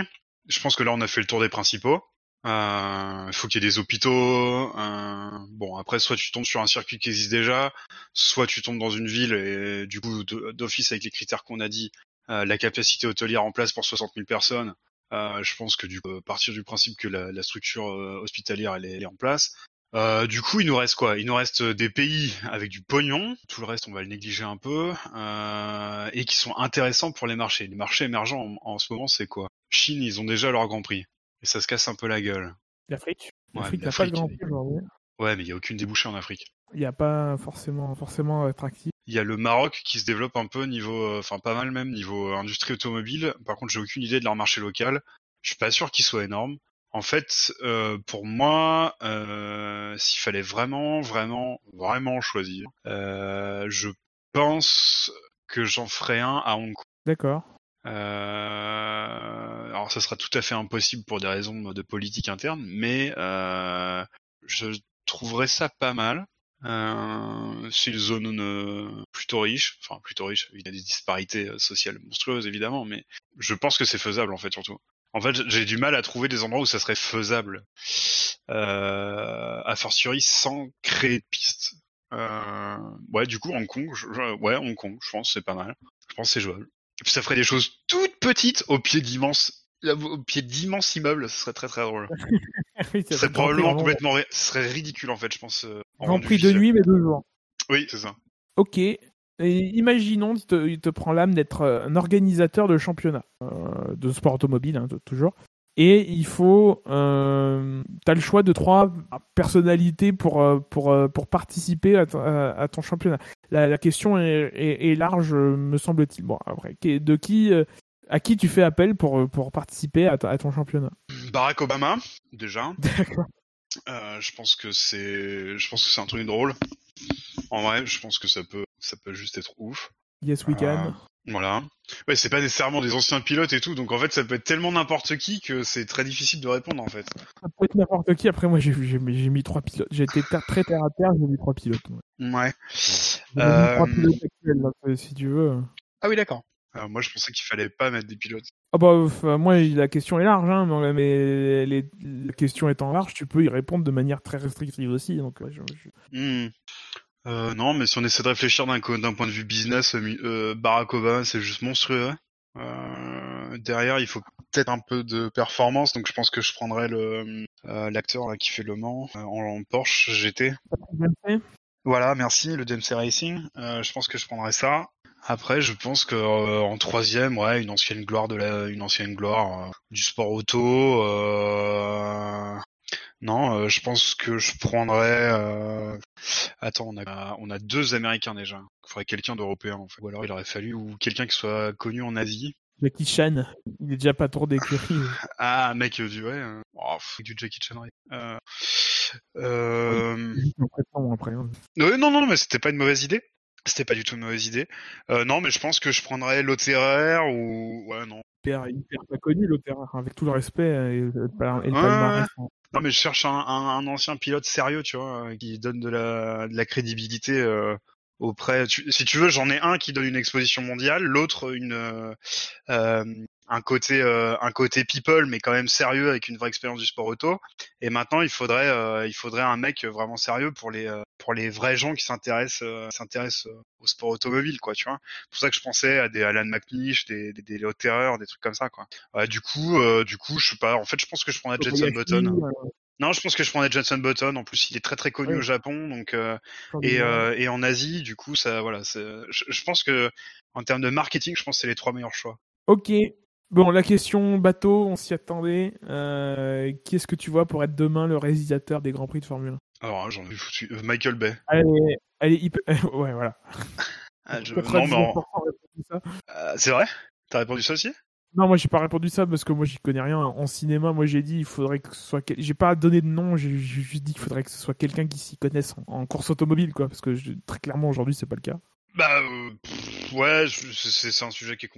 Je pense que là, on a fait le tour des principaux. Euh, Il faut qu'il y ait des hôpitaux. euh, Bon, après, soit tu tombes sur un circuit qui existe déjà, soit tu tombes dans une ville et du coup, d'office avec les critères qu'on a dit, euh, la capacité hôtelière en place pour 60 000 personnes. euh, je pense que du coup, partir du principe que la, la structure euh, hospitalière elle est, elle est en place. Euh, du coup, il nous reste quoi? Il nous reste des pays avec du pognon. Tout le reste, on va le négliger un peu, euh, et qui sont intéressants pour les marchés. Les marchés émergents en, en ce moment, c'est quoi? Chine, ils ont déjà leur Grand Prix, et ça se casse un peu la gueule. L'Afrique? Ouais, L'Afrique mais n'a pas de l'Afrique, grand prix aujourd'hui. Ouais, mais il y a aucune débouchée en Afrique. Il n'y a pas forcément, forcément attractif. Il y a le Maroc qui se développe un peu niveau, euh, enfin pas mal même niveau euh, industrie automobile. Par contre, j'ai aucune idée de leur marché local. Je suis pas sûr qu'il soit énorme. En fait, euh, pour moi, euh, s'il fallait vraiment, vraiment, vraiment choisir, euh, je pense que j'en ferais un à Hong Kong. D'accord. Euh, alors, ça sera tout à fait impossible pour des raisons de politique interne, mais euh, je trouverais ça pas mal. Euh, c'est une zone euh, plutôt riche, enfin plutôt riche. Il y a des disparités euh, sociales monstrueuses évidemment, mais je pense que c'est faisable en fait surtout. En fait, j'ai du mal à trouver des endroits où ça serait faisable, a fortiori sans créer de pistes. Euh, ouais, du coup, Hong Kong, je- ouais, Hong Kong, je pense c'est pas mal. Je pense c'est jouable. Et puis ça ferait des choses toutes petites au pied d'immenses, au pied d'immenses immeubles. Ce serait très très drôle. <laughs> Oui, Ce serait probablement complètement, ce serait ridicule en fait, je pense. euh, prix de nuit, mais deux jours. Oui, c'est ça. Ok. Et imaginons, il te, il te prend l'âme d'être euh, un organisateur de championnat, euh, de sport automobile, hein, toujours. Et il faut. Euh, tu as le choix de trois personnalités pour, euh, pour, euh, pour participer à, ton- à- à ton championnat. La, la question est, est- est large, euh, me semble-t-il. Bon, après, de qui, euh, à qui tu fais appel pour, euh, pour participer à, ton championnat? Barack Obama, déjà. <laughs> D'accord. Euh, je pense que c'est, je pense que c'est un truc drôle. En vrai, je pense que ça peut, ça peut juste être ouf. Yes, we can. Voilà. Ouais, c'est pas nécessairement des anciens pilotes et tout, donc en fait, ça peut être tellement n'importe qui que c'est très difficile de répondre en fait. Ça peut être n'importe qui. Après, moi, j'ai mis trois pilotes. J'ai été ter- très terre à terre, j'ai mis trois pilotes. ouais. Mis Euh, trois pilotes actuels, là, euh, si tu veux. Ah oui, d'accord. Alors, moi, je pensais qu'il fallait pas mettre des pilotes. Ah bah, enfin, moi, la question est large, hein, mais les, la question étant large, tu peux y répondre de manière très restrictive aussi. Donc, ouais, je- je- Hmm. Euh, non, mais si on essaie de réfléchir d'un d'un point de vue business, euh, euh, c'est juste monstrueux. Euh, derrière, il faut peut-être un peu de performance, donc je pense que je prendrais euh, l'acteur là, qui fait Le Mans en, Porsche GT. Voilà, merci, le DMC Racing. Je pense que je prendrais ça. Après, je pense que en troisième, ouais, une ancienne gloire de la, une ancienne gloire du sport auto. Euh, Non, euh, je pense que je prendrais. euh, Attends, on a, on a deux Américains déjà. Il faudrait quelqu'un d'européen, en fait. Ou alors il aurait fallu ou quelqu'un qui soit connu en Asie. Jackie Chan, il est déjà pas tour d'écurie. <laughs> Ah, mec, du ouais, euh, oh, du Jackie Chan. Euh, euh... hein. non, non, non, mais c'était pas une mauvaise idée. C'était pas du tout une mauvaise idée. Euh, non, mais je pense que je prendrais l'OTR ou ouais non. Hyper, hyper pas connu l'OTR, avec tout le respect et, le palmarès. Non, mais je cherche un, un, un, ancien pilote sérieux, tu vois, qui donne de la, de la crédibilité euh, auprès. si tu veux, j'en ai un qui donne une exposition mondiale, l'autre une euh, euh un côté euh, un côté people, mais quand même sérieux avec une vraie expérience du sport auto. Et maintenant, il faudrait euh, il faudrait un mec vraiment sérieux pour les pour les vrais gens qui s'intéressent s'intéressent au sport automobile, quoi, tu vois. C'est pour ça que je pensais à des Alan McNish, des des, des Léo Terreur, des trucs comme ça, quoi. du coup, du coup, je sais pas. En fait, je pense que je prendrais Jenson Button. Non, je pense que je prendrais Jenson Button. En plus, il est très très connu au Japon, donc euh, et, euh, et en Asie, du coup, ça, voilà. Je, je, pense que en termes de marketing, je pense que c'est les trois meilleurs choix. Ok. Bon, la question bateau, on s'y attendait. Euh, qui est-ce que tu vois pour être demain le réalisateur des grands prix de Formule 1 Alors, j'en ai foutu euh, Michael Bay. Allez, allez, hyper... <laughs> ouais, voilà. Ah, je... Non, mais en... Euh, c'est vrai? T'as répondu ça aussi? Non, moi j'ai pas répondu ça parce que moi j'y connais rien en cinéma. Moi j'ai dit il faudrait que ce soit. J'ai pas donné de nom. J'ai juste dit qu'il faudrait que ce soit quelqu'un qui s'y connaisse en, course automobile, quoi. Parce que très clairement aujourd'hui c'est pas le cas. Bah euh, ouais, c'est un sujet qui est.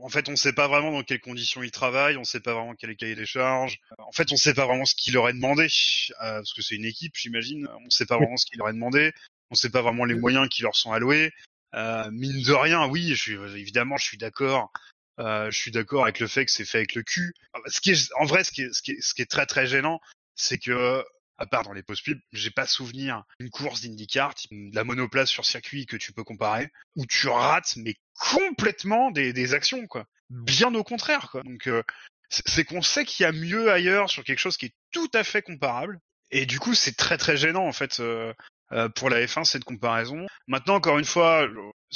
en fait, on sait pas vraiment dans quelles conditions il travaille. On sait pas vraiment quel est le cahier des charges. En fait, on sait pas vraiment ce qu'il aurait demandé euh, parce que c'est une équipe, j'imagine. On sait pas vraiment ce qu'il aurait demandé. On sait pas vraiment les moyens qui leur sont alloués. Euh, mine de rien, oui, je suis évidemment, je suis d'accord. Euh, je suis d'accord avec le fait que c'est fait avec le cul. Ce qui est, en vrai, ce qui est, ce qui est, ce qui est très très gênant, c'est que à part dans les post pubs, j'ai pas souvenir d'une course d'IndyCar, de la monoplace sur circuit que tu peux comparer, où tu rates mais complètement des, des actions quoi. Bien au contraire quoi. Donc euh, c'est qu'on sait qu'il y a mieux ailleurs sur quelque chose qui est tout à fait comparable. Et du coup, c'est très très gênant en fait euh, euh pour la F1 cette comparaison. Maintenant, encore une fois,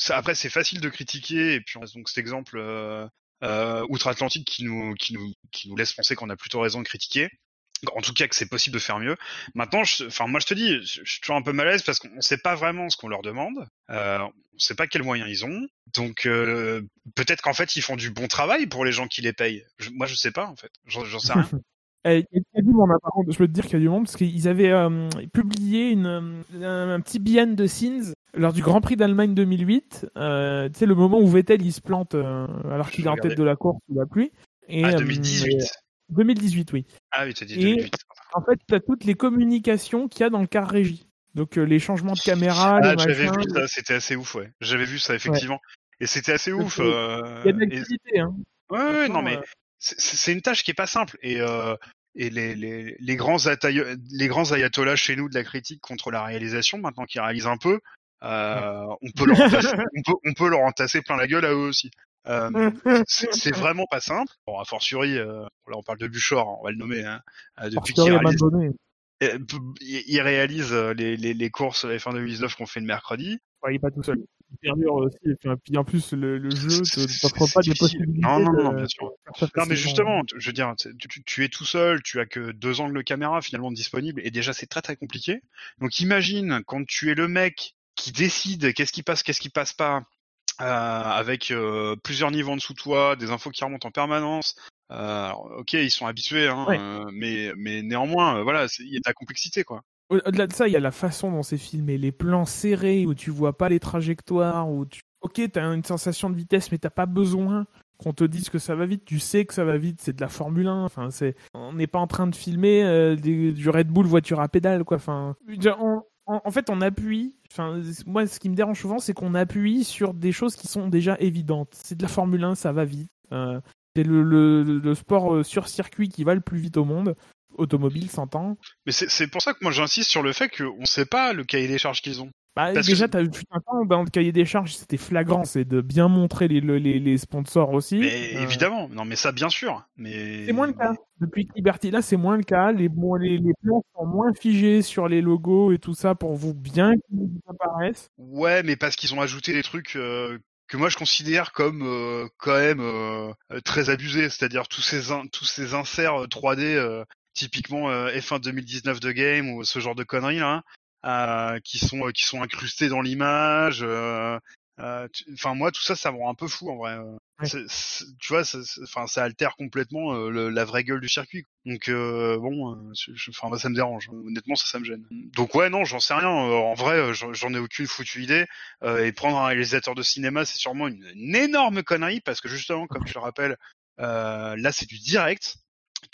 après c'est facile de critiquer et puis on a donc cet exemple euh, euh, outre-Atlantique qui nous qui nous qui nous laisse penser qu'on a plutôt raison de critiquer en tout cas que c'est possible de faire mieux. Maintenant, enfin moi je te dis, je, suis toujours un peu malaise parce qu'on ne sait pas vraiment ce qu'on leur demande, euh, on ne sait pas quels moyens ils ont, donc euh, peut-être qu'en fait ils font du bon travail pour les gens qui les payent. moi je sais pas en fait, j'en sais rien. <laughs> Eh, il y a du monde, par contre, je peux te dire qu'il y a du monde, parce qu'ils avaient euh, publié une, un, petit behind de scenes lors du Grand Prix d'Allemagne 2008. Euh, tu sais, le moment où Vettel il se plante euh, alors qu'il est en tête de la course sous la pluie. Et, ah, 2018 2018, oui. Ah oui, tu dit 2008. en fait, tu as toutes les communications qu'il y a dans le car régie. Donc les changements de caméra, ah, j'avais vu ça, c'était assez ouf, ouais. J'avais vu ça, effectivement. Et c'était assez ouf. Il y a de l'activité, hein. Ouais, ouais, non, mais c'est une tâche qui est pas simple et euh, et les, les, les grands les grands ayatollahs chez nous de la critique contre la réalisation maintenant qu'ils réalisent un peu euh, on peut leur entasser, <laughs> on peut on peut leur entasser plein la gueule à eux aussi euh, c'est <laughs> vraiment pas simple bon a fortiori euh, là on parle de Buchor on va le nommer hein, euh, depuis qu'il réalise il réalise euh, les, les, les courses F1 2019 qu'on fait le mercredi il est pas tout seul aussi. Et puis, en plus, le, le jeu ne t'offre pas des possibilités. Non, non, non, bien sûr. Non, mais justement, je veux dire, tu, tu, es tout seul, tu as que deux angles de caméra finalement disponibles, et déjà c'est très très compliqué. Donc imagine quand tu es le mec qui décide qu'est-ce qui passe, qu'est-ce qui passe pas, euh, avec euh, plusieurs niveaux en dessous de toi, des infos qui remontent en permanence. Euh, ok, ils sont habitués, hein, euh, mais mais néanmoins, euh, voilà, il y a de la complexité, quoi. Au-delà de ça, il y a la façon dont c'est filmé, les plans serrés où tu vois pas les trajectoires, où tu... Ok, t'as une sensation de vitesse, mais t'as pas besoin qu'on te dise que ça va vite. Tu sais que ça va vite, c'est de la Formule 1. Enfin, c'est, on n'est pas en train de filmer euh, du Red Bull voiture à pédale, quoi. Enfin, en, fait, on appuie. Moi, ce qui me dérange souvent, c'est qu'on appuie sur des choses qui sont déjà évidentes. C'est de la Formule 1, ça va vite. Euh, c'est le, le, sport euh, sur circuit qui va le plus vite au monde automobile s'entend. Mais c'est pour ça que moi j'insiste sur le fait qu'on ne sait pas le cahier des charges qu'ils ont. Bah, déjà, t'as eu un temps dans le cahier des charges, c'était flagrant, c'est de bien montrer les, les, les sponsors aussi. Mais euh, évidemment, non, mais ça, bien sûr. Mais c'est moins le cas. Depuis Liberty, là, c'est moins le cas. Les, les, les plans sont moins figés sur les logos et tout ça pour vous bien qu'ils apparaissent. Ouais, mais parce qu'ils ont ajouté des trucs euh, que moi je considère comme euh, quand même très abusés, c'est-à-dire tous ces tous ces inserts 3D typiquement euh, F1 2019 de game ou ce genre de conneries là, euh, qui sont euh, qui sont incrustés dans l'image. Enfin moi tout ça ça me rend un peu fou en vrai. tu vois, enfin ça, altère complètement la vraie gueule du circuit. Donc bon, enfin ça me dérange. Honnêtement ça ça me gêne. Donc ouais non j'en sais rien. en vrai j'en ai aucune foutue idée. et prendre un réalisateur de cinéma c'est sûrement une, une, énorme connerie parce que justement comme je le rappelle là c'est du direct.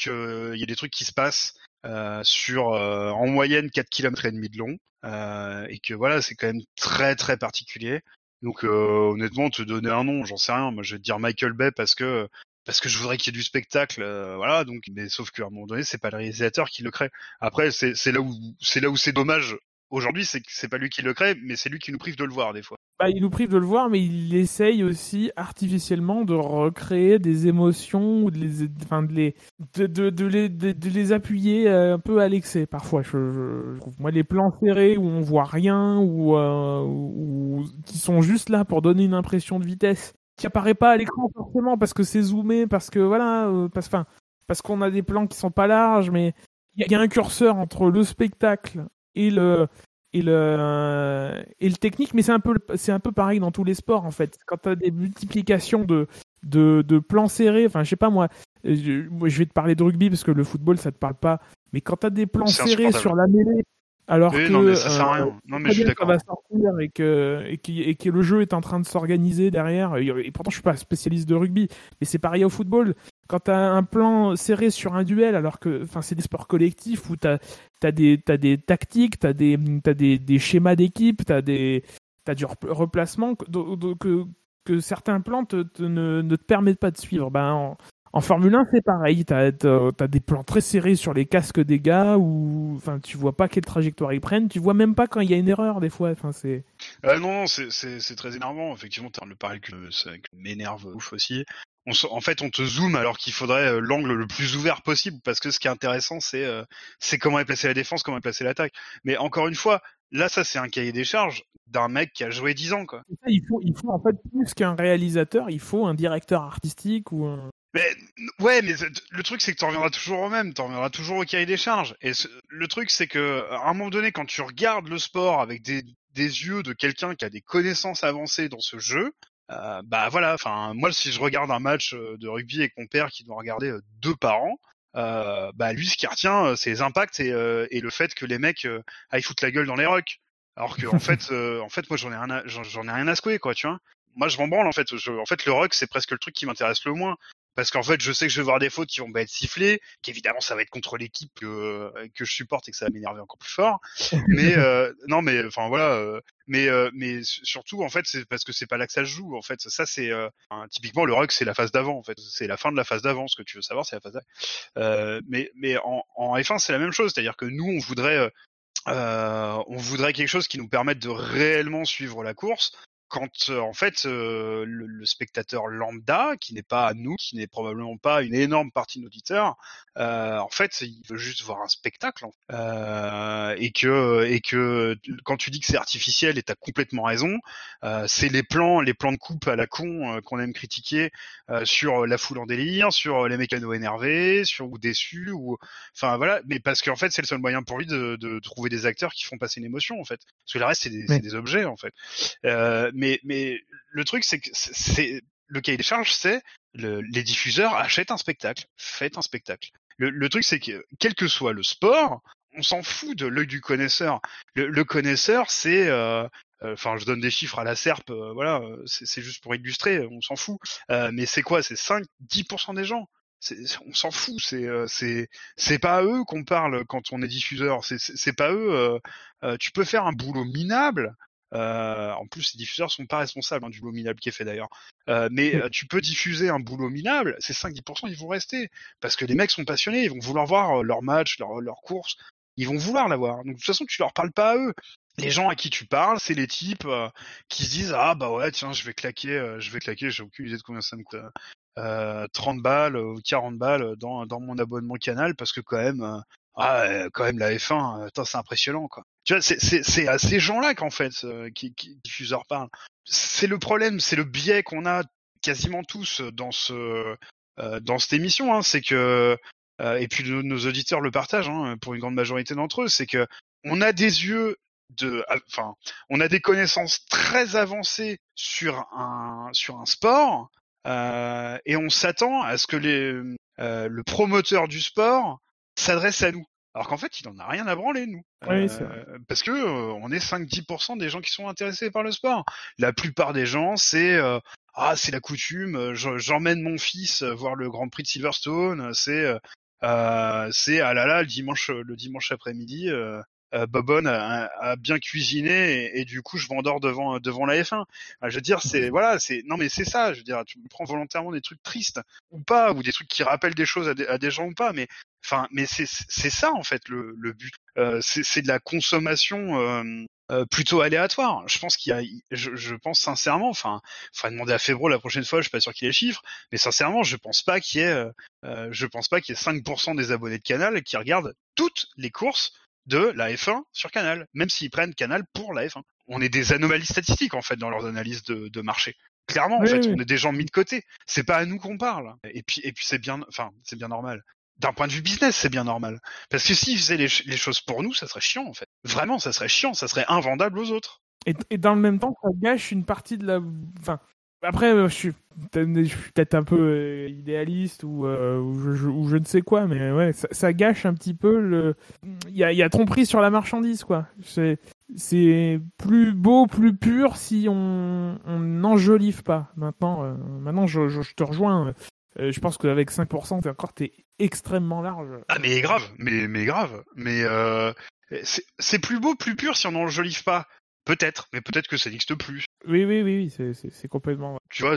Il y a des trucs qui se passent euh, sur euh, en moyenne 4 km et demi de long euh, et que voilà c'est quand même très très particulier. Donc honnêtement te donner un nom j'en sais rien. Moi je vais te dire Michael Bay parce que parce que je voudrais qu'il y ait du spectacle voilà donc mais sauf qu'à un moment donné c'est pas le réalisateur qui le crée. Après c'est c'est là où c'est là où c'est dommage aujourd'hui c'est c'est pas lui qui le crée mais c'est lui qui nous prive de le voir des fois bah, il nous prive de le voir, mais il essaye aussi artificiellement de recréer des émotions ou de les, enfin, de les, de, de, de les, de, les appuyer euh, un peu à l'excès parfois. Je, je, trouve moi les plans serrés où on voit rien ou, euh, ou qui sont juste là pour donner une impression de vitesse qui apparaît pas à l'écran forcément parce que c'est zoomé, parce que voilà, euh, parce, enfin, parce qu'on a des plans qui sont pas larges, mais il y a un curseur entre le spectacle et le et le et le technique mais c'est un peu c'est un peu pareil dans tous les sports en fait quand tu as des multiplications de, de de plans serrés enfin je sais pas moi je, je vais te parler de rugby parce que le football ça te parle pas mais quand tu as des plans serrés sur la mêlée alors que non, mais ça sert à rien. Euh, non, mais je suis d'accord. va sortir et que, et, que, et que le jeu est en train de s'organiser derrière. Et, pourtant, je suis pas spécialiste de rugby, mais c'est pareil au football. Quand tu as un plan serré sur un duel, alors que enfin, c'est des sports collectifs où tu as, as, des, as des tactiques, tu as, des, as des, des schémas d'équipe, tu as, des, as du replacement que, que, certains plans te, ne, ne, te permettent pas de suivre. Ben, en Formule 1, c'est pareil. Tu as, des plans très serrés sur les casques des gars où enfin, tu vois pas quelle trajectoire ils prennent. Tu vois même pas quand il y a une erreur, des fois. Enfin, c'est... Euh, non, c'est très énervant. Effectivement, le parallèle que ça m'énerve ouf aussi. En fait, on te zoome alors qu'il faudrait euh, l'angle le plus ouvert possible parce que ce qui est intéressant, c'est euh, c'est comment est placée la défense, comment est placée l'attaque. Mais encore une fois, là, ça, c'est un cahier des charges d'un mec qui a joué 10 ans, quoi. Il faut, il faut en fait plus qu'un réalisateur, il faut un directeur artistique ou un mais ouais, mais le truc c'est que tu reviendras toujours au même, tu reviendras toujours au cahier des charges. Et le truc c'est que à un moment donné, quand tu regardes le sport avec des, des yeux de quelqu'un qui a des connaissances avancées dans ce jeu, euh, bah voilà. Enfin, moi si je regarde un match euh, de rugby avec mon père qui doit regarder euh, deux par an, euh, bah lui ce qui retient c'est les impacts et, et, le fait que les mecs aillent foutre la gueule dans les rocks. Alors que en fait, <laughs> en fait moi j'en ai rien, j'en ai rien à secouer quoi, tu vois moi je m'en branle en fait. en fait, le rock c'est presque le truc qui m'intéresse le moins parce qu'en fait je sais que je vais voir des fautes qui vont pas être sifflées, qu'évidemment ça va être contre l'équipe que, que je supporte et que ça va m'énerver encore plus fort. <laughs> mais euh, non mais enfin voilà, euh, mais euh, mais surtout en fait c'est parce que c'est pas là que ça se joue en fait. Ça c'est typiquement le rock c'est la phase d'avant en fait, c'est la fin de la phase d'avant. Ce que tu veux savoir c'est la phase d'avant. mais mais en, en F1 c'est la même chose, c'est-à-dire que nous on voudrait on voudrait quelque chose qui nous permette de réellement suivre la course quand euh, en fait euh, le, spectateur lambda, qui n'est pas nous, qui n'est probablement pas une énorme partie de auditeurs, euh, en fait il veut juste voir un spectacle euh, et que et que quand tu dis que c'est artificiel et t'as complètement raison, euh, c'est les plans les plans de coupe à la con qu'on aime critiquer sur la foule en délire, sur les mécanos énervés, sur ou déçus ou enfin voilà, mais parce qu'en fait c'est le seul moyen pour lui de, de, trouver des acteurs qui font passer une émotion en fait, parce que le reste c'est des, des, objets en fait. Euh, mais, mais le truc, c'est que c'est le cahier des charges, c'est le, les diffuseurs achètent un spectacle, faites un spectacle. Le, le truc, c'est que quel que soit le sport, on s'en fout de l'œil du connaisseur. Le, le connaisseur, c'est, euh, euh, enfin, je donne des chiffres à la serpe, euh, voilà, c'est juste pour illustrer, on s'en fout. mais c'est quoi? C'est 5-10% des gens. on s'en fout, c'est pas à eux qu'on parle quand on est diffuseur, c'est pas eux. tu peux faire un boulot minable, euh, en plus, les diffuseurs sont pas responsables hein, du boulot minable qui est fait d'ailleurs. Euh, mais euh, tu peux diffuser un boulot minable, ces 5-10% ils vont rester parce que les mecs sont passionnés, ils vont vouloir voir leur match, leur, leur course, ils vont vouloir l'avoir. Donc de toute façon, tu leur parles pas à eux. Les gens à qui tu parles, c'est les types qui se disent ah bah ouais tiens je vais claquer, je vais claquer, j'ai aucune idée de combien ça me coûte. 30 balles ou 40 balles dans, dans mon abonnement canal parce que quand même ah, quand même la F1, c'est impressionnant quoi. Tu vois, c'est à ces gens-là qu'en fait, euh, qui, qui diffuseurs parlent. C'est le problème, c'est le biais qu'on a quasiment tous dans ce euh, dans cette émission, hein, c'est que euh, et puis nos, auditeurs le partagent hein, pour une grande majorité d'entre eux, c'est que on a des yeux de, enfin, on a des connaissances très avancées sur un sur un sport euh, et on s'attend à ce que les euh, le promoteur du sport s'adresse à nous. Alors qu'en fait, il en a rien à branler, nous. Oui, euh, parce que euh, on est 5-10% des gens qui sont intéressés par le sport. La plupart des gens, c'est euh, ah, c'est la coutume. J'emmène mon fils voir le Grand Prix de Silverstone. C'est c'est ah là là le dimanche le dimanche après-midi. Bobon a, a, bien cuisiné et, et, du coup je m'endors devant devant la F1. je veux dire c'est voilà c'est non mais c'est ça. Je veux dire tu prends volontairement des trucs tristes ou pas ou des trucs qui rappellent des choses à des, à des gens ou pas mais Enfin, mais c'est c'est ça en fait le, le but. Euh, c'est de la consommation euh, euh, plutôt aléatoire. Je pense qu'il y a, je, je, pense sincèrement, enfin, faudrait demander à Febro la prochaine fois. Je suis pas sûr qu'il ait les chiffres, mais sincèrement, je pense pas qu'il y ait, euh, je pense pas qu'il y ait 5% des abonnés de Canal qui regardent toutes les courses de la F1 sur Canal, même s'ils prennent Canal pour la F1. On est des anomalies statistiques en fait dans leurs analyses de, de marché. Clairement, en fait, on est des gens mis de côté. C'est pas à nous qu'on parle. Et puis, et puis c'est bien, enfin, c'est bien normal d'un point de vue business, c'est bien normal. Parce que s'ils faisaient les, les, choses pour nous, ça serait chiant, en fait. Vraiment, ça serait chiant, ça serait invendable aux autres. Et, et dans le même temps, ça gâche une partie de la... Enfin, après, euh, je suis, peut-être un peu euh, idéaliste ou, euh, ou, je, ne sais quoi, mais ouais, ça, gâche un petit peu le... Il y a, tromperie sur la marchandise, quoi. C'est... Plus beau, plus pur si on n'enjolive pas. Maintenant, euh, maintenant je, te rejoins. Je pense qu'avec 5%, t'es encore t'es extrêmement large. Ah mais grave, mais mais grave, mais euh, c'est plus beau, plus pur si on n'enjolive pas. Peut-être, mais peut-être que ça n'existe plus. Oui, oui, oui, oui c'est complètement. Tu vois,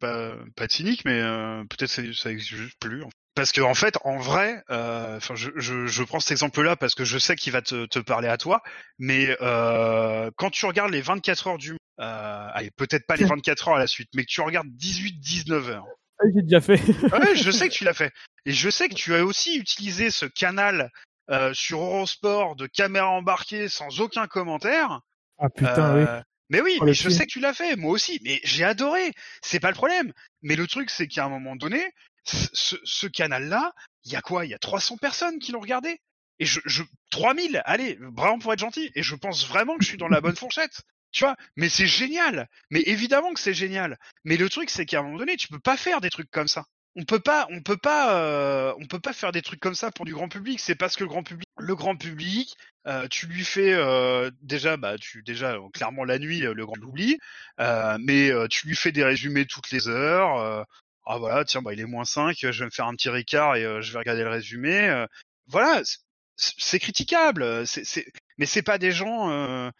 pas, pas de cynique, mais euh, peut-être ça, ça existe juste plus. Parce que en fait, en vrai, euh, je, je, je, prends cet exemple-là parce que je sais qu'il va te, te, parler à toi, mais euh, quand tu regardes les 24 heures du, allez, peut-être pas les <laughs> 24 heures à la suite, mais que tu regardes 18-19 heures, ah, j'ai déjà fait. ouais, je sais que tu l'as fait. <laughs> Et je sais que tu as aussi utilisé ce canal euh, sur Eurosport de caméra embarquée sans aucun commentaire. Ah putain, euh, oui. Mais oui, oh, mais je sais que tu l'as fait, moi aussi. Mais j'ai adoré. C'est pas le problème. Mais le truc, c'est qu'à un moment donné, ce, ce canal-là, il y a quoi? Il y a 300 personnes qui l'ont regardé. Et je, je 3000, allez, vraiment pour être gentil. Et je pense vraiment que je suis dans la bonne fourchette. Tu vois, mais c'est génial. Mais évidemment que c'est génial. Mais le truc, c'est qu'à un moment donné, tu peux pas faire des trucs comme ça. On peut pas, on peut pas, euh, on peut pas faire des trucs comme ça pour du grand public. C'est parce que le grand public, le grand public, euh, tu lui fais euh, déjà, bah, tu déjà clairement la nuit, le grand l'oublie, mais tu lui fais des résumés toutes les heures. ah voilà, tiens, bah il est moins 5, je vais me faire un petit ricard et je vais regarder le résumé. voilà, c'est critiquable. C'est, mais c'est pas des gens euh,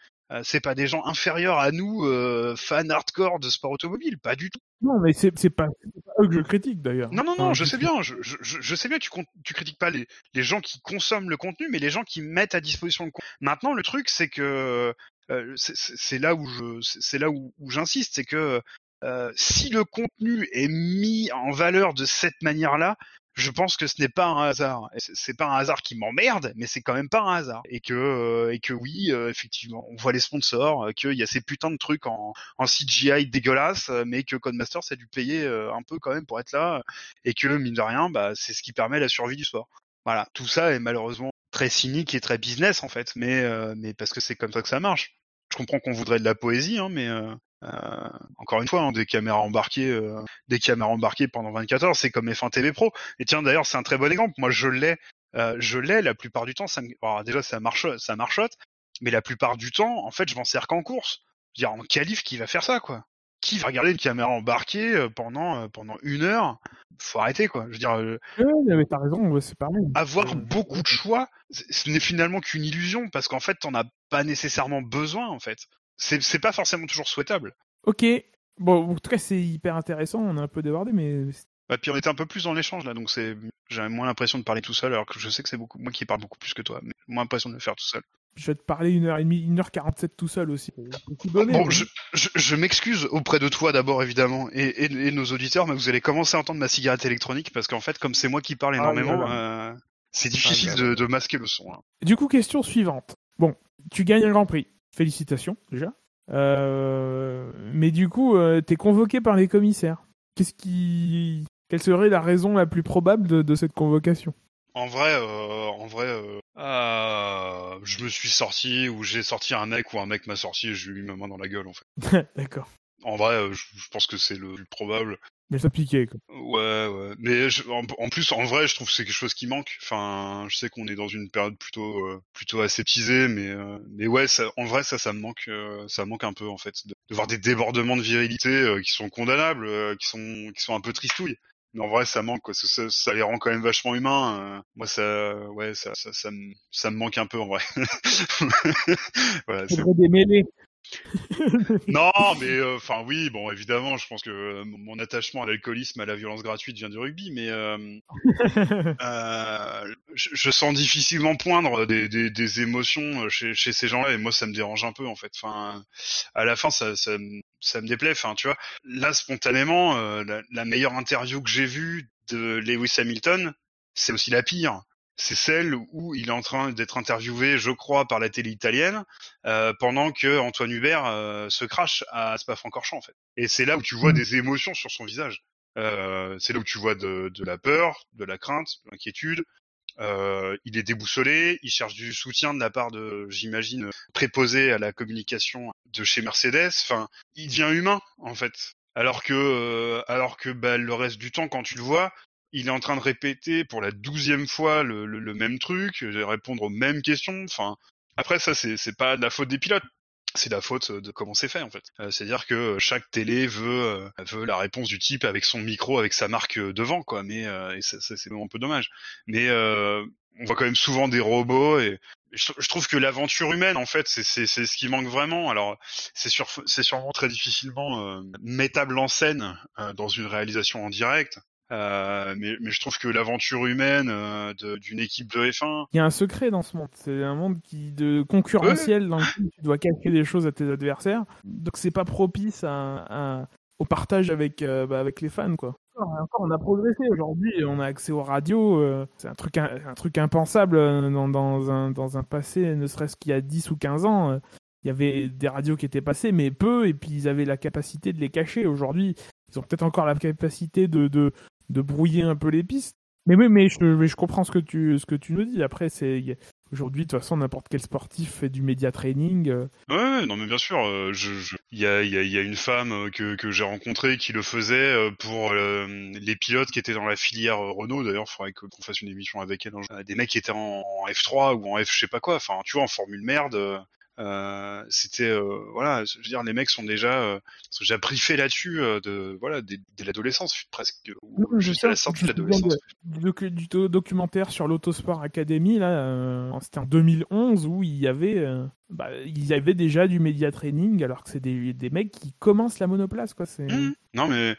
c'est pas des gens inférieurs à nous, euh, fans hardcore de sport automobile, pas du tout. Non, mais c'est pas, pas eux que je critique d'ailleurs. Non, non, non, je sais bien, je, je, je, sais bien que tu, tu critiques pas les, les gens qui consomment le contenu, mais les gens qui mettent à disposition le contenu. Maintenant, le truc, c'est que euh, c'est là où je, c'est là où, où j'insiste, c'est que euh, si le contenu est mis en valeur de cette manière-là, je pense que ce n'est pas un hasard. C'est pas un hasard qui m'emmerde, mais c'est quand même pas un hasard. Et que euh, et que oui, euh, effectivement, on voit les sponsors, euh, qu'il y a ces putains de trucs en, en CGI dégueulasses, mais que Codemasters a dû payer un peu quand même pour être là, et que mine de rien, bah c'est ce qui permet la survie du sport. Voilà, tout ça est malheureusement très cynique et très business en fait, mais mais parce que c'est comme ça que ça marche. Je comprends qu'on voudrait de la poésie, hein, mais euh, encore une fois, hein, des caméras embarquées, euh, des caméras embarquées pendant 24 heures, c'est comme F1 TV Pro. Et tiens, d'ailleurs, c'est un très bon exemple. Moi, je l'ai, euh, je l'ai la plupart du temps. Ça me... Alors, déjà, ça marche, ça marchote, mais la plupart du temps, en fait, je m'en sers qu'en course. Je veux dire, en qualif, qui va faire ça, quoi? Qui va regarder une caméra embarquée pendant pendant une heure? Faut arrêter, quoi. Je veux dire. Oui, mais t'as raison, c'est pareil. Avoir beaucoup de choix, ce n'est finalement qu'une illusion parce qu'en fait, t'en as pas nécessairement besoin, en fait c'est pas forcément toujours souhaitable. Ok. Bon, en tout cas, c'est hyper intéressant. On a un peu débordé, mais. Bah, puis on était un peu plus dans l'échange là, donc c'est j'avais moins l'impression de parler tout seul, alors que je sais que c'est beaucoup moi qui parle beaucoup plus que toi, mais moins l'impression de le faire tout seul. Je vais te parler une heure et demie, une heure quarante-sept tout seul aussi. bon, je, je, je m'excuse auprès de toi d'abord évidemment et, et, et, nos auditeurs, mais vous allez commencer à entendre ma cigarette électronique parce qu'en fait, comme c'est moi qui parle ah, énormément, euh, c'est difficile ah, de, de, masquer le son. Hein. Du coup, question suivante. Bon, tu gagnes un Grand Prix. Félicitations déjà. Euh, mais du coup, euh, t'es convoqué par les commissaires. Qu'est-ce qui, quelle serait la raison la plus probable de, de cette convocation? En vrai, euh, en vrai, je me suis sorti ou j'ai sorti un mec ou un mec m'a sorti et je lui ai mis ma main dans la gueule en fait. <laughs> D'accord. En vrai, je, je pense que c'est le plus probable. Mais ça piquait, quoi. Ouais, ouais. Mais je- en, en plus, en vrai, je trouve que c'est quelque chose qui manque. Enfin, je sais qu'on est dans une période plutôt, euh, plutôt aseptisée, mais, euh, mais ouais, ça, en vrai, ça, ça me manque, euh, ça me manque un peu en fait, de, de voir des débordements de virilité euh, qui sont condamnables, qui sont, qui sont un peu tristouilles. Mais en vrai, ça manque, quoi. Ça, ça, ça les rend quand même vachement humains. moi, ça, ouais, ça, ça, ça, me, ça me manque un peu en vrai. <laughs> voilà, c'est des mêlées. Non, mais euh, enfin oui, bon, évidemment, je pense que euh, mon attachement à l'alcoolisme, à la violence gratuite vient du rugby, mais euh, <laughs> je, je sens difficilement poindre des, des, des émotions chez, chez ces gens-là, et moi, ça me dérange un peu, en fait. Enfin, à la fin, ça, ça, me- ça me déplaît. Enfin, tu vois, là, spontanément, la, la meilleure interview que j'ai vue de Lewis Hamilton, c'est aussi la pire. C'est celle où il est en train d'être interviewé, je crois, par la télé italienne, euh, pendant que Antoine Hubert euh, se crache à Spa-Francorchamps en fait. Et c'est là où tu vois Mm. des émotions sur son visage. Euh, c'est là où tu vois de, de la peur, de la crainte, de l'inquiétude. Euh, il est déboussolé, il cherche du soutien de la part de, j'imagine, préposé à la communication de chez Mercedes. Enfin, il devient humain en fait. Alors que, euh, alors que bah, le reste du temps, quand tu le vois, il est en train de répéter pour la douzième fois le, le, le même truc, de répondre aux mêmes questions. Enfin, après ça, c'est pas de la faute des pilotes. C'est la faute de comment c'est fait en fait. Euh, C'est-à-dire que chaque télé veut euh, la réponse du type avec son micro, avec sa marque euh, devant quoi. Mais euh, et ça, ça, c'est un peu dommage. Mais euh, on voit quand même souvent des robots et je, trouve que l'aventure humaine en fait c'est ce qui manque vraiment. Alors c'est sûr c'est sûrement très difficilement euh, mettable en scène euh, dans une réalisation en direct. Euh, mais, mais je trouve que l'aventure humaine euh, d'une équipe de F1, Il y a un secret dans ce monde. C'est un monde qui de concurrentiel dans lequel tu dois cacher des choses à tes adversaires. Donc c'est pas propice à, à- au partage avec euh, bah, avec les fans quoi. Encore, encore, on a progressé aujourd'hui. On a accès aux radios. euh, c'est un truc un, un truc impensable dans, dans un dans un passé, ne serait-ce qu'il y a 10 ou 15 ans. Il y avait des radios qui étaient passées, mais peu, et puis ils avaient la capacité de les cacher. Aujourd'hui, ils ont peut-être encore la capacité de, de, de brouiller un peu les pistes. Mais oui, mais je, mais je comprends ce que tu, ce que tu nous dis. Après, c'est aujourd'hui, de toute façon, n'importe quel sportif fait du média training. euh, Ouais, ouais, non mais bien sûr, euh, je, je- il y a, il y, a, il y a une femme euh, que, que j'ai rencontrée qui le faisait pour euh, les pilotes qui étaient dans la filière Renault. D'ailleurs, il faudrait que- qu'on fasse une émission avec elle. Des mecs qui étaient en, en F3 ou en F je sais pas quoi. Enfin, tu vois, en Formule merde. Euh, c'était euh, voilà, je veux dire, les mecs sont déjà, euh, sont déjà briefés là-dessus euh, de voilà dès, dès l'adolescence presque ou je jusqu'à la sortie de l'adolescence. du, docu- du do- documentaire sur l'Autosport Academy, là, c'était en 2011, où il y avait, bah, il y avait déjà du média training, alors que c'est des, des mecs qui commencent la monoplace, quoi. C'est... Mmh. Non mais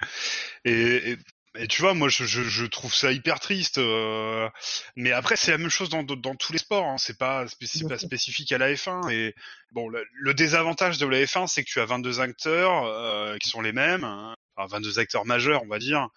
et, et, et tu vois moi je, je, je trouve ça hyper triste euh, mais après c'est la même chose dans, dans, tous les sports hein. c'est pas, spécifique à la F1 et bon le, le désavantage de la F1 c'est que tu as 22 acteurs euh, qui sont les mêmes hein. Enfin 22 acteurs majeurs on va dire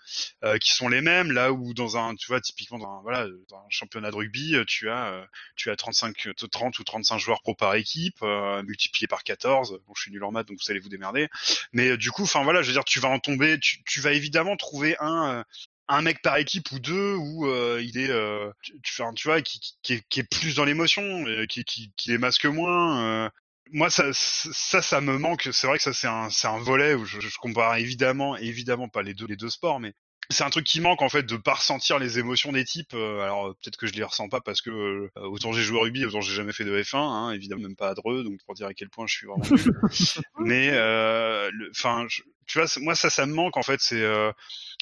euh, qui sont les mêmes là où dans un tu vois typiquement dans un, voilà dans un championnat de rugby euh, tu as euh, tu as 35 30 ou 35 joueurs pro par équipe euh, multiplié par 14 bon je suis nul en maths donc vous allez vous démerder mais euh, du coup, enfin voilà, je veux dire, tu vas en tomber, tu, tu vas évidemment trouver un euh, un mec par équipe ou deux où euh, il est, euh, tu, tu, vois, qui, qui, est, qui est plus dans l'émotion, euh, qui, qui, qui les masque moins. Euh. Moi, ça, ça, ça me manque. C'est vrai que ça, c'est un, c'est un volet où je, je compare évidemment, évidemment pas les deux, les deux sports, mais c'est un truc qui manque en fait de pas ressentir les émotions des types. Euh, alors peut-être que je les ressens pas parce que euh, autant j'ai joué au rugby, autant j'ai jamais fait de F1, hein, évidemment même pas à Dreux, donc pour dire à quel point je suis vraiment. <laughs> Mais euh, enfin, tu vois, moi ça, ça me manque en fait. C'est euh,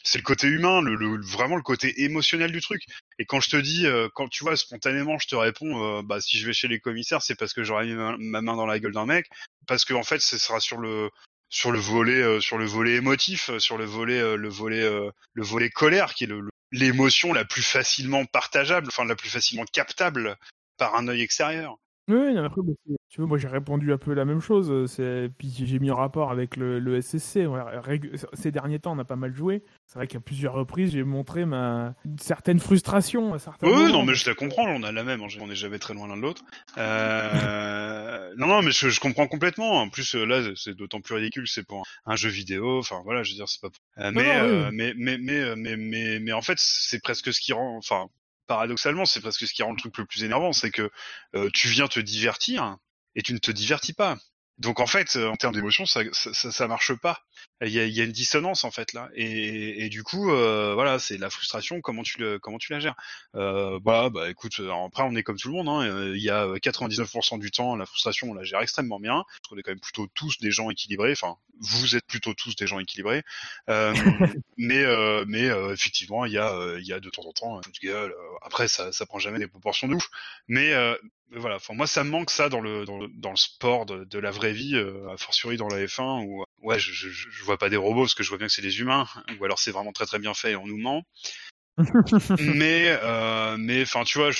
c'est le côté humain, le, le- vraiment le côté émotionnel du truc. Et quand je te dis, euh, quand tu vois spontanément, je te réponds, euh, bah si je vais chez les commissaires, c'est parce que j'aurais mis ma, ma main dans la gueule d'un mec, parce que en fait, ce sera sur le sur le volet euh, sur le volet émotif, euh, sur le volet euh, le volet euh, le volet colère, qui est l'émotion la plus facilement partageable, enfin la plus facilement captable par un œil extérieur. Oui, non, après, tu vois, moi j'ai répondu un peu la même chose. euh, C'est... Puis j'ai mis en rapport avec le, le SSC. Voilà, Ces derniers temps, on a pas mal joué. C'est vrai qu'à plusieurs reprises, j'ai montré ma une certaine frustration à certains Oui, moments. non, mais je la comprends, on a la même, on n'est jamais très loin l'un de l'autre. Euh... <laughs> non, non, mais je, je comprends complètement. En plus, euh, là, c'est d'autant plus ridicule, c'est pour un, jeu vidéo. Enfin, voilà, je veux dire, c'est pas. Euh, mais, non, oui. euh, mais, mais, mais, mais, mais, mais, en fait, c'est presque ce qui rend. Enfin, paradoxalement, c'est presque ce qui rend le truc le plus énervant, c'est que euh, tu viens te divertir et tu ne te divertis pas. Donc en fait, en termes d'émotion, ça, ça, ça, marche pas. Il y a, il y a une dissonance en fait là, et, et du coup, euh, voilà, c'est la frustration. Comment tu le, comment tu la gères euh, Bah, bah, écoute, après on est comme tout le monde. Hein, il y a 99% du temps, la frustration, on la gère extrêmement bien. On est quand même plutôt tous des gens équilibrés. Enfin, vous êtes plutôt tous des gens équilibrés. Euh, <laughs> mais, euh, mais euh, effectivement, il y a, il y a de temps en temps, gueule. Après, ça, ça prend jamais des proportions de ouf. Mais voilà, enfin moi ça me manque ça dans le dans le, dans le sport de, de, la vraie vie, euh, a fortiori dans la F1 où ouais je, je, je, vois pas des robots parce que je vois bien que c'est des humains, ou alors c'est vraiment très très bien fait et on nous ment. <laughs> mais euh, mais enfin tu vois,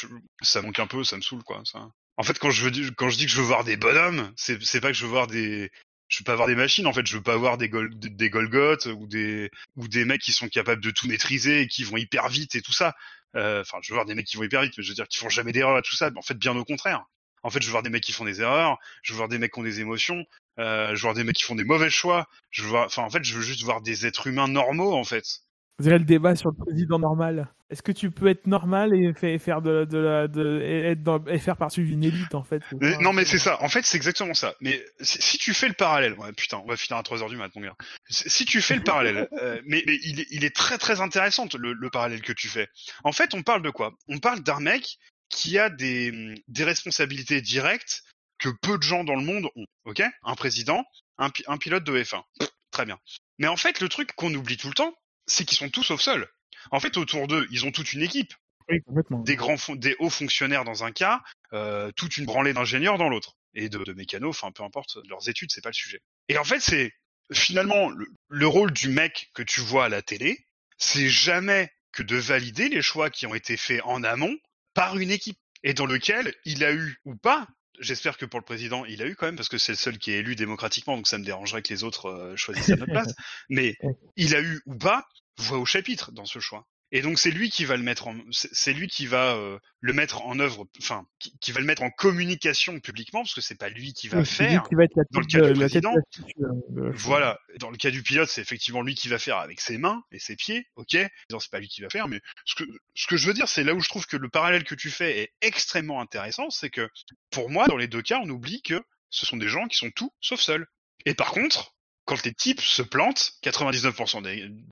ça manque un peu, ça me saoule quoi. Ça. En fait quand je veux quand je dis que je veux voir des bonhommes, c'est c'est pas que je veux voir des je veux pas voir des machines en fait, je veux pas voir des gol des Golgoth ou des ou des mecs qui sont capables de tout maîtriser et qui vont hyper vite et tout ça. Euh, enfin, je veux voir des mecs qui vont hyper vite, mais je veux dire qui font jamais d'erreur et tout ça. Mais en fait, bien au contraire. En fait, je veux voir des mecs qui font des erreurs. Je veux voir des mecs qui ont des émotions. Euh, je veux voir des mecs qui font des mauvais choix. Je veux voir, enfin, en fait, je veux juste voir des êtres humains normaux, en fait. Vous avez le débat sur le président normal. Est-ce que tu peux être normal et faire de, de, la, de être dans, et faire partie d'une élite en fait Non mais c'est ça. En fait c'est exactement ça. Mais si, tu fais le parallèle, ouais, putain, on va finir à 3 heures du mat mon gars. Si tu fais le parallèle, <laughs> euh, mais, mais il, est, il, est, très très intéressant le, le, parallèle que tu fais. En fait on parle de quoi? On parle d'un mec qui a des, des responsabilités directes que peu de gens dans le monde ont. Ok? Un président, un, un pilote de F1. Très bien. Mais en fait le truc qu'on oublie tout le temps c'est qu'ils sont tous au sol. En fait, autour d'eux, ils ont toute une équipe. Des grands, des hauts fonctionnaires dans un cas, euh, toute une branlée d'ingénieurs dans l'autre, et de, de mécanos, enfin peu importe leurs études, c'est pas le sujet. Et en fait, c'est finalement le, rôle du mec que tu vois à la télé, c'est jamais que de valider les choix qui ont été faits en amont par une équipe, et dans lequel il a eu ou pas J'espère que pour le président, il a eu quand même, parce que c'est le seul qui est élu démocratiquement, donc ça me dérangerait que les autres euh, choisissent à notre <laughs> place. Mais il a eu ou pas voix au chapitre dans ce choix. Et donc c'est lui qui va le mettre en, c'est lui qui va euh, le mettre en œuvre, enfin qui, va le mettre en communication publiquement parce que c'est pas lui qui va faire. Qui va être dans le cas du président, euh, voilà. Dans le cas du pilote, c'est effectivement lui qui va faire avec ses mains et ses pieds, ok. C'est pas lui qui va faire, mais ce que ce que je veux dire, c'est là où je trouve que le parallèle que tu fais est extrêmement intéressant, c'est que pour moi, dans les deux cas, on oublie que ce sont des gens qui sont tout sauf seuls. Et par contre, quand les types se plantent, 99%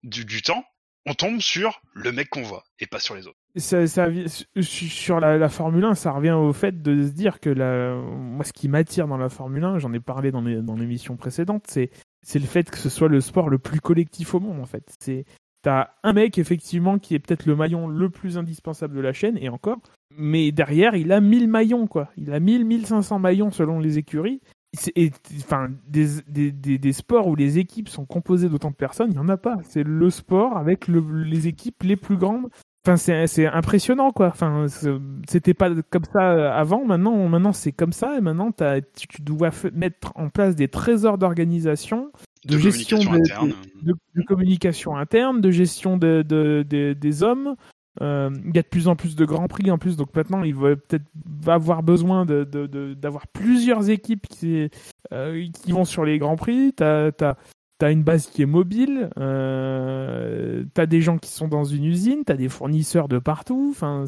du, temps, on tombe sur le mec qu'on voit et pas sur les autres. Sur la, Formule 1, ça revient au fait de se dire que moi, ce qui m'attire dans la Formule 1, j'en ai parlé dans, l'émission précédente, c'est, c'est le fait que ce soit le sport le plus collectif au monde, en fait. C'est, t'as un mec, effectivement, qui est peut-être le maillon le plus indispensable de la chaîne, et encore, mais derrière, il a 1000 maillons, quoi. Il a 1000, 1500 maillons selon les écuries, enfin des, des, des, des, sports où les équipes sont composées d'autant de personnes, il n'y en a pas. C'est le sport avec le, les équipes les plus grandes. Enfin, c'est impressionnant, quoi. Enfin, c'était pas comme ça avant. Maintenant, maintenant c'est comme ça. Et maintenant, as, tu dois mettre en place des trésors d'organisation, de, gestion de, de, communication interne, de gestion de, des hommes, euh, il y a de plus en plus de grands prix en plus, donc maintenant il va peut-être avoir besoin d'avoir plusieurs équipes qui, euh, qui vont sur les grands prix. T'as as, une base qui est mobile, euh, t'as des gens qui sont dans une usine, t'as des fournisseurs de partout. Enfin,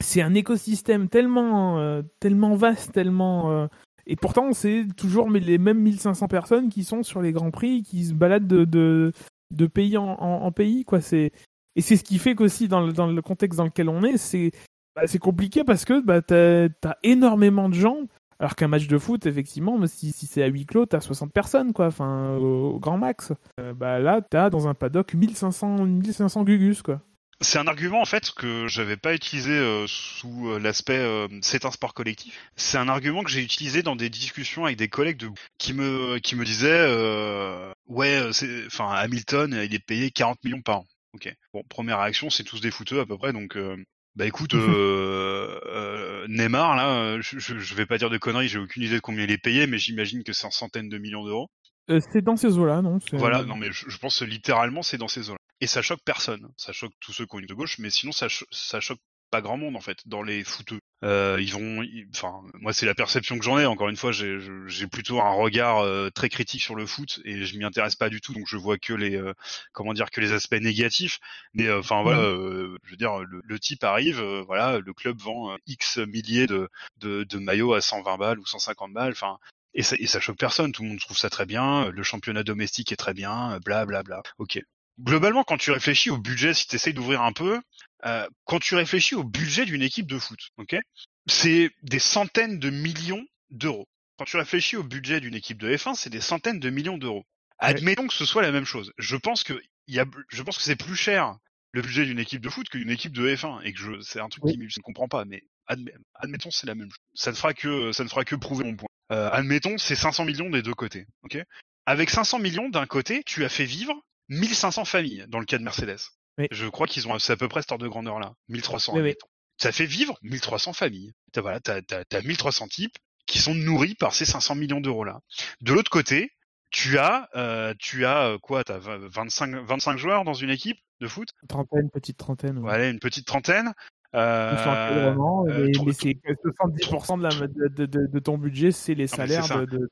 c'est un écosystème tellement tellement vaste, tellement et pourtant c'est toujours les mêmes 1500 personnes qui sont sur les grands prix, qui se baladent de pays en, en, en pays quoi. C'est et c'est ce qui fait qu'aussi dans le, dans le contexte dans lequel on est, c'est bah, compliqué parce que bah, t'as as énormément de gens. Alors qu'un match de foot, effectivement, si, si c'est à huis clos, t'as 60 personnes, quoi, enfin, au, grand max. Euh, bah là, t'as dans un paddock 1500, 1500 gugus, quoi. C'est un argument en fait que j'avais pas utilisé euh, sous euh, l'aspect c'est un sport collectif. C'est un argument que j'ai utilisé dans des discussions avec des collègues de qui me qui me disaient ouais enfin Hamilton il est payé 40 millions par an. Ok. Bon, première réaction, c'est tous des fouteux à peu près, donc euh, bah écoute, <laughs> euh, euh, Neymar là, je, je, vais pas dire de conneries, j'ai aucune idée de combien il est payé, mais j'imagine que c'est en centaines de millions d'euros. c'est dans ces eaux-là, non Voilà, non mais je, pense littéralement c'est dans ces eaux-là. Et ça choque personne, ça choque tous ceux qui ont une de gauche, mais sinon ça, ça choque pas grand monde en fait dans les fouteux. Euh, ils vont, ils- enfin, moi c'est la perception que j'en ai. Encore une fois, j'ai plutôt un regard euh, très critique sur le foot et je m'y intéresse pas du tout, donc je vois que les, euh, comment dire, que les aspects négatifs. Mais euh, enfin voilà, euh, je veux dire, le, le type arrive, euh, voilà, le club vend X milliers de, de, de maillots à 120 balles ou 150 balles, enfin. Et ça, et ça choque personne, tout le monde trouve ça très bien, le championnat domestique est très bien, bla bla bla. Ok. Globalement, quand tu réfléchis au budget, si tu essayes d'ouvrir un peu, euh, quand tu réfléchis au budget d'une équipe de foot, ok, c'est des centaines de millions d'euros. Quand tu réfléchis au budget d'une équipe de F1, c'est des centaines de millions d'euros. Admettons que ce soit la même chose. Je pense que il y a, je pense que c'est plus cher le budget d'une équipe de foot qu'une équipe de F1 et que je, c'est un truc Oui. qui je ne comprends pas. Mais admet- admettons c'est la même chose. Ça ne fera que, ça ne fera que prouver mon point. Euh, admettons c'est 500 millions des deux côtés, ok. Avec 500 millions d'un côté, tu as fait vivre 1500 familles dans le cas de Mercedes. Oui. Je crois qu'ils ont c'est à peu près cette ordre de grandeur là, 1300. Oui, oui. admettons. Ça fait vivre 1300 familles. T'as voilà, t'as, t'as, t'as 1300 types qui sont nourris par ces 500 millions d'euros là. De l'autre côté, tu as, euh, tu as euh, quoi T'as 20 25, 25 joueurs dans une équipe de foot? Trentaine, petite trentaine. ouais. Voilà, une petite trentaine. Euh, encadrement, euh, mais, c'est 70% de, la, de, de, de- de ton budget, c'est les salaires de, de,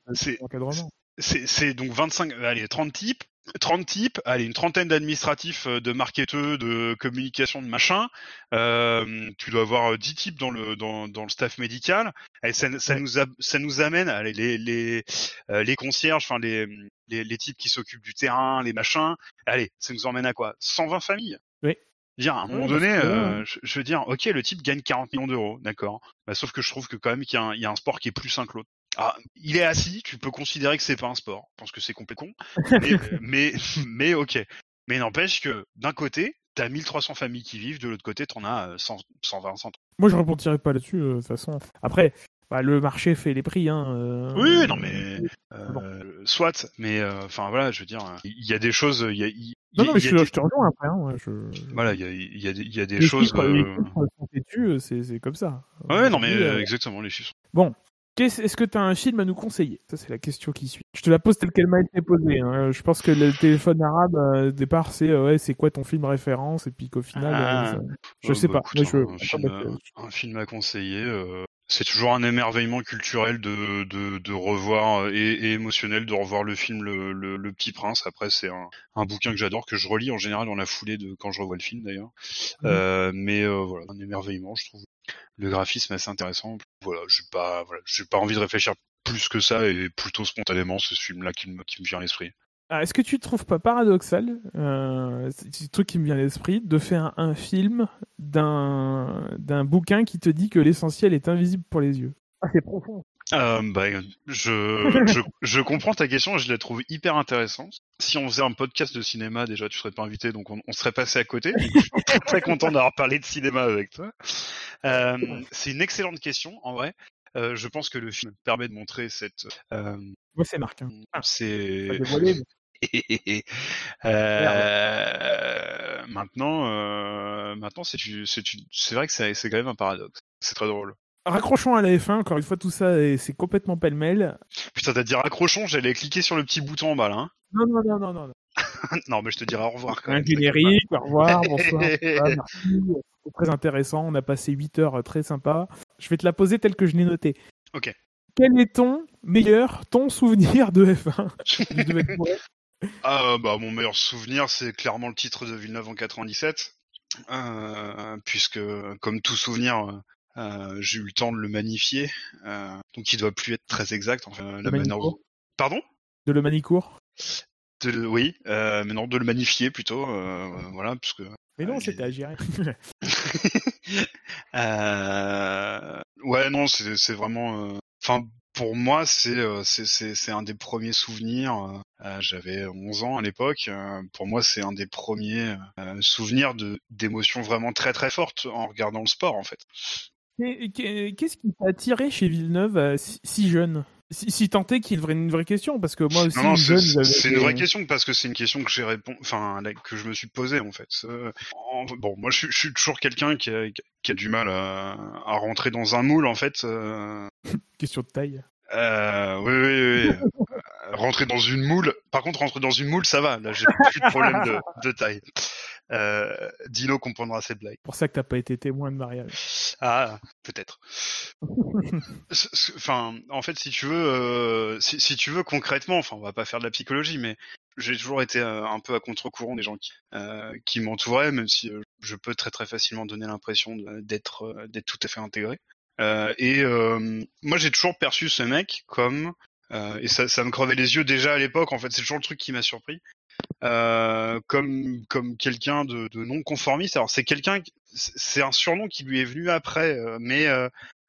c'est donc 25 allez 30 types 30 types allez une trentaine d'administratifs euh, de marketeurs de communication de machin. Euh, tu dois avoir euh, 10 types dans le dans, dans le staff médical. Et ça, nous a- ça nous amène allez les les euh, les concierges enfin les, les les types qui s'occupent du terrain les machins. Allez ça nous emmène à quoi? 120 familles. Oui. Dire, à un moment Ouais, donné, que euh, je, je veux dire, ok, le type gagne 40 millions d'euros, d'accord. Bah, sauf que je trouve que quand même qu'il y, a un- il y a un sport qui est plus sain que l'autre. Ah, il est assis, tu peux considérer que c'est pas un sport. Je pense que c'est complètement con. Mais, <laughs> mais, <laughs> mais ok. Mais n'empêche que d'un côté, t'as 1300 familles qui vivent, de l'autre côté, t'en as euh, 100, 120, 130. Moi, je rebondirai pas là-dessus, euh, de toute façon. Après, bah, le marché fait les prix. Hein, euh, Oui, non, mais euh, Bon. soit. Mais euh, enfin voilà, je veux dire, il y a des choses. Y a, Non, non, mais je, des- je te rejoins après. Hein, ouais, je... Voilà, il y a, y a des, les choses. chiffres, les euh, chiffres sont têtus, euh, c'est comme ça. Ouais, non, mais euh, euh, exactement, les chiffres. Bon, Qu'est-ce- est-ce que tu as un film à nous conseiller? Ça, c'est la question qui suit. Je te la pose telle qu'elle m'a été posée. hein. Je pense que le téléphone arabe, euh, au départ, c'est euh, ouais, c'est quoi ton film référence? Et puis qu'au final, Ah. euh, je Euh, sais bah, pas. écoute, Moi, je- un, film, bah, à- un film à conseiller. euh, c'est toujours un émerveillement culturel de, de, de revoir euh, et, et émotionnel de revoir le film le, le, le Petit Prince. Après, c'est un, un bouquin que j'adore, que je relis en général dans la foulée de quand je revois le film d'ailleurs. Euh, mais euh, voilà, un émerveillement, je trouve. Le graphisme est assez intéressant. Voilà, j'ai pas, voilà, j'ai pas envie de réfléchir plus que ça et plutôt spontanément, c'est ce film-là qui me, qui me vient à l'esprit. Ah, Est-ce que tu trouves pas paradoxal, euh, c'est un truc qui me vient à l'esprit, de faire un film d'un d'un bouquin qui te dit que l'essentiel est invisible pour les yeux? Ah, c'est profond. Euh, bah, je, je, je comprends ta question et je la trouve hyper intéressante. Si on faisait un podcast de cinéma, déjà, tu serais pas invité, donc on, on serait passé à côté. Donc, je suis très, très content d'avoir parlé de cinéma avec toi. Euh, c'est une excellente question, en vrai. Euh, je pense que le film permet de montrer cette. Euh, Moi, c'est Marc. Hein. c'est. <laughs> Dévoilé, mais- Euh, maintenant, euh, maintenant, c'est c'est c'est vrai que c'est c'est quand même un paradoxe. C'est très drôle. Raccrochons à la F1, encore une fois, tout ça, c'est complètement pêle-mêle. Putain, t'as dit raccrochons, j'allais cliquer sur le petit bouton en bas là. hein. Non, non, non, non, non. non. <laughs> non, mais je te dirai au revoir quand Un même. générique, au revoir, <laughs> bonsoir, merci. Très intéressant, on a passé 8 heures euh, très sympa. Je vais te la poser telle que je l'ai notée. Ok. Quel est ton meilleur, ton souvenir de F1 Tu <laughs> devais être bourré. Ah bah mon meilleur souvenir c'est clairement le titre de Villeneuve en 97 euh, puisque comme tout souvenir euh, j'ai eu le temps de le magnifier. Euh, donc il doit plus être très exact enfin la manière pardon? De Le Manicourt? De oui euh, mais non de le magnifier plutôt euh, voilà puisque Mais non, Ah, c'était <laughs> euh... ouais non c'est vraiment euh, enfin pour moi c'est euh, c'est un des premiers souvenirs euh, euh, j'avais 11 ans à l'époque euh, pour moi c'est un des premiers euh, souvenirs de d'émotions vraiment très très fortes en regardant le sport en fait Qu'est-ce qui t'a attiré chez Villeneuve euh, si, jeune? Si, si tant est qu'il y ait une vraie- question, parce que moi aussi, non non c'est une vraie question parce que c'est une question que j'ai répond enfin que je me suis posée en fait Euh, en- bon moi je, suis- je suis toujours quelqu'un qui a, qui a du mal à, à rentrer dans un moule en fait euh, <laughs> question de taille. Euh, oui, oui, oui. <laughs> Rentrer dans une moule. Par contre, rentrer dans une moule, ça va. Là, j'ai plus de problème de, de taille. Dino comprendra cette blague. Pour ça que t'as pas été témoin de mariage. Ah, peut-être. <laughs> enfin, en fait, si tu veux, si, si, tu veux concrètement, enfin, on va pas faire de la psychologie, mais j'ai toujours été un peu à contre-courant des gens qui, qui m'entouraient, même si je peux très très facilement donner l'impression d'être d'être tout à fait intégré. Euh, et euh, moi, j'ai toujours perçu ce mec comme euh, et ça, ça me crevait les yeux déjà à l'époque. En fait, c'est toujours le truc qui m'a surpris. Comme comme quelqu'un de, de, non conformiste. Alors c'est quelqu'un, c'est un surnom qui lui est venu après, mais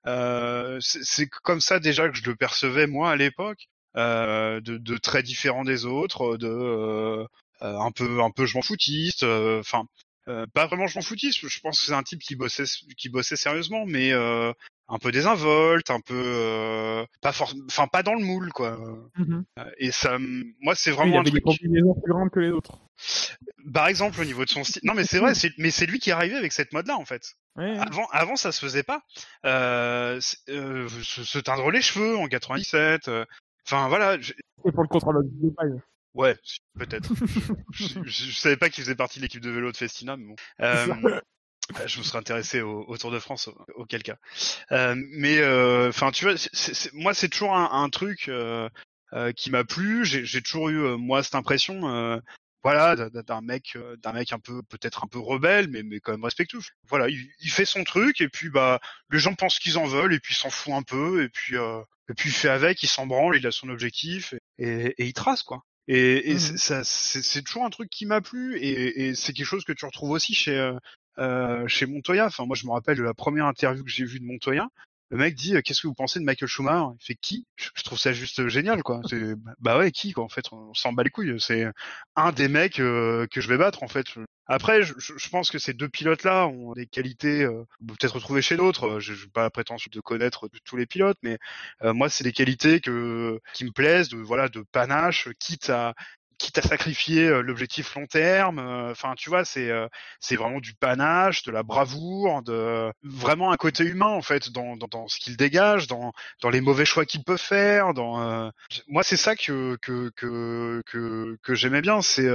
euh, c'est comme ça déjà que je le percevais moi à l'époque, de, de, très différent des autres, de un peu un peu je m'en foutiste. Enfin, pas vraiment je m'en foutiste. Je pense que c'est un type qui bossait qui bossait sérieusement, mais un peu désinvolte, un peu euh, pas for... enfin pas dans le moule quoi. Mmh et ça, moi c'est vraiment. il avait des combinaisons plus grandes que les autres. Par exemple au niveau de son style. Non mais c'est vrai, mais c'est lui qui est arrivé avec cette mode là en fait. Avant, avant ça se faisait pas. Euh, euh, se, teindre les cheveux en 97. Euh, enfin voilà. C'est pour le contrôle de paille. Ouais, peut-être. je, je, savais pas qu'il faisait partie de l'équipe de vélo de Festina, mais bon. Euh, bah, je me serais intéressé au, Tour de France, auquel cas. Euh, mais euh, enfin, tu vois, moi c'est toujours un, truc euh, qui m'a plu. J'ai toujours eu moi cette impression, voilà, d'un mec, d'un mec un peu peut-être un peu rebelle, mais mais quand même respectueux. Voilà, il, fait son truc et puis bah les gens pensent qu'ils en veulent et puis s'en fout un peu et puis et puis il fait avec, il s'en branle, il a son objectif et, et il trace quoi. Et, et mmh ça, c'est toujours un truc qui m'a plu et, et c'est quelque chose que tu retrouves aussi chez euh, chez Montoya. Enfin, moi, je me rappelle de la première interview que j'ai vue de Montoya. Le mec dit qu'est-ce que vous pensez de Michael Schumacher? Il fait qui? Je, trouve ça juste génial quoi. Bah ouais qui quoi en fait? On s'en bat les couilles. C'est un des mecs euh, que je vais battre en fait. Après je, je pense que ces deux pilotes là ont des qualités euh, peut-être retrouvées chez d'autres. Je n'ai pas la prétention de connaître tous les pilotes mais moi c'est des qualités que qui me plaisent de voilà de panache quitte à quitte à sacrifier euh, l'objectif long terme. Euh, enfin, tu vois, c'est euh, c'est vraiment du panache, de la bravoure, de vraiment un côté humain en fait dans dans, dans ce qu'il dégage, dans dans les mauvais choix qu'il peut faire. Dans moi, c'est ça que que que que, que j'aimais bien. C'est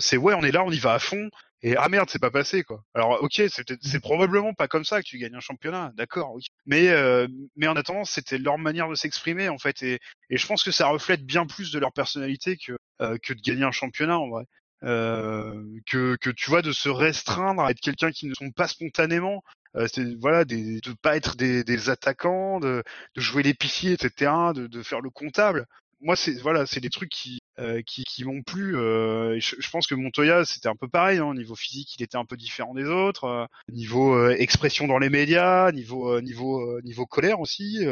c'est ouais, on est là, on y va à fond. Et ah merde, c'est pas passé quoi. Alors ok, c'est probablement pas comme ça que tu gagnes un championnat, d'accord. Mais euh, mais en attendant, c'était leur manière de s'exprimer en fait, et, et je pense que ça reflète bien plus de leur personnalité que euh, que de gagner un championnat en vrai. Euh, que que tu vois de se restreindre à être quelqu'un qui ne sont pas spontanément. Euh, c'est voilà, des, de pas être des, des attaquants, de, de jouer l'épicier, etc., de, de faire le comptable moi c'est voilà c'est des trucs qui euh, qui, qui m'ont plu. Euh, je, je, pense que Montoya c'était un peu pareil. Hein, niveau physique, il était un peu différent des autres. Euh, niveau euh, expression dans les médias, niveau niveau niveau colère aussi.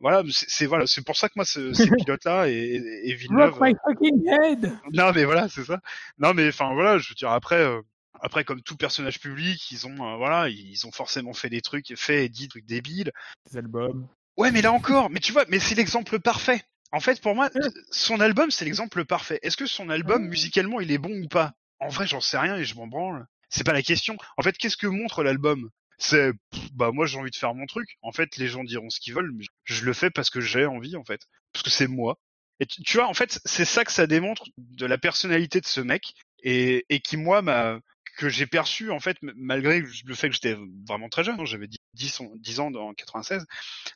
voilà, c'est voilà, c'est pour ça que moi ce, ces <laughs> pilotes là et, et Villeneuve. my fucking head. Non mais voilà, c'est ça. Non mais enfin voilà, je veux dire après. après, comme tout personnage public, ils ont, voilà, ils ont forcément fait des trucs, fait et dit des trucs débiles. Des albums. Ouais, mais là encore, mais tu vois, mais c'est l'exemple parfait. En fait, pour moi, son album, c'est l'exemple parfait. Est-ce que son album, musicalement, il est bon ou pas? En vrai, j'en sais rien et je m'en branle. C'est pas la question. En fait, qu'est-ce que montre l'album? C'est, bah moi, j'ai envie de faire mon truc. En fait, les gens diront ce qu'ils veulent, mais je le fais parce que j'ai envie, en fait, parce que c'est moi. Et tu, vois, en fait, c'est ça que ça démontre de la personnalité de ce mec et, et qui moi m'a que j'ai perçu en fait malgré le fait que j'étais vraiment très jeune, hein, j'avais 10, 10 ans en 96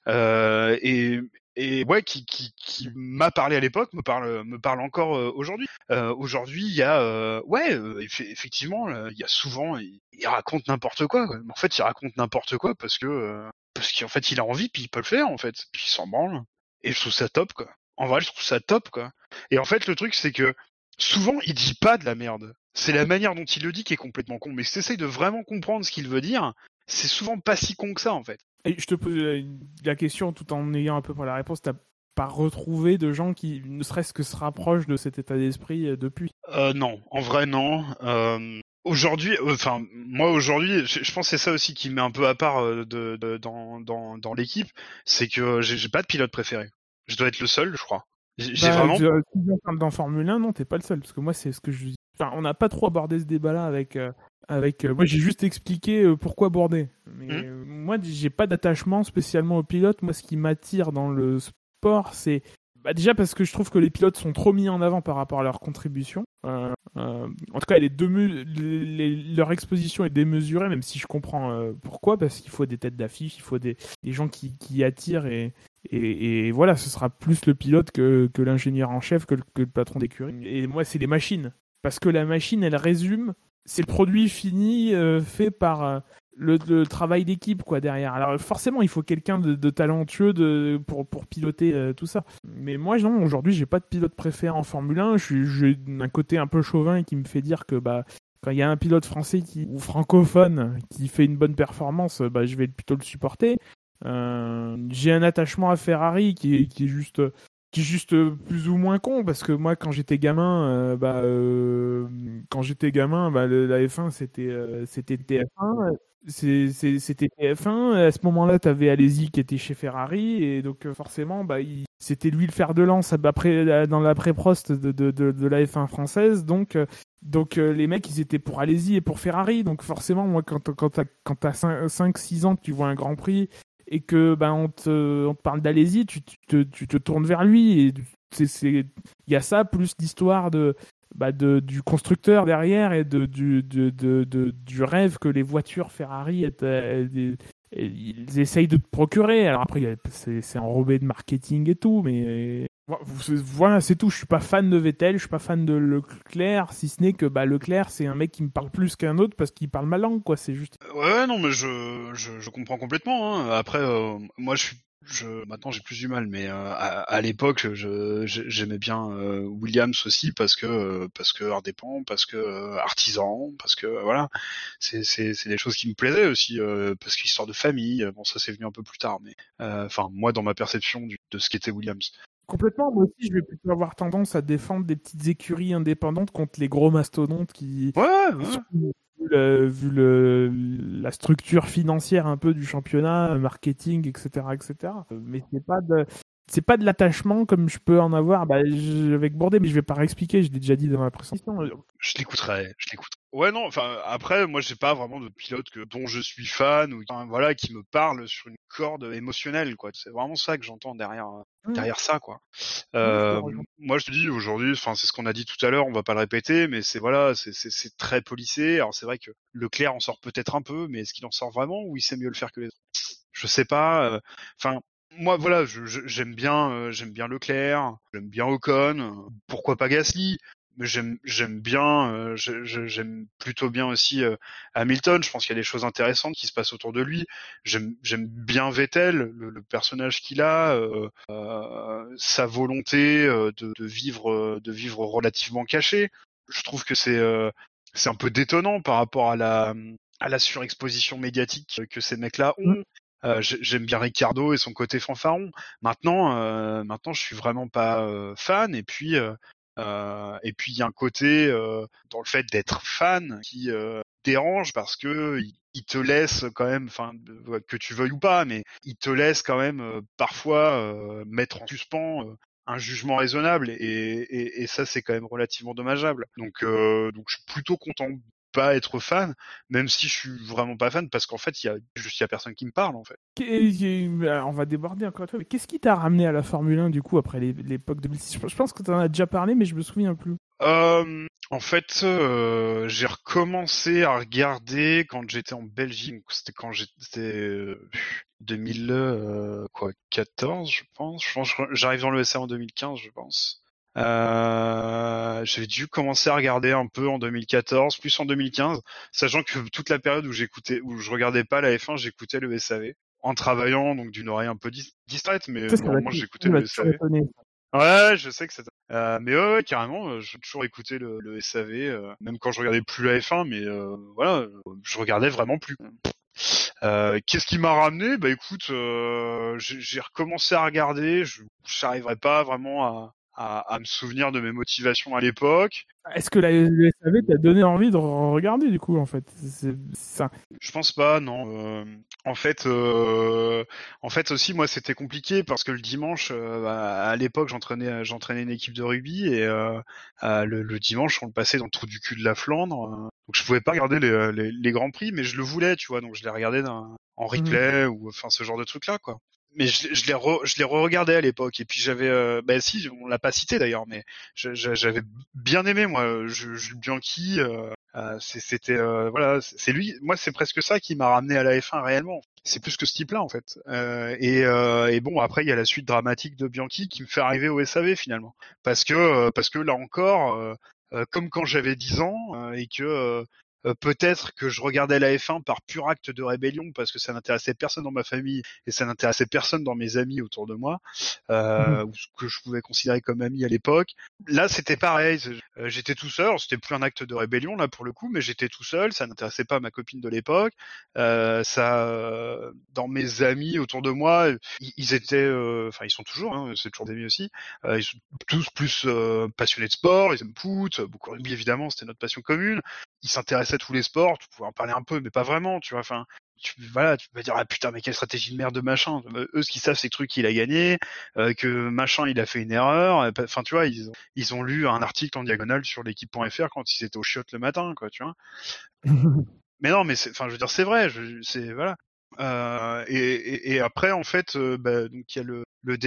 euh, et, et ouais qui, qui, qui m'a parlé à l'époque me parle me parle encore euh, aujourd'hui. Euh, aujourd'hui il y a euh, ouais euh, effectivement il y a souvent il, raconte n'importe quoi, quoi, en fait il raconte n'importe quoi parce que parce qu'en fait il a envie puis il peut le faire en fait. Puis il s'en branle. Et je trouve ça top quoi. En vrai je trouve ça top quoi. Et en fait le truc c'est que souvent il dit pas de la merde. C'est la manière dont il le dit qui est complètement con. Mais si t'essayes de vraiment comprendre ce qu'il veut dire c'est souvent pas si con que ça en fait et je te pose la question tout en ayant un peu pour la réponse. T'as pas retrouvé de gens qui ne serait-ce que se rapprochent de cet état d'esprit euh, depuis? Euh, Non, en vrai non. Euh, aujourd'hui, euh, enfin moi aujourd'hui, je, pense que c'est ça aussi qui met un peu à part de, de, dans, dans, dans l'équipe, c'est que j'ai pas de pilote préféré. Je dois être le seul, je crois. J'ai bah, vraiment. Dans Formule 1, non, t'es pas le seul, parce que moi c'est ce que je. Enfin, on n'a pas trop abordé ce débat-là avec avec, euh, moi, j'ai juste expliqué euh, pourquoi border. Mais mmh. euh, moi, j'ai pas d'attachement spécialement au pilote. Moi, ce qui m'attire dans le sport, c'est bah déjà parce que je trouve que les pilotes sont trop mis en avant par rapport à leur contribution. Euh, euh, en tout cas, les leur exposition est démesurée, même si je comprends euh, pourquoi, parce qu'il faut des têtes d'affiche, il faut des, des gens qui, qui attirent et, et, et, voilà, ce sera plus le pilote que, que l'ingénieur en chef, que le, que le patron d'écurie. Et moi, c'est les machines, parce que la machine, elle résume, c'est le produit fini fait par le, travail d'équipe quoi derrière. Alors forcément, il faut quelqu'un de, talentueux pour, piloter euh, tout ça. Mais moi, non, aujourd'hui, j'ai pas de pilote préféré en Formule 1. J'ai un côté un peu chauvin qui me fait dire que bah quand il y a un pilote français ou francophone qui fait une bonne performance, bah, je vais plutôt le supporter. Euh, j'ai un attachement à Ferrari qui est juste qui est juste euh, plus ou moins con parce que moi quand j'étais gamin euh, bah euh, quand j'étais gamin bah la F1 c'était c'était TF1 c'était TF1 à ce moment-là tu avais Alési qui était chez Ferrari et donc forcément bah c'était lui le fer de lance après dans l'après-prost de, de, de, de, la F1 française donc donc les mecs ils étaient pour Alési et pour Ferrari donc forcément moi quand quand t'as quand t'as 5 6 ans que tu vois un Grand Prix et que ben on te, on parle d'Alésie, tu, tu, tu te tournes vers lui et c'est il y a ça plus l'histoire de bah de, du constructeur derrière et de, du, de, de, de, du rêve que les voitures Ferrari ils essayent de te procurer. Alors après, c'est enrobé de marketing et tout, mais voilà, c'est tout. Je suis pas fan de Vettel, je suis pas fan de Leclerc, si ce n'est que bah, Leclerc, c'est un mec qui me parle plus qu'un autre parce qu'il parle ma langue, quoi. C'est juste. Ouais, non, mais je, je, je comprends complètement. Hein. Après, euh, moi, je suis je, maintenant j'ai plus du mal, mais euh, à, à l'époque, j'aimais bien euh, Williams aussi parce que parce que indépendant, parce que artisan, parce que voilà, c'est des choses qui me plaisaient aussi parce qu'histoire de famille. Bon, ça c'est venu un peu plus tard, mais enfin moi dans ma perception de ce qu'était Williams. Complètement, moi aussi je vais plutôt avoir tendance à défendre des petites écuries indépendantes contre les gros mastodontes qui. Ouais, ouais vu, le, la structure financière un peu du championnat, marketing, etc., etc. Mais c'est pas de, c'est pas de l'attachement comme je peux en avoir bah, avec Bourdais, mais je vais pas réexpliquer, je l'ai déjà dit dans ma présentation. Je l'écouterai, je l'écouterai. Ouais, non, enfin, après, moi, j'ai pas vraiment de pilote que, dont je suis fan ou, voilà, qui me parle sur une corde émotionnelle, quoi. C'est vraiment ça que j'entends derrière, mmh. derrière ça, quoi. Euh, moi, je te dis, aujourd'hui, enfin, c'est ce qu'on a dit tout à l'heure, on va pas le répéter, mais c'est, voilà, c'est très policé. Alors, c'est vrai que Leclerc en sort peut-être un peu, mais est-ce qu'il en sort vraiment ou il sait mieux le faire que les autres? Je sais pas. Euh, enfin, moi voilà, j'aime bien euh, j'aime bien Leclerc, j'aime bien Ocon, pourquoi pas Gasly, mais j'aime j'aime bien euh, j'aime plutôt bien aussi euh, Hamilton, je pense qu'il y a des choses intéressantes qui se passent autour de lui. J'aime j'aime bien Vettel, le, personnage qu'il a, sa volonté de, de, vivre de vivre relativement caché. Je trouve que c'est c'est un peu détonnant par rapport à la à la surexposition médiatique que ces mecs-là ont. Euh, j'aime bien Ricardo et son côté fanfaron. Maintenant, euh, maintenant, je suis vraiment pas euh, fan. Et puis, et puis il y a un côté dans le fait d'être fan qui dérange parce que il te laisse quand même, enfin que tu veuilles ou pas, mais il te laisse quand même parfois mettre en suspens un jugement raisonnable et, et, et ça c'est quand même relativement dommageable. Donc, donc je suis plutôt content pas être fan, même si je suis vraiment pas fan, parce qu'en fait, il y a juste y a personne qui me parle, en fait. on va déborder encore une fois, mais qu'est-ce qui t'a ramené à la Formule 1, du coup, après l'époque 2006 Je pense que tu en as déjà parlé, mais je me souviens plus. Euh, en fait, euh, j'ai recommencé à regarder quand j'étais en Belgique. C'était quand j'étais 2014, je pense. Je pense j'arrive dans le SA en 2015, je pense. Euh, j'avais dû commencer à regarder un peu en 2014, plus en 2015, sachant que toute la période où j'écoutais, où je regardais pas la F1, j'écoutais le SAV en travaillant, donc d'une oreille un peu distraite, mais normalement j'écoutais le SAV. Ouais, je sais que c'est. Euh, mais ouais, carrément, euh, j'ai toujours écouté le, le SAV, euh, même quand je regardais plus la F1, mais euh, voilà, je regardais vraiment plus. Qu'est-ce qui m'a ramené? Bah écoute, j'ai recommencé à regarder, je n'arriverai pas vraiment à, à, me souvenir de mes motivations à l'époque. Est-ce que la SAV t'a donné envie de regarder du coup en fait? C'est ça. Je pense pas, non. Euh, en fait, euh, en fait aussi moi c'était compliqué parce que le dimanche, euh, à l'époque j'entraînais j'entraînais une équipe de rugby et le, dimanche on le passait dans le trou du cul de la Flandre, donc je pouvais pas regarder les, les, grands prix, mais je le voulais, tu vois, donc je les regardais en mmh replay ou enfin ce genre de truc là quoi mais je, je l'ai je l'ai re-regardé à l'époque et puis j'avais euh, bah si on l'a pas cité d'ailleurs mais j'avais bien aimé moi Jules Bianchi euh, euh c'était euh, voilà c'est lui moi c'est presque ça qui m'a ramené à la F1 réellement. C'est plus que ce type là en fait. Euh, et, et bon après il y a la suite dramatique de Bianchi qui me fait arriver au SAV finalement. Parce que parce que là encore comme quand j'avais 10 ans et que euh, peut-être que je regardais la F1 par pur acte de rébellion parce que ça n'intéressait personne dans ma famille et ça n'intéressait personne dans mes amis autour de moi, euh, mmh. ou ce que je pouvais considérer comme amis à l'époque. Là, c'était pareil. Euh, j'étais tout seul. C'était plus un acte de rébellion là pour le coup, mais j'étais tout seul. Ça n'intéressait pas ma copine de l'époque. Euh, ça, dans mes amis autour de moi, ils, étaient, enfin, ils sont toujours. Hein, c'est toujours des amis aussi. ils sont tous plus passionnés de sport. Ils aiment foot, beaucoup rugby évidemment. C'était notre passion commune. Ils s'intéressaient tous les sports, tu pouvais en parler un peu, mais pas vraiment, tu vois. Enfin, tu, voilà, tu peux dire ah putain mais quelle stratégie de merde de machin. Eux ce qu'ils savent c'est que truc il a gagné, euh, que machin il a fait une erreur. Enfin tu vois ils ont, ils ont lu un article en diagonale sur l'équipe.fr quand ils étaient au chiottes le matin quoi tu vois. <laughs> mais non mais enfin je veux dire c'est vrai, c'est voilà. Euh, et, après, en fait, euh, bah, donc il y a le,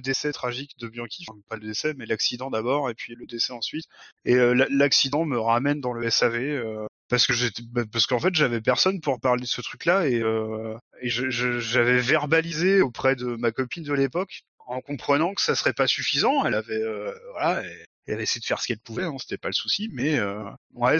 décès tragique de Bianchi, enfin, pas le décès, mais l'accident d'abord, et puis le décès ensuite. Et euh, l'accident me ramène dans le SAV parce que bah, parce qu'en fait, j'avais personne pour parler de ce truc-là, et, j'avais verbalisé auprès de ma copine de l'époque en comprenant que ça serait pas suffisant. Elle avait, voilà, avait essayé de faire ce qu'elle pouvait, hein, c'était pas le souci, mais euh, ouais,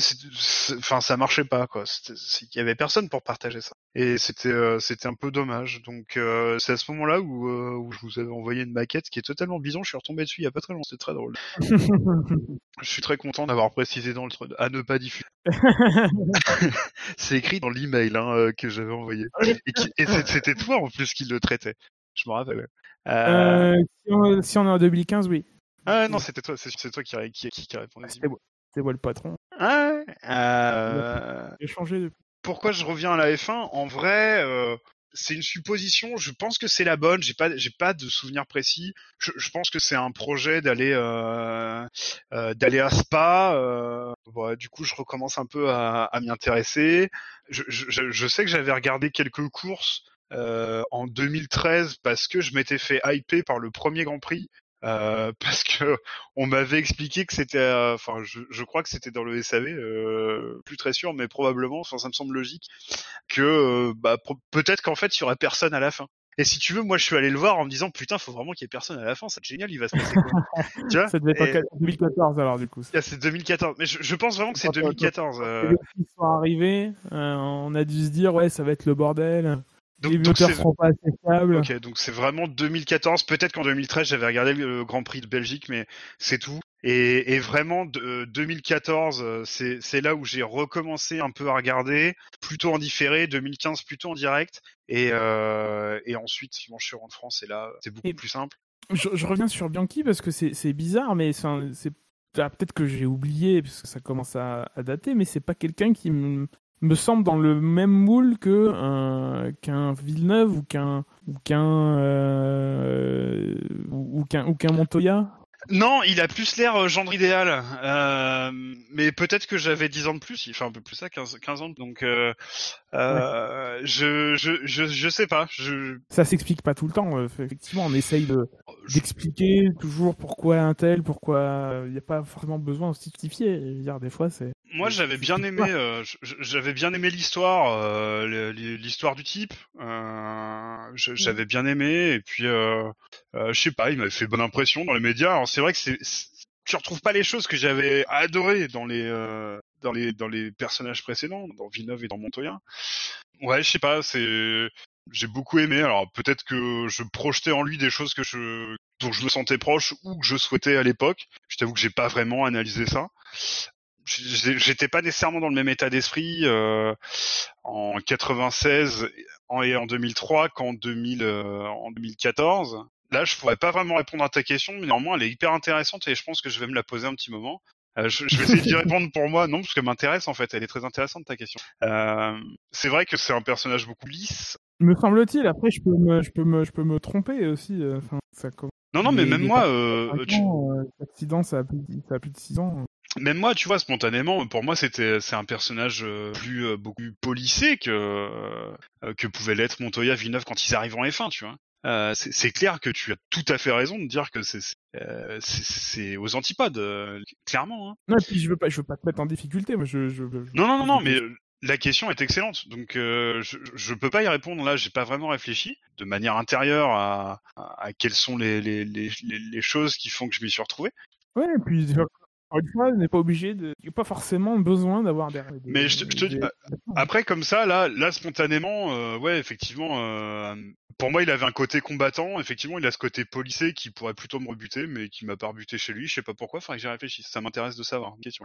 enfin ça marchait pas quoi. Il y avait personne pour partager ça, et c'était euh, c'était un peu dommage. Donc euh, c'est à ce moment-là où, euh, où je vous avais envoyé une maquette qui est totalement bidon. Je suis retombé dessus il y a pas très longtemps, c'était très drôle. <laughs> je suis très content d'avoir précisé dans le à ne pas diffuser. <laughs> c'est écrit dans l'email hein, que j'avais envoyé, et, et c'était toi en plus qui le traitait. Je me rappelle. Si on, si on est en 2015, oui. Ah non, c'était toi, c'est toi qui, qui, qui, qui répondait. C'était moi. moi le patron. Ah euh... J'ai changé depuis. Pourquoi je reviens à la F1 En vrai, euh, c'est une supposition. Je pense que c'est la bonne. J'ai pas, j'ai pas de souvenir précis. Je, je pense que c'est un projet d'aller, euh, euh, d'aller à Spa. Euh, bon, du coup, je recommence un peu à, à m'y intéresser. Je, je, je, sais que j'avais regardé quelques courses. Euh, en 2013 parce que je m'étais fait hyper par le premier Grand Prix euh, <laughs> parce que on m'avait expliqué que c'était, euh, enfin, je, je, crois que c'était dans le SAV, euh, plus très sûr, mais probablement, enfin, ça me semble logique, que euh, bah, peut-être qu'en fait, il y aurait personne à la fin. Et si tu veux, moi, je suis allé le voir en me disant, putain, faut vraiment qu'il y ait personne à la fin, c'est génial, il va se passer quoi. <laughs> tu vois Ça devait être 2014 alors, du coup. Ah, c'est 2014, mais je, je, pense vraiment que c'est 2014. Euh... Les sont arrivés, on a dû se dire, ouais, ça va être le bordel. Donc, les moteurs seront pas assez fiables. Ok, donc c'est vraiment 2014. Peut-être qu'en 2013 j'avais regardé le Grand Prix de Belgique, mais c'est tout. Et, et vraiment, de, 2014, euh, euh, c'est là où j'ai recommencé un peu à regarder, plutôt en différé, 2015 plutôt en direct. Et, euh, et ensuite, si je suis rentré en France, et là, c'est beaucoup plus simple. Je, je, reviens sur Bianchi parce que c'est bizarre, mais c'est ah, peut-être que j'ai oublié parce que ça commence à, à dater, mais c'est pas quelqu'un qui me me semble dans le même moule que euh, qu'un Villeneuve ou qu'un ou qu'un euh, ou qu'un ou qu'un Montoya. Non, il a plus l'air euh, gendre idéal. Mais peut-être que j'avais 10 ans de plus, fait un peu plus ça, 15, 15 ans. Donc, euh, euh, je, je, je, je, sais pas. Je... Ça s'explique pas tout le temps. Euh, effectivement, on essaye de d'expliquer toujours pourquoi un tel, pourquoi il n'y a pas forcément besoin de justifier. Dire, des fois, c'est. Moi, j'avais bien aimé, j'avais bien aimé l'histoire, l'histoire du type. j'avais bien aimé, et puis, je sais pas, il m'avait fait bonne impression dans les médias. Alors, c'est vrai que c'est tu retrouves pas les choses que j'avais adorées dans les euh, dans les dans les personnages précédents, dans Villeneuve et dans Montoya. Ouais, je sais pas, c'est j'ai beaucoup aimé. Alors peut-être que je projetais en lui des choses que je dont je me sentais proche ou que je souhaitais à l'époque. Je t'avoue que j'ai pas vraiment analysé ça. J'étais pas nécessairement dans le même état d'esprit euh, en 96 et en 2003 qu'en 2000 euh, 2014 là, je pourrais pas vraiment répondre à ta question, mais néanmoins, elle est hyper intéressante et je pense que je vais me la poser un petit moment. Euh, je, je, vais essayer d'y <laughs> répondre pour moi, non, parce qu'elle m'intéresse en fait. Elle est très intéressante ta question. Euh, c'est vrai que c'est un personnage beaucoup lisse. Me semble-t-il. Après, je peux me, je peux me, je peux me tromper aussi. Euh, enfin, ça. Non, non, mais même moi, euh, tu... l'accident, ça a plus, ça a plus de 6 ans. Même moi, tu vois, spontanément, pour moi, c'était, c'est un personnage plus, beaucoup plus polissé que, que pouvait l'être Montoya Villeneuve quand ils arrivent en F1, tu vois. Euh, c'est clair que tu as tout à fait raison de dire que c'est euh, aux antipodes, euh, clairement. Hein. Non, et puis je veux pas, je veux pas te mettre en difficulté. Moi, je, je, je- Non, non, non, non, mais la question est excellente. Donc, euh, je, je peux pas y répondre là. J'ai pas vraiment réfléchi de manière intérieure à, à, à quelles sont les, les, les, les, les choses qui font que je m'y suis retrouvé. Ouais, et puis encore une fois, n'est pas obligé de, il n'y a pas forcément besoin d'avoir des. Mais je te- dis, des- Après, comme ça, là, là, spontanément, euh, ouais, effectivement, euh, pour moi, il avait un côté combattant. Effectivement, il a ce côté policé qui pourrait plutôt me rebuter, mais qui m'a pas rebuté chez lui. Je sais pas pourquoi. Faudrait que j'y réfléchisse. Ça m'intéresse de savoir. Question.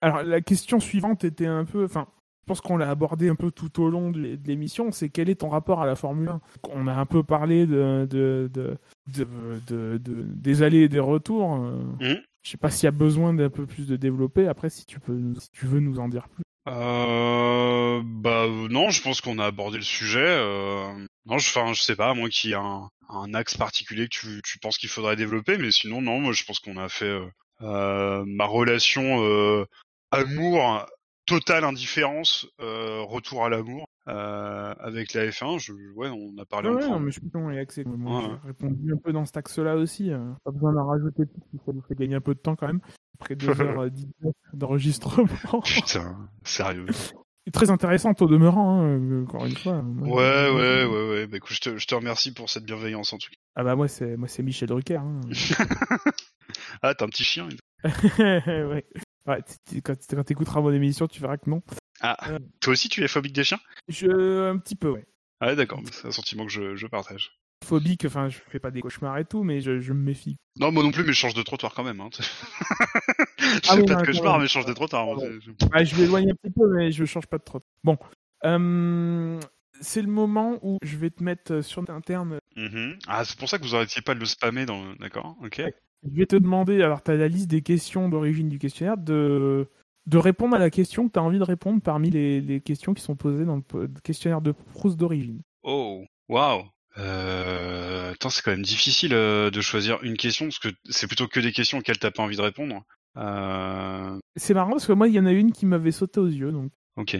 Alors la question suivante était un peu, enfin, je pense qu'on l'a abordé un peu tout au long de l'é- de l'émission, c'est quel est ton rapport à la Formule 1 On a un peu parlé de, de, de, de, de- de- des allées et des retours. euh, Mhm. Je sais pas s'il y a besoin d'un peu plus de développer. Après, si tu peux, si tu veux nous en dire plus. Euh, bah non, je pense qu'on a abordé le sujet. Euh, non, je, enfin, je sais pas, qu'il y ait un, un axe particulier que tu, tu penses qu'il faudrait développer, mais sinon, non, moi, je pense qu'on a fait euh, euh, ma relation euh, amour, totale indifférence, euh, retour à l'amour euh, avec la F1. Je, ouais, on a parlé Ouais, ouais, mais je suis con et accès. Moi, Ouais. j'ai répondu un peu dans cet axe-là aussi. euh. Pas besoin d'en rajouter plus, si ça nous fait gagner un peu de temps quand même. Après 2h19 <laughs> d'enregistrement. Putain, sérieux. Et très intéressante au demeurant, hein, encore une fois. Ouais, ouais, ouais, ouais. Bah écoute, je te, je te remercie pour cette bienveillance en tout cas. Ah bah moi c'est moi c'est Michel Drucker. Hein. <laughs> Ah, t'as un petit chien. <laughs> ouais. Ouais, quand quand t'écouteras mon émission, tu verras que non. Ah, Euh. toi aussi, tu es phobique des chiens? Je un petit peu, ouais. Ah, ouais, d'accord. C'est un sentiment que je, je partage. Phobique, enfin je fais pas des cauchemars et tout, mais je, je me méfie. Non, moi non plus, mais je change de trottoir quand même. Hein. <laughs> je Ah fais oui, pas de cauchemar, mais je change de trottoir. moi, Ouais. c'est- je- éloigner un petit peu, mais je change pas de trop. Bon, Euh, c'est le moment où je vais te mettre sur interne. Mhm. Ah, c'est pour ça que vous arrêtiez pas de le spammer dans. D'accord, ok. Je vais te demander, alors tu as la liste des questions d'origine du questionnaire, de, de répondre à la question que tu as envie de répondre parmi les, les questions qui sont posées dans le questionnaire de Proust d'origine. Oh, waouh. Euh... Attends, c'est quand même difficile euh, de choisir une question parce que c'est plutôt que des questions auxquelles t'as pas envie de répondre. Euh... C'est marrant parce que moi, il y en a une qui m'avait sauté aux yeux. Donc... Ok.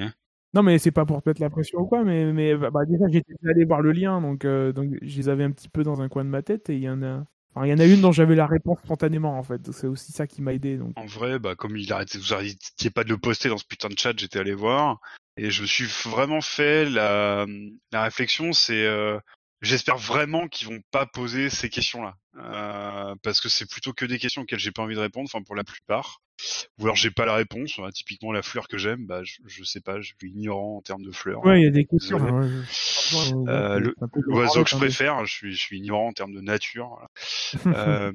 Non, mais c'est pas pour te mettre la pression ou quoi, mais, mais bah, déjà, j'étais allé voir le lien, donc, euh, donc je les avais un petit peu dans un coin de ma tête et il y en a. il y en a une dont j'avais la réponse spontanément en fait, c'est aussi ça qui m'a aidé. En vrai, bah comme il arrêtait, vous arrêtiez pas de le poster dans ce putain de chat, j'étais allé voir et je me suis vraiment fait la, la réflexion, c'est euh, j'espère vraiment qu'ils vont pas poser ces questions-là euh, parce que c'est plutôt que des questions auxquelles j'ai pas envie de répondre, enfin pour la plupart. Ou alors j'ai pas la réponse. Typiquement la fleur que j'aime, bah je, je sais pas, je suis ignorant en termes de fleurs. Ouais, il y a des questions. Hein, ouais, Euh, L'oiseau que je hein, préfère, je suis, je suis ignorant en termes de nature. voilà. <laughs> Euh,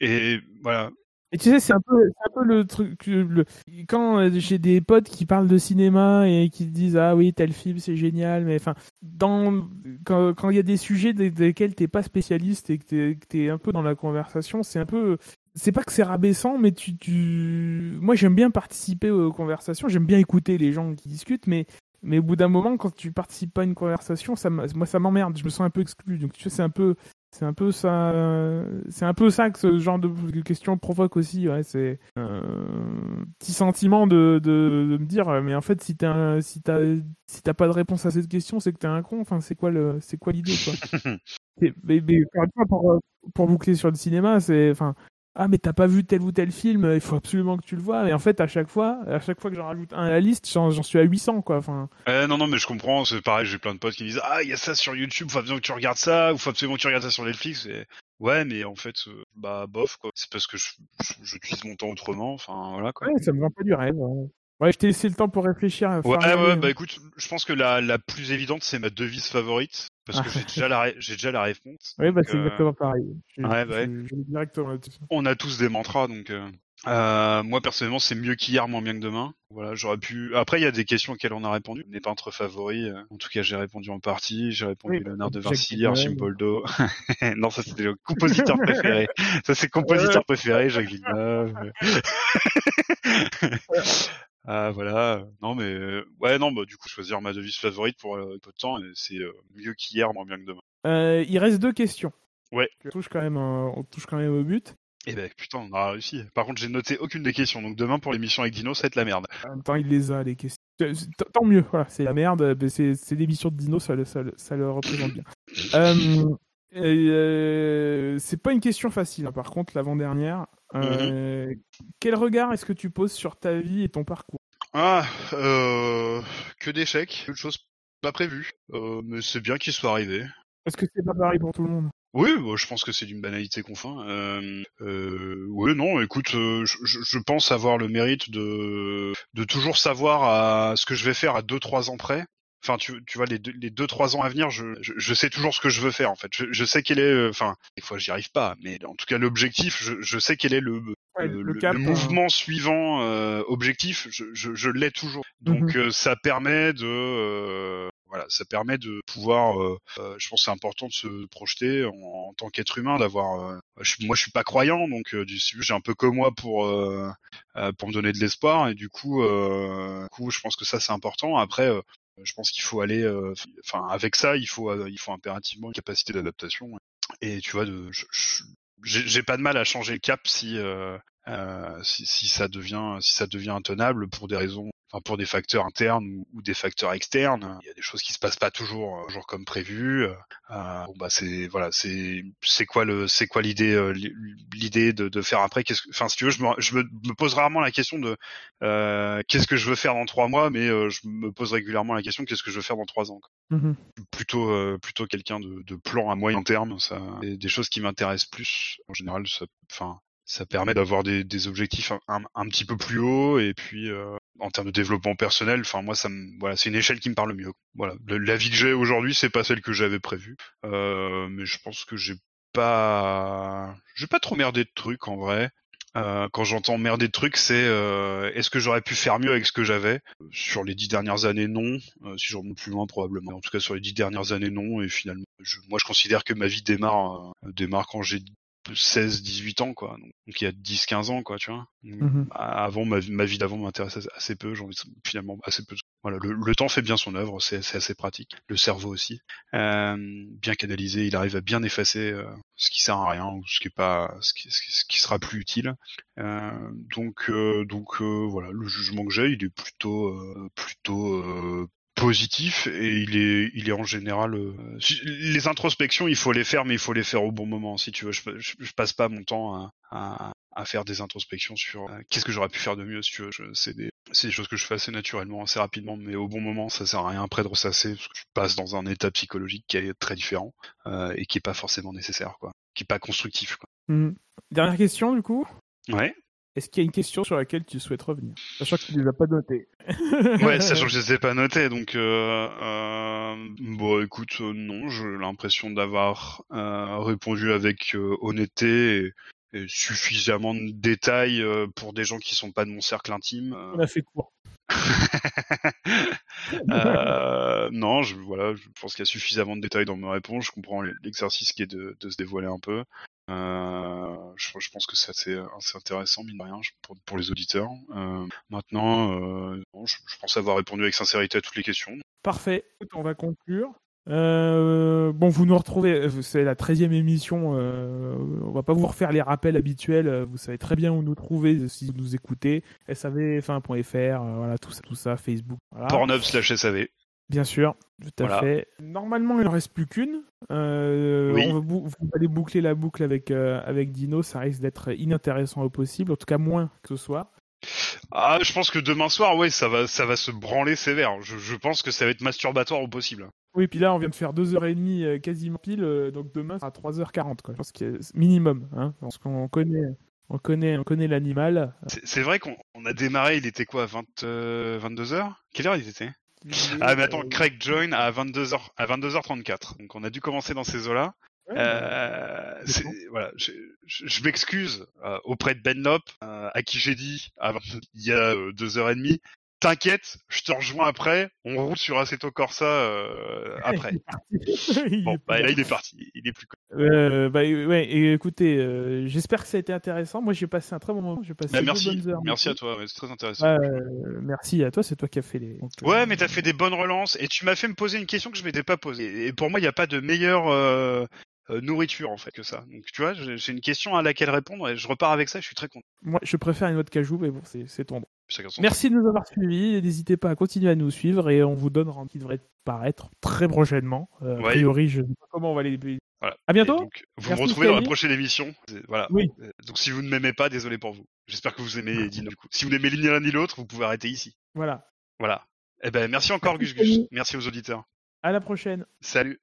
et voilà. Et tu sais, c'est un peu, un peu le truc. Le... Quand euh, j'ai des potes qui parlent de cinéma et qui disent ah oui tel film c'est génial, mais enfin dans quand quand il y a des sujets des- desquels t'es pas spécialiste et que t'es t'es un peu dans la conversation, c'est un peu c'est pas que c'est rabaissant, mais tu, tu... moi j'aime bien participer aux conversations, j'aime bien écouter les gens qui discutent, mais mais au bout d'un moment quand tu participes pas à une conversation, ça moi ça m'emmerde, je me sens un peu exclu. Donc tu sais c'est un peu c'est un peu ça, c'est un peu ça que ce genre de questions provoque aussi. Ouais, c'est un petit sentiment de, de, de me dire, euh, mais en fait, si t'as, si t'as, si t'as pas de réponse à cette question, c'est que t'es un con. Enfin, c'est quoi le, c'est quoi l'idée, quoi? <laughs> Mais, pour, euh, pour boucler sur le cinéma, c'est, enfin, ah mais t'as pas vu tel ou tel film, il faut absolument que tu le vois. Et en fait, à chaque fois, à chaque fois que j'en rajoute un à la liste, j'en, suis à 800, quoi. Enfin, Euh, non, non, mais je comprends. C'est pareil. J'ai plein de potes qui disent ah il y a ça sur YouTube, faut absolument que tu regardes ça, ou faut absolument que tu regardes ça sur Netflix. Et... Ouais, mais en fait, euh, bah bof quoi. C'est parce que je, je, j'utilise mon temps autrement. Enfin voilà quoi. ouais, ça me vend pas du rêve. Ouais, Ouais, je t'ai laissé le temps pour réfléchir. Ouais, Farioli, ouais, hein. bah écoute, je pense que la, la plus évidente, c'est ma devise favorite, parce que Ah. j'ai déjà la, j'ai déjà la réponse. Oui, bah, c'est euh, exactement pareil. Je, ouais, bah ouais. je- je vais directement là-dessus. On a tous des mantras, donc. Euh... euh, moi personnellement, c'est mieux qu'hier, moins bien que demain. Voilà, j'aurais pu. Après, il y a des questions auxquelles on a répondu. Mes peintres favoris. euh, En tout cas, j'ai répondu en partie. J'ai répondu Oui, Léonard de Vinci. Archimboldo. <laughs> non, ça c'était le compositeur <laughs> préféré. Ça c'est compositeur préféré, Jacques Villeneuve. <laughs> Ah voilà, non mais euh, ouais non bah du coup choisir ma devise favorite pour euh, peu de temps et c'est euh, mieux qu'hier moins bien que demain. Il reste deux questions. Ouais. On touche quand même, on touche quand même au but. Et ben putain on a réussi. Par contre j'ai noté aucune des questions donc demain pour l'émission avec Dino ça va être la merde. En même temps, il les a les questions. Tant mieux. Voilà, c'est la merde. C'est l'émission de Dino, ça, le- ça, le- ça le représente bien. <coughs> Euh, c'est pas une question facile, hein, par contre, l'avant-dernière. Euh, Quel regard est-ce que tu poses sur ta vie et ton parcours? Ah, euh, que d'échecs, que de choses pas prévues. Euh, mais c'est bien qu'il soit arrivé. Est-ce que c'est pas pareil pour tout le monde? Oui, je pense que c'est d'une banalité. Euh, euh, oui, non, écoute, euh, je, je pense avoir le mérite de, de toujours savoir à ce que je vais faire à 2-3 ans près. Enfin, tu, tu vois, les deux, les deux, trois ans à venir, je, je, je, sais toujours ce que je veux faire, en fait. Je, je sais quel est, euh, enfin, des fois j'y arrive pas, mais en tout cas, l'objectif, je, je sais quel est le, Ouais, le, le le- cap, le hein. mouvement suivant euh, objectif, je, je, je l'ai toujours. Donc Mhm. euh, ça permet de euh, voilà, ça permet de pouvoir. euh, euh, je pense que c'est important de se projeter en, en tant qu'être humain, d'avoir. euh, je- moi, je suis pas croyant, donc euh, j'ai un peu que moi pour euh, euh, pour me donner de l'espoir, et du coup, euh, du coup, je pense que ça c'est important. Après. Euh, je pense qu'il faut aller, euh, enfin avec ça, il faut, euh, il faut impérativement une capacité d'adaptation. Et tu vois, j'ai pas de mal à changer le cap si, si, si ça devient, si ça devient intenable pour des raisons, enfin pour des facteurs internes ou, ou des facteurs externes. Il y a des choses qui se passent pas toujours, euh, toujours comme prévu. Euh, euh, bon bah c'est, voilà, c'est, c'est quoi le, c'est quoi l'idée, euh, l'idée de, de faire après? Qu'est-ce que, enfin si tu veux, je me, je me, me pose rarement la question de euh, qu'est-ce que je veux faire dans trois mois, mais euh, je me pose régulièrement la question qu'est-ce que je veux faire dans trois ans. quoi Mhm. plutôt euh, plutôt quelqu'un de, de plan à moyen terme ça des choses qui m'intéressent plus en général ça enfin ça permet d'avoir des, des objectifs un, un, un petit peu plus hauts et puis euh, en termes de développement personnel enfin moi ça voilà c'est une échelle qui me parle le mieux voilà la vie que j'ai aujourd'hui c'est pas celle que j'avais prévue euh, mais je pense que j'ai pas j'ai pas trop merdé de trucs en vrai euh, quand j'entends merder de trucs, c'est euh, est-ce que j'aurais pu faire mieux avec ce que j'avais? Sur les dix dernières années, non. Si je remonte plus loin, probablement. En tout cas, sur les dix dernières années, non. Et finalement, moi, je considère que ma vie démarre démarre quand j'ai 16, 18 ans, quoi. Donc, donc il y a 10, 15 ans, quoi, tu vois. Mhm. Avant, ma, vie- ma vie d'avant m'intéressait assez peu. J'en finalement assez peu. Voilà, le, le temps fait bien son œuvre, c'est assez pratique. Le cerveau aussi, Euh, bien canalisé, il arrive à bien effacer euh, ce qui sert à rien ou ce qui est pas, ce qui, ce sera plus utile. Euh, donc, donc voilà, le jugement que j'ai, il est plutôt, plutôt positif et il est, il est en général. euh, les introspections, il faut les faire, mais il faut les faire au bon moment. Si tu veux, je, je, je passe pas mon temps à, à, à faire des introspections sur euh, qu'est-ce que j'aurais pu faire de mieux. Si tu veux, c'est des, c'est des choses que je fais assez naturellement, assez rapidement, mais au bon moment, ça sert à rien après de ressasser parce que je passe dans un état psychologique qui est très différent euh, et qui est pas forcément nécessaire, quoi, qui est pas constructif. Quoi. Mhm. Dernière question, du coup? Ouais. Est-ce qu'il y a une question sur laquelle tu souhaites revenir? Sachant que tu les as pas notées. <laughs> Ouais, sachant que je les ai pas notés, donc euh, euh, bon, écoute, euh, non, j'ai l'impression d'avoir euh, répondu avec euh, honnêteté et, et suffisamment de détails euh, pour des gens qui sont pas de mon cercle intime. euh. On a fait court. <laughs> Euh, non, je, voilà, je pense qu'il y a suffisamment de détails dans mes réponses. Je comprends l'exercice qui est de, de se dévoiler un peu. Euh, je, je pense que c'est assez, assez intéressant, mine de rien, pour, pour les auditeurs. Euh, maintenant, euh, je, je pense avoir répondu avec sincérité à toutes les questions. Parfait. On va conclure. Euh, bon, vous nous retrouvez, euh, c'est la 13e émission. Euh, on va pas vous refaire les rappels habituels. euh, Vous savez très bien où nous trouver euh, si vous nous écoutez. savf1.fr, euh, voilà, tout ça, tout ça, Facebook. Voilà. Pornhub slash SAV. Bien sûr, tout à Voilà. fait. Normalement, il ne reste plus qu'une. Euh, Oui. on va bou- vous allez boucler la boucle avec, euh, avec Dino. Ça risque d'être inintéressant au possible, en tout cas moins que ce soir. Ah, je pense que demain soir, ouais, ça va, ça va se branler sévère. Je, je pense que ça va être masturbatoire au possible. Oui, puis là, on vient de faire 2h30 euh, quasiment pile, euh, donc demain, ça sera 3h40, quoi. Je pense que minimum, hein, parce qu'on connaît, on connaît, on connaît l'animal. C'est vrai qu'on on a démarré, il était quoi, 20, 22h Quelle heure il était? Ah mais attends, Craig join à 22h à 22h34. Donc on a dû commencer dans ces eaux-là. ouais, Euh, c'est- voilà, je, je- je m'excuse euh, auprès de Ben Lop, euh, à qui j'ai dit à 22 il y a euh, deux heures et demie. T'inquiète, je te rejoins après. On roule sur Assetto Corsa euh, après. <laughs> Bon, bah là il est parti. Il est plus. Euh, bah, ouais, écoutez, euh, j'espère que ça a été intéressant. Moi, j'ai passé un très bon moment. J'ai passé Bah, merci, bonnes heures. merci à toi. c'est très intéressant. Euh, merci à toi, c'est toi qui as fait les. donc, euh, Ouais, mais t'as fait des bonnes relances et tu m'as fait me poser une question que je m'étais pas posée. Et pour moi, il n'y a pas de meilleure euh, nourriture en fait que ça. Donc tu vois, j'ai j'ai une question à laquelle répondre et je repars avec ça. Je suis très content. Moi, je préfère une autre cajou, mais bon, c'est c'est ton Merci de nous avoir suivis. N'hésitez pas à continuer à nous suivre et on vous donne un qui devrait paraître très prochainement. Euh, a priori, je ne sais pas comment on va les. Voilà. À bientôt. Donc, vous Merci, me retrouvez dans la prochaine émission. Voilà. Oui. Euh, Donc si vous ne m'aimez pas, désolé pour vous. J'espère que vous aimez Dino. Du coup. Si vous n'aimez ni l'un ni l'autre, vous pouvez arrêter ici. Voilà. Voilà. Eh ben merci encore Gus Gus. Merci aux auditeurs. À la prochaine. Salut.